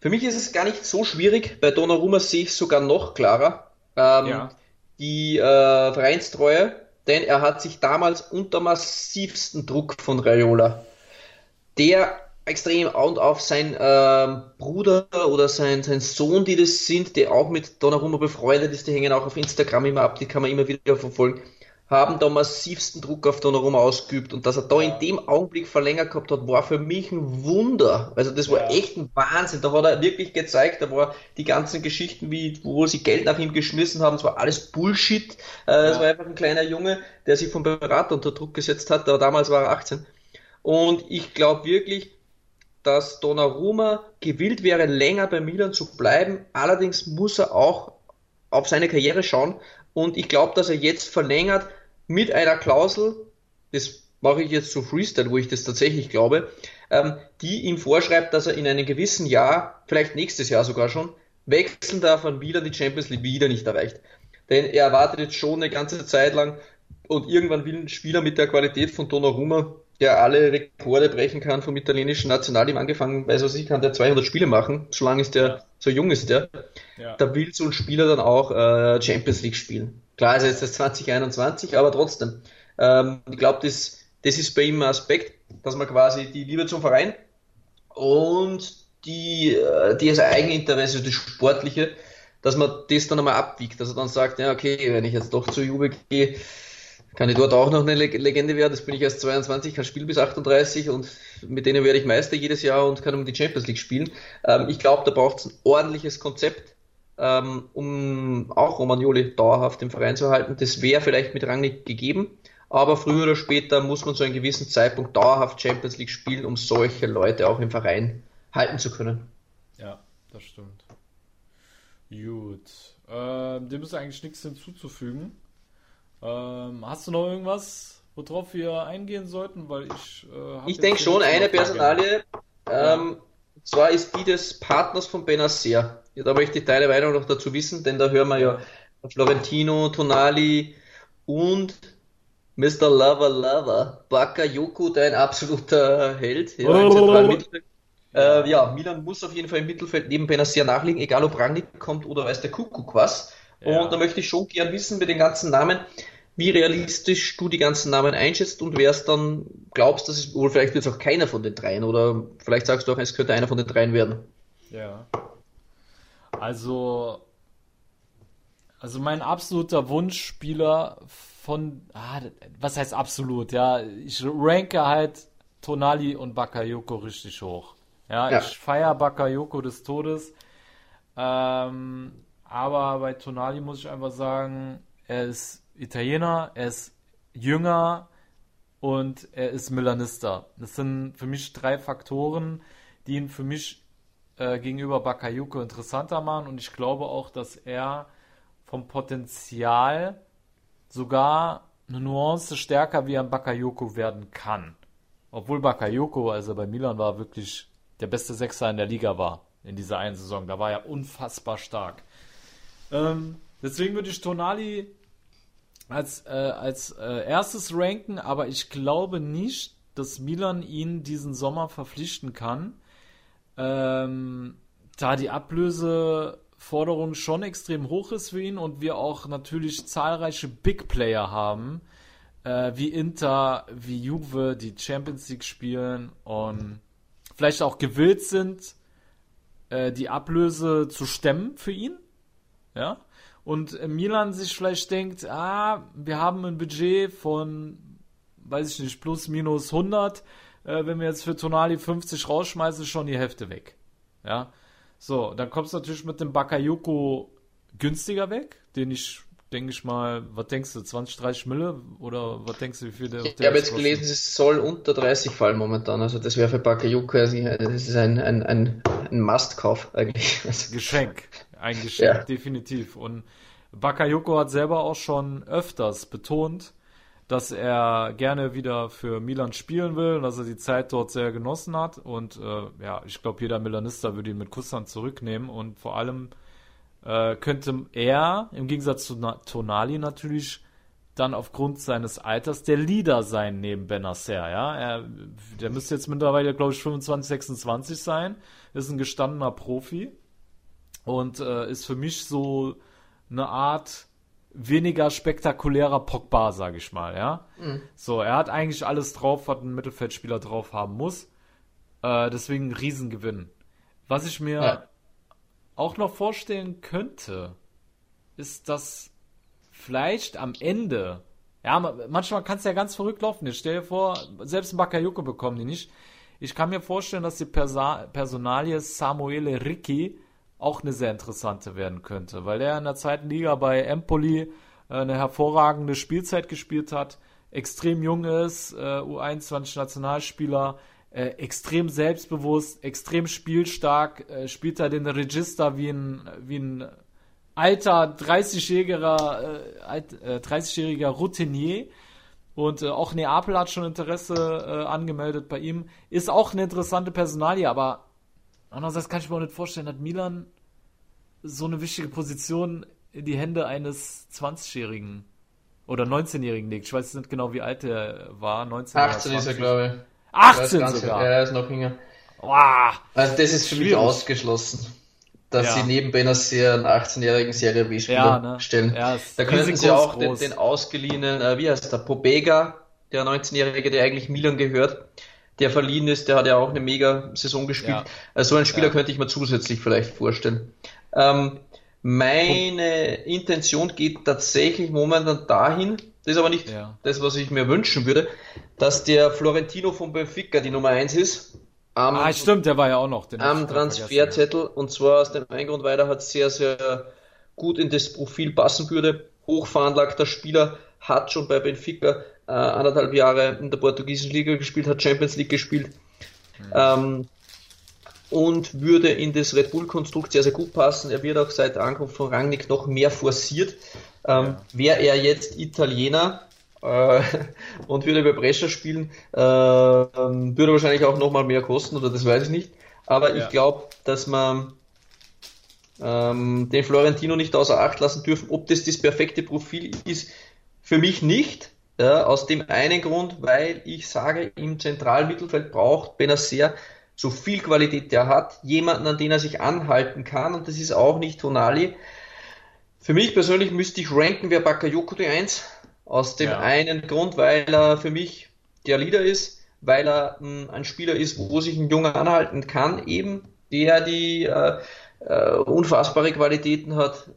Für mich ist es gar nicht so schwierig. Bei Donnarumma sehe ich es sogar noch klarer. Ähm, ja. Die äh, Vereinstreue, denn er hat sich damals unter massivsten Druck von Raiola, der extrem und auf sein ähm, Bruder oder sein, sein Sohn, die das sind, der auch mit Donnarumma befreundet ist, die hängen auch auf Instagram immer ab, die kann man immer wieder verfolgen haben da massivsten Druck auf Donnarumma ausgeübt und dass er da in dem Augenblick verlängert gehabt hat, war für mich ein Wunder. Also das war ja. echt ein Wahnsinn. Da hat er wirklich gezeigt, da war die ganzen Geschichten, wie wo sie Geld nach ihm geschmissen haben, das war alles Bullshit. Äh, ja. Das war einfach ein kleiner Junge, der sich vom Berater unter Druck gesetzt hat, aber damals war er 18. Und ich glaube wirklich, dass Donnarumma gewillt wäre, länger bei Milan zu bleiben. Allerdings muss er auch auf seine Karriere schauen. Und ich glaube, dass er jetzt verlängert, mit einer Klausel, das mache ich jetzt so Freestyle, wo ich das tatsächlich glaube, ähm, die ihm vorschreibt, dass er in einem gewissen Jahr, vielleicht nächstes Jahr sogar schon, wechseln darf und wieder die Champions League wieder nicht erreicht. Denn er erwartet jetzt schon eine ganze Zeit lang und irgendwann will ein Spieler mit der Qualität von Donnarumma, der alle Rekorde brechen kann vom italienischen Nationalteam angefangen, weiß was ich, kann der 200 Spiele machen, so lange ist der, so jung ist der. Ja. Da will so ein Spieler dann auch äh, Champions League spielen. Klar ist jetzt das 2021, aber trotzdem. Ähm, ich glaube, das, das ist bei ihm ein Aspekt, dass man quasi die Liebe zum Verein und die, äh, die das Eigeninteresse, das Sportliche, dass man das dann einmal abwiegt, dass er dann sagt, ja okay, wenn ich jetzt doch zu Juve gehe, kann ich dort auch noch eine Legende werden, das bin ich erst 22, kann spielen bis 38 und mit denen werde ich Meister jedes Jahr und kann um die Champions League spielen. Ähm, ich glaube, da braucht es ein ordentliches Konzept ähm, um auch Romagnoli dauerhaft im Verein zu halten. Das wäre vielleicht mit Rangnick gegeben, aber früher oder später muss man zu einem gewissen Zeitpunkt dauerhaft Champions League spielen, um solche Leute auch im Verein halten zu können.
Ja, das stimmt. Gut. Ähm, dem ist eigentlich nichts hinzuzufügen. Ähm, hast du noch irgendwas, worauf wir eingehen sollten? Weil ich.
Äh, ich denke schon, eine Personalie. Ähm, und zwar ist die des Partners von Benacer. Ja, da möchte ich deine Meinung noch dazu wissen, denn da hören wir ja Florentino, Tonali und Mr. Lover Lover, Bakayoko, dein absoluter Held. Ja, äh, ja, Milan muss auf jeden Fall im Mittelfeld neben Benacer nachliegen, egal ob Rangnick kommt oder weiß der Kuckuck was. Ja. Und da möchte ich schon gern wissen mit den ganzen Namen, wie realistisch du die ganzen Namen einschätzt und wer es dann glaubst, dass es, oder vielleicht wird es auch keiner von den dreien, oder vielleicht sagst du auch, es könnte einer von den dreien werden.
Ja. Also, also mein absoluter Wunschspieler von, ah, was heißt absolut, ja, ich ranke halt Tonali und Bakayoko richtig hoch. Ja, ja. ich feiere Bakayoko des Todes. Ähm, aber bei Tonali muss ich einfach sagen, er ist Italiener, er ist jünger und er ist Milanista. Das sind für mich drei Faktoren, die ihn für mich äh, gegenüber Bakayoko interessanter machen und ich glaube auch, dass er vom Potenzial sogar eine Nuance stärker wie ein Bakayoko werden kann. Obwohl Bakayoko, als er bei Milan war, wirklich der beste Sechser in der Liga war in dieser einen Saison. Da war er unfassbar stark. Ähm, deswegen würde ich Tonali als, äh, als äh, erstes ranken, aber ich glaube nicht, dass Milan ihn diesen Sommer verpflichten kann, ähm, da die Ablöseforderung schon extrem hoch ist für ihn und wir auch natürlich zahlreiche Big Player haben, äh, wie Inter, wie Juve, die Champions League spielen und vielleicht auch gewillt sind, äh, die Ablöse zu stemmen für ihn. Ja und Milan sich vielleicht denkt, ah, wir haben ein Budget von, weiß ich nicht, plus minus 100, äh, wenn wir jetzt für Tonali 50 rausschmeißen, ist schon die Hälfte weg. Ja, so, dann kommst du natürlich mit dem Bakayoko günstiger weg, den ich denke ich mal, was denkst du, 20, 30 Mille oder was denkst du, wie viel
der Ich habe jetzt gelesen, es soll unter 30 fallen momentan, also das wäre für Bakayoko, also das ist ein, ein, ein, ein Must-Kauf eigentlich.
Geschenk. Ein Geschenk, ja. definitiv. Und Bakayoko hat selber auch schon öfters betont, dass er gerne wieder für Milan spielen will und dass er die Zeit dort sehr genossen hat. Und äh, ja, ich glaube, jeder Milanista würde ihn mit Kusshand zurücknehmen. Und vor allem äh, könnte er, im Gegensatz zu Na Tonali natürlich, dann aufgrund seines Alters der Leader sein neben Benacer. Ja? Er, der müsste jetzt mittlerweile, glaube ich, 25, 26 sein. Ist ein gestandener Profi und äh, ist für mich so eine Art weniger spektakulärer Pogba, sage ich mal, ja. Mhm. So, er hat eigentlich alles drauf, was ein Mittelfeldspieler drauf haben muss. Äh, deswegen ein Riesengewinn. Was ich mir ja. auch noch vorstellen könnte, ist, dass vielleicht am Ende, ja, manchmal kann es ja ganz verrückt laufen. Ich stell dir vor, selbst ein Bakayoko bekommen die nicht. Ich kann mir vorstellen, dass die Persa Personalie Samuele Ricci auch eine sehr interessante werden könnte, weil er in der zweiten Liga bei Empoli äh, eine hervorragende Spielzeit gespielt hat, extrem jung ist, äh, U21 äh, extrem selbstbewusst, extrem spielstark, spielt er den Register wie ein, wie ein alter 30-jähriger äh, 30-jähriger äh, Routinier. Und auch Neapel hat schon Interesse äh, angemeldet bei ihm. Ist auch eine interessante Personalie, aber Andererseits kann ich mir auch nicht vorstellen, dass Milan so eine wichtige Position in die Hände eines 20-Jährigen oder 19-Jährigen legt. Ich weiß nicht genau, wie alt er war. 19
18 ist er, glaube ich.
18 sogar?
Ja, er ist noch jünger.
Wow.
Also das ist für Schwierig. mich ausgeschlossen, dass ja. sie neben Benacer einen 18-jährigen Serie B-Spieler ja, ne? stellen. Ja, da könnten sie auch den, den, ausgeliehenen, äh, wie heißt der, Pobega, der 19-jährige, der eigentlich Milan gehört, der verliehen ist, der hat ja auch eine mega Saison gespielt. Ja. Also so einen Spieler ja. könnte ich mir zusätzlich vielleicht vorstellen. Ähm, meine Intention geht tatsächlich momentan dahin, das ist aber nicht ja. das, was ich mir wünschen würde, dass der Florentino von Benfica die Nummer 1 ist.
am, ah, stimmt, der war ja auch noch
am Transferzettel. Und zwar aus dem Eingrund, weil er hat sehr, sehr gut in das Profil passen würde. Hochveranlagter Spieler, hat schon bei Benfica äh, anderthalb Jahre in der portugiesischen Liga gespielt, hat Champions League gespielt. Mhm. Ähm, und würde in das Red Bull-Konstrukt sehr, sehr gut passen. Er wird auch seit der Ankunft von Rangnick noch mehr forciert. Ähm, ja. Wäre er jetzt Italiener äh, und würde bei Brescia spielen, äh, würde wahrscheinlich auch noch mal mehr kosten, oder das weiß ich nicht. Aber ja. ich glaube, dass man ähm, den Florentino nicht außer Acht lassen dürfen. Ob das das perfekte Profil ist, für mich nicht. Ja, aus dem einen Grund, weil ich sage, im zentralen Mittelfeld braucht Benacer so viel Qualität der hat, jemanden, an den er sich anhalten kann, und das ist auch nicht Tonali. Für mich persönlich müsste ich ranken, wer Bakayoko die 1, aus dem ja. einen Grund, weil er für mich der Leader ist, weil er hm, ein Spieler ist, wo sich ein Junge anhalten kann, eben, der die äh, äh, unfassbare Qualitäten hat,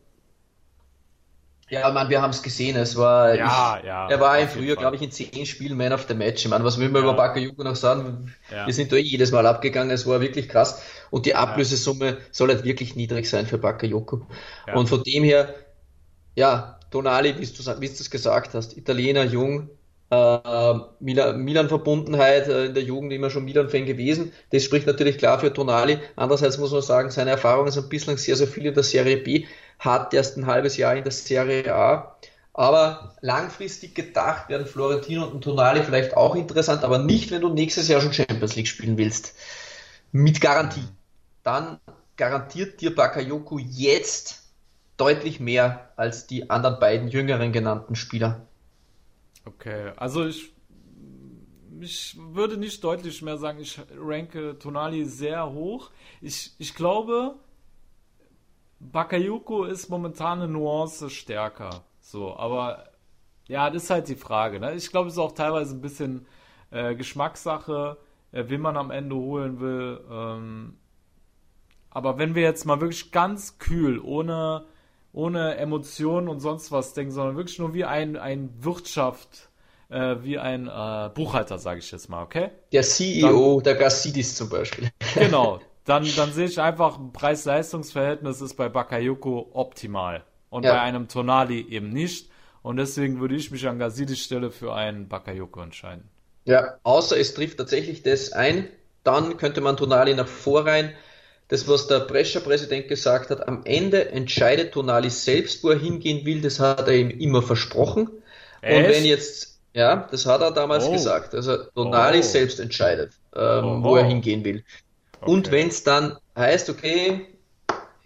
ja, man, wir haben es gesehen. Es war, ja, ich, ja, er war im Frühjahr, glaube ich, in zehn Spielen Man of the Match. Meine, was will man ja. über Bakayoko noch sagen? Ja. Wir sind da eh jedes Mal abgegangen. Es war wirklich krass. Und die Ablösesumme soll halt wirklich niedrig sein für Bakayoko. Und von dem her, ja, Tonali, wie du es gesagt hast, Italiener, jung, äh, Milan-Verbundenheit äh, in der Jugend immer schon Milan-Fan gewesen. Das spricht natürlich klar für Tonali. Andererseits muss man sagen, seine Erfahrungen sind bislang sehr, sehr viel in der Serie B hat erst ein halbes Jahr in der Serie A. Aber langfristig gedacht werden Florentino und Tonali vielleicht auch interessant, aber nicht, wenn du nächstes Jahr schon Champions League spielen willst. Mit Garantie. Dann garantiert dir Bakayoko jetzt deutlich mehr als die anderen beiden jüngeren genannten Spieler.
Okay, also ich, ich würde nicht deutlich mehr sagen, ich ranke Tonali sehr hoch. Ich, ich glaube, Bakayoko ist momentan eine Nuance stärker. So, aber ja, das ist halt die Frage. Ne? Ich glaube, es ist auch teilweise ein bisschen äh, Geschmackssache, äh, wen man am Ende holen will. Ähm, aber wenn wir jetzt mal wirklich ganz kühl, ohne, ohne Emotionen und sonst was denken, sondern wirklich nur wie ein, ein Wirtschaft, äh, wie ein äh, Buchhalter, sage ich jetzt mal, okay?
Der CEO Dann, der Gassidis zum Beispiel.
Genau, dann, dann sehe ich einfach, Preis-Leistungs-Verhältnis ist bei Bakayoko optimal und ja. bei einem Tonali eben nicht. Und deswegen würde ich mich an Gazidis Stelle für einen Bakayoko entscheiden.
Ja, außer es trifft tatsächlich das ein, dann könnte man Tonali nach vorrein. Das, was der Brescia-Präsident gesagt hat, am Ende entscheidet Tonali selbst, wo er hingehen will, das hat er ihm immer versprochen. Echt? Und wenn jetzt, ja, das hat er damals oh. gesagt, also Tonali oh. selbst entscheidet, ähm, oh. wo er hingehen will. Okay. Und wenn es dann heißt, okay,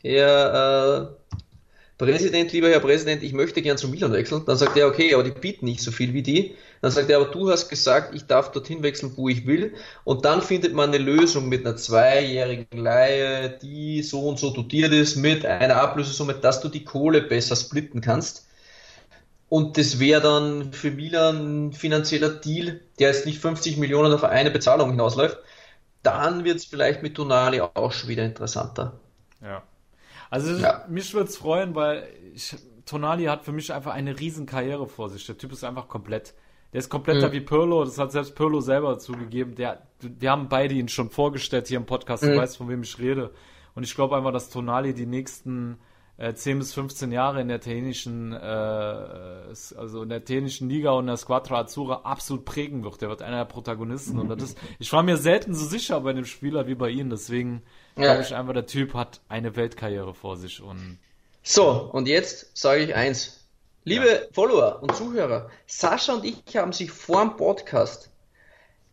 Herr äh, Präsident, lieber Herr Präsident, ich möchte gern zu Milan wechseln, dann sagt er, okay, aber die bieten nicht so viel wie die. Dann sagt er, aber du hast gesagt, ich darf dorthin wechseln, wo ich will. Und dann findet man eine Lösung mit einer zweijährigen Leihe, die so und so dotiert ist, mit einer Ablösesumme, dass du die Kohle besser splitten kannst. Und das wäre dann für Milan ein finanzieller Deal, der jetzt nicht 50 Millionen auf eine Bezahlung hinausläuft, dann wird es vielleicht mit Tonali auch schon wieder interessanter.
Ja. Also ja. mich würde es freuen, weil ich, Tonali hat für mich einfach eine riesen Karriere vor sich. Der Typ ist einfach komplett. Der ist kompletter mhm. wie Pirlo, das hat selbst Pirlo selber zugegeben. Der, wir haben beide ihn schon vorgestellt hier im Podcast, mhm. du weißt, von wem ich rede. Und ich glaube einfach, dass Tonali die nächsten äh, 10 bis 15 Jahre in der italienischen, äh, also in der italienischen Liga und der Squadra Azzurra absolut prägen wird. Der wird einer der Protagonisten. Und das ist, ich war mir selten so sicher bei dem Spieler wie bei ihm. Deswegen ja. glaube ich einfach, der Typ hat eine Weltkarriere vor sich. Und
so, und jetzt sage ich eins. Liebe ja. Follower und Zuhörer, Sascha und ich haben sich vor dem Podcast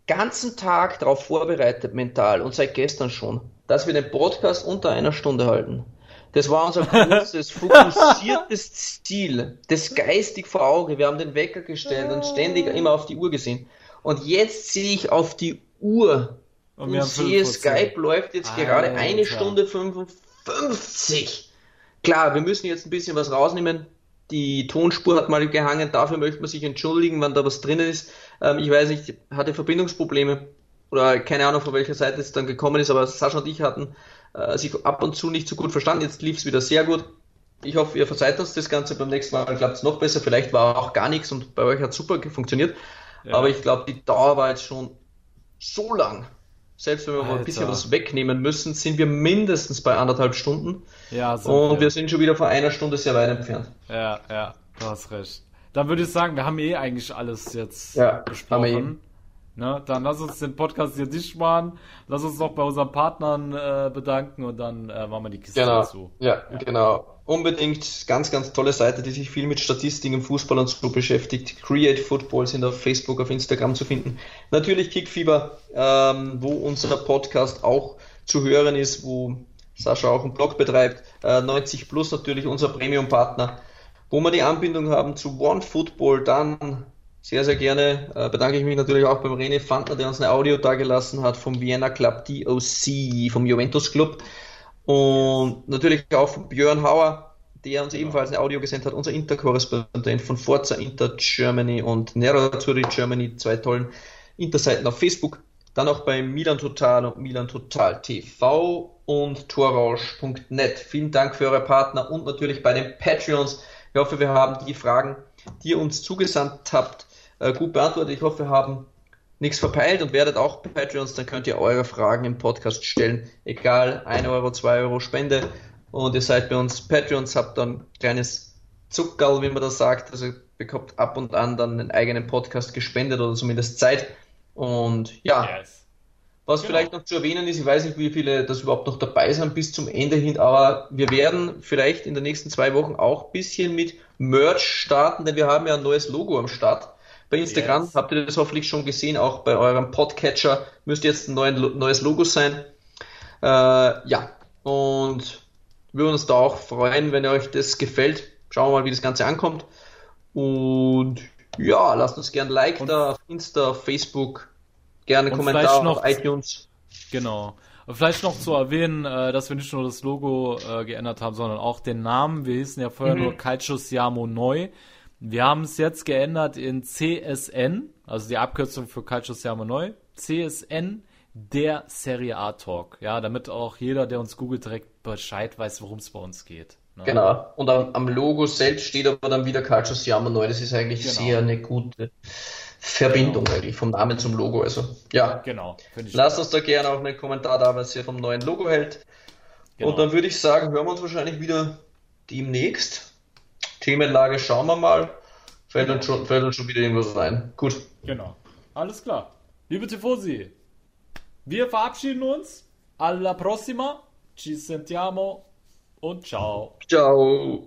ganzen Tag darauf vorbereitet, mental und seit gestern schon, dass wir den Podcast unter einer Stunde halten. Das war unser großes, fokussiertes Ziel, das geistig vor Auge. Wir haben den Wecker gestellt und ständig immer auf die Uhr gesehen. Und jetzt sehe ich auf die Uhr und, und sehe, Skype läuft jetzt Alter. gerade eine Stunde 55. Klar, wir müssen jetzt ein bisschen was rausnehmen. Die Tonspur hat mal gehangen, dafür möchte man sich entschuldigen, wenn da was drin ist. Ähm, ich weiß nicht, hatte Verbindungsprobleme oder keine Ahnung, von welcher Seite es dann gekommen ist, aber Sascha und ich hatten äh, sich ab und zu nicht so gut verstanden. Jetzt lief es wieder sehr gut. Ich hoffe, ihr verzeiht uns das Ganze. Beim nächsten Mal klappt es noch besser. Vielleicht war auch gar nichts und bei euch hat es super funktioniert. Ja. Aber ich glaube, die Dauer war jetzt schon so lang, Selbst wenn wir Alter. ein bisschen was wegnehmen müssen, sind wir mindestens bei anderthalb Stunden. Ja, so. Und wir. wir sind schon wieder vor einer Stunde sehr weit entfernt.
Ja, ja, du hast recht. Dann würde ich sagen, wir haben eh eigentlich alles jetzt ja, besprochen. Ne, dann lass uns den Podcast hier dicht machen. Lass uns noch bei unseren Partnern äh, bedanken und dann äh, machen wir die Kiste
genau.
dazu.
Ja, ja, genau. Unbedingt ganz, ganz tolle Seite, die sich viel mit Statistiken im Fußball und so beschäftigt. Create Football sind auf Facebook, auf Instagram zu finden. Natürlich Kickfieber, ähm, wo unser Podcast auch zu hören ist, wo Sascha auch einen Blog betreibt. Äh, 90 Plus natürlich unser Premium-Partner, wo wir die Anbindung haben zu One Football, dann sehr, sehr gerne. Äh, bedanke ich mich natürlich auch beim René Fandner, der uns eine Audio dargelassen hat vom Vienna Club DOC, vom Juventus Club. Und natürlich auch von Björn Hauer, der uns ebenfalls eine Audio gesendet hat, unser Interkorrespondent von Forza Inter Germany und Nerazzurri Germany, zwei tollen Interseiten auf Facebook. Dann auch bei Milan Total und Milan Total TV und torrausch.net. Vielen Dank für eure Partner und natürlich bei den Patreons. Ich hoffe, wir haben die Fragen, die ihr uns zugesandt habt, äh, gut beantwortet. Ich hoffe, wir haben nichts verpeilt und werdet auch Patreons, dann könnt ihr eure Fragen im Podcast stellen. Egal, 1 Euro, 2 Euro Spende. Und ihr seid bei uns Patreons, habt dann ein kleines Zuckerl, wie man das sagt. Also bekommt ab und an dann einen eigenen Podcast gespendet oder zumindest Zeit. Und ja, yes. was genau. vielleicht noch zu erwähnen ist, ich weiß nicht, wie viele das überhaupt noch dabei sind bis zum Ende hin, aber wir werden vielleicht in den nächsten zwei Wochen auch ein bisschen mit Merch starten, denn wir haben ja ein neues Logo am Start. Bei Instagram yes. habt ihr das hoffentlich schon gesehen, auch bei eurem Podcatcher müsste jetzt ein neues Logo sein. Äh, ja, und wir würden uns da auch freuen, wenn euch das gefällt. Schauen wir mal, wie das Ganze ankommt. Und ja, lasst uns gerne ein Like und, da auf Insta, auf Facebook, gerne Kommentar
noch,
auf iTunes.
Genau. Vielleicht noch zu erwähnen, äh, dass wir nicht nur das Logo äh, geändert haben, sondern auch den Namen. Wir hießen ja vorher mhm. nur Calcio Siamo Neu. Wir haben es jetzt geändert in CSN, also die Abkürzung für Calcio Siamo Neu. CSN, der Serie A Talk. Ja, damit auch jeder, der uns googelt, direkt Bescheid weiß, worum es bei uns geht.
Ne? Genau. Und am, am, Logo selbst steht aber dann wieder Calcio Siamo Neu. Das ist eigentlich genau. sehr eine gute Verbindung genau. eigentlich vom Namen zum Logo. Also ja.
Genau.
Lasst uns da gerne auch einen Kommentar da, was ihr vom neuen Logo hält. Genau. Und dann würde ich sagen, hören wir uns wahrscheinlich wieder demnächst. Themenlage schauen wir mal. Fällt uns schon, fällt uns schon wieder irgendwas rein. Gut.
Genau. Alles klar. Liebe Tifosi, wir verabschieden uns. Alla prossima. Ci sentiamo und ciao.
Ciao.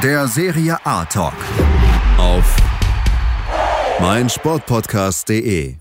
Der Serie A Talk. Auf meinsportpodcast.de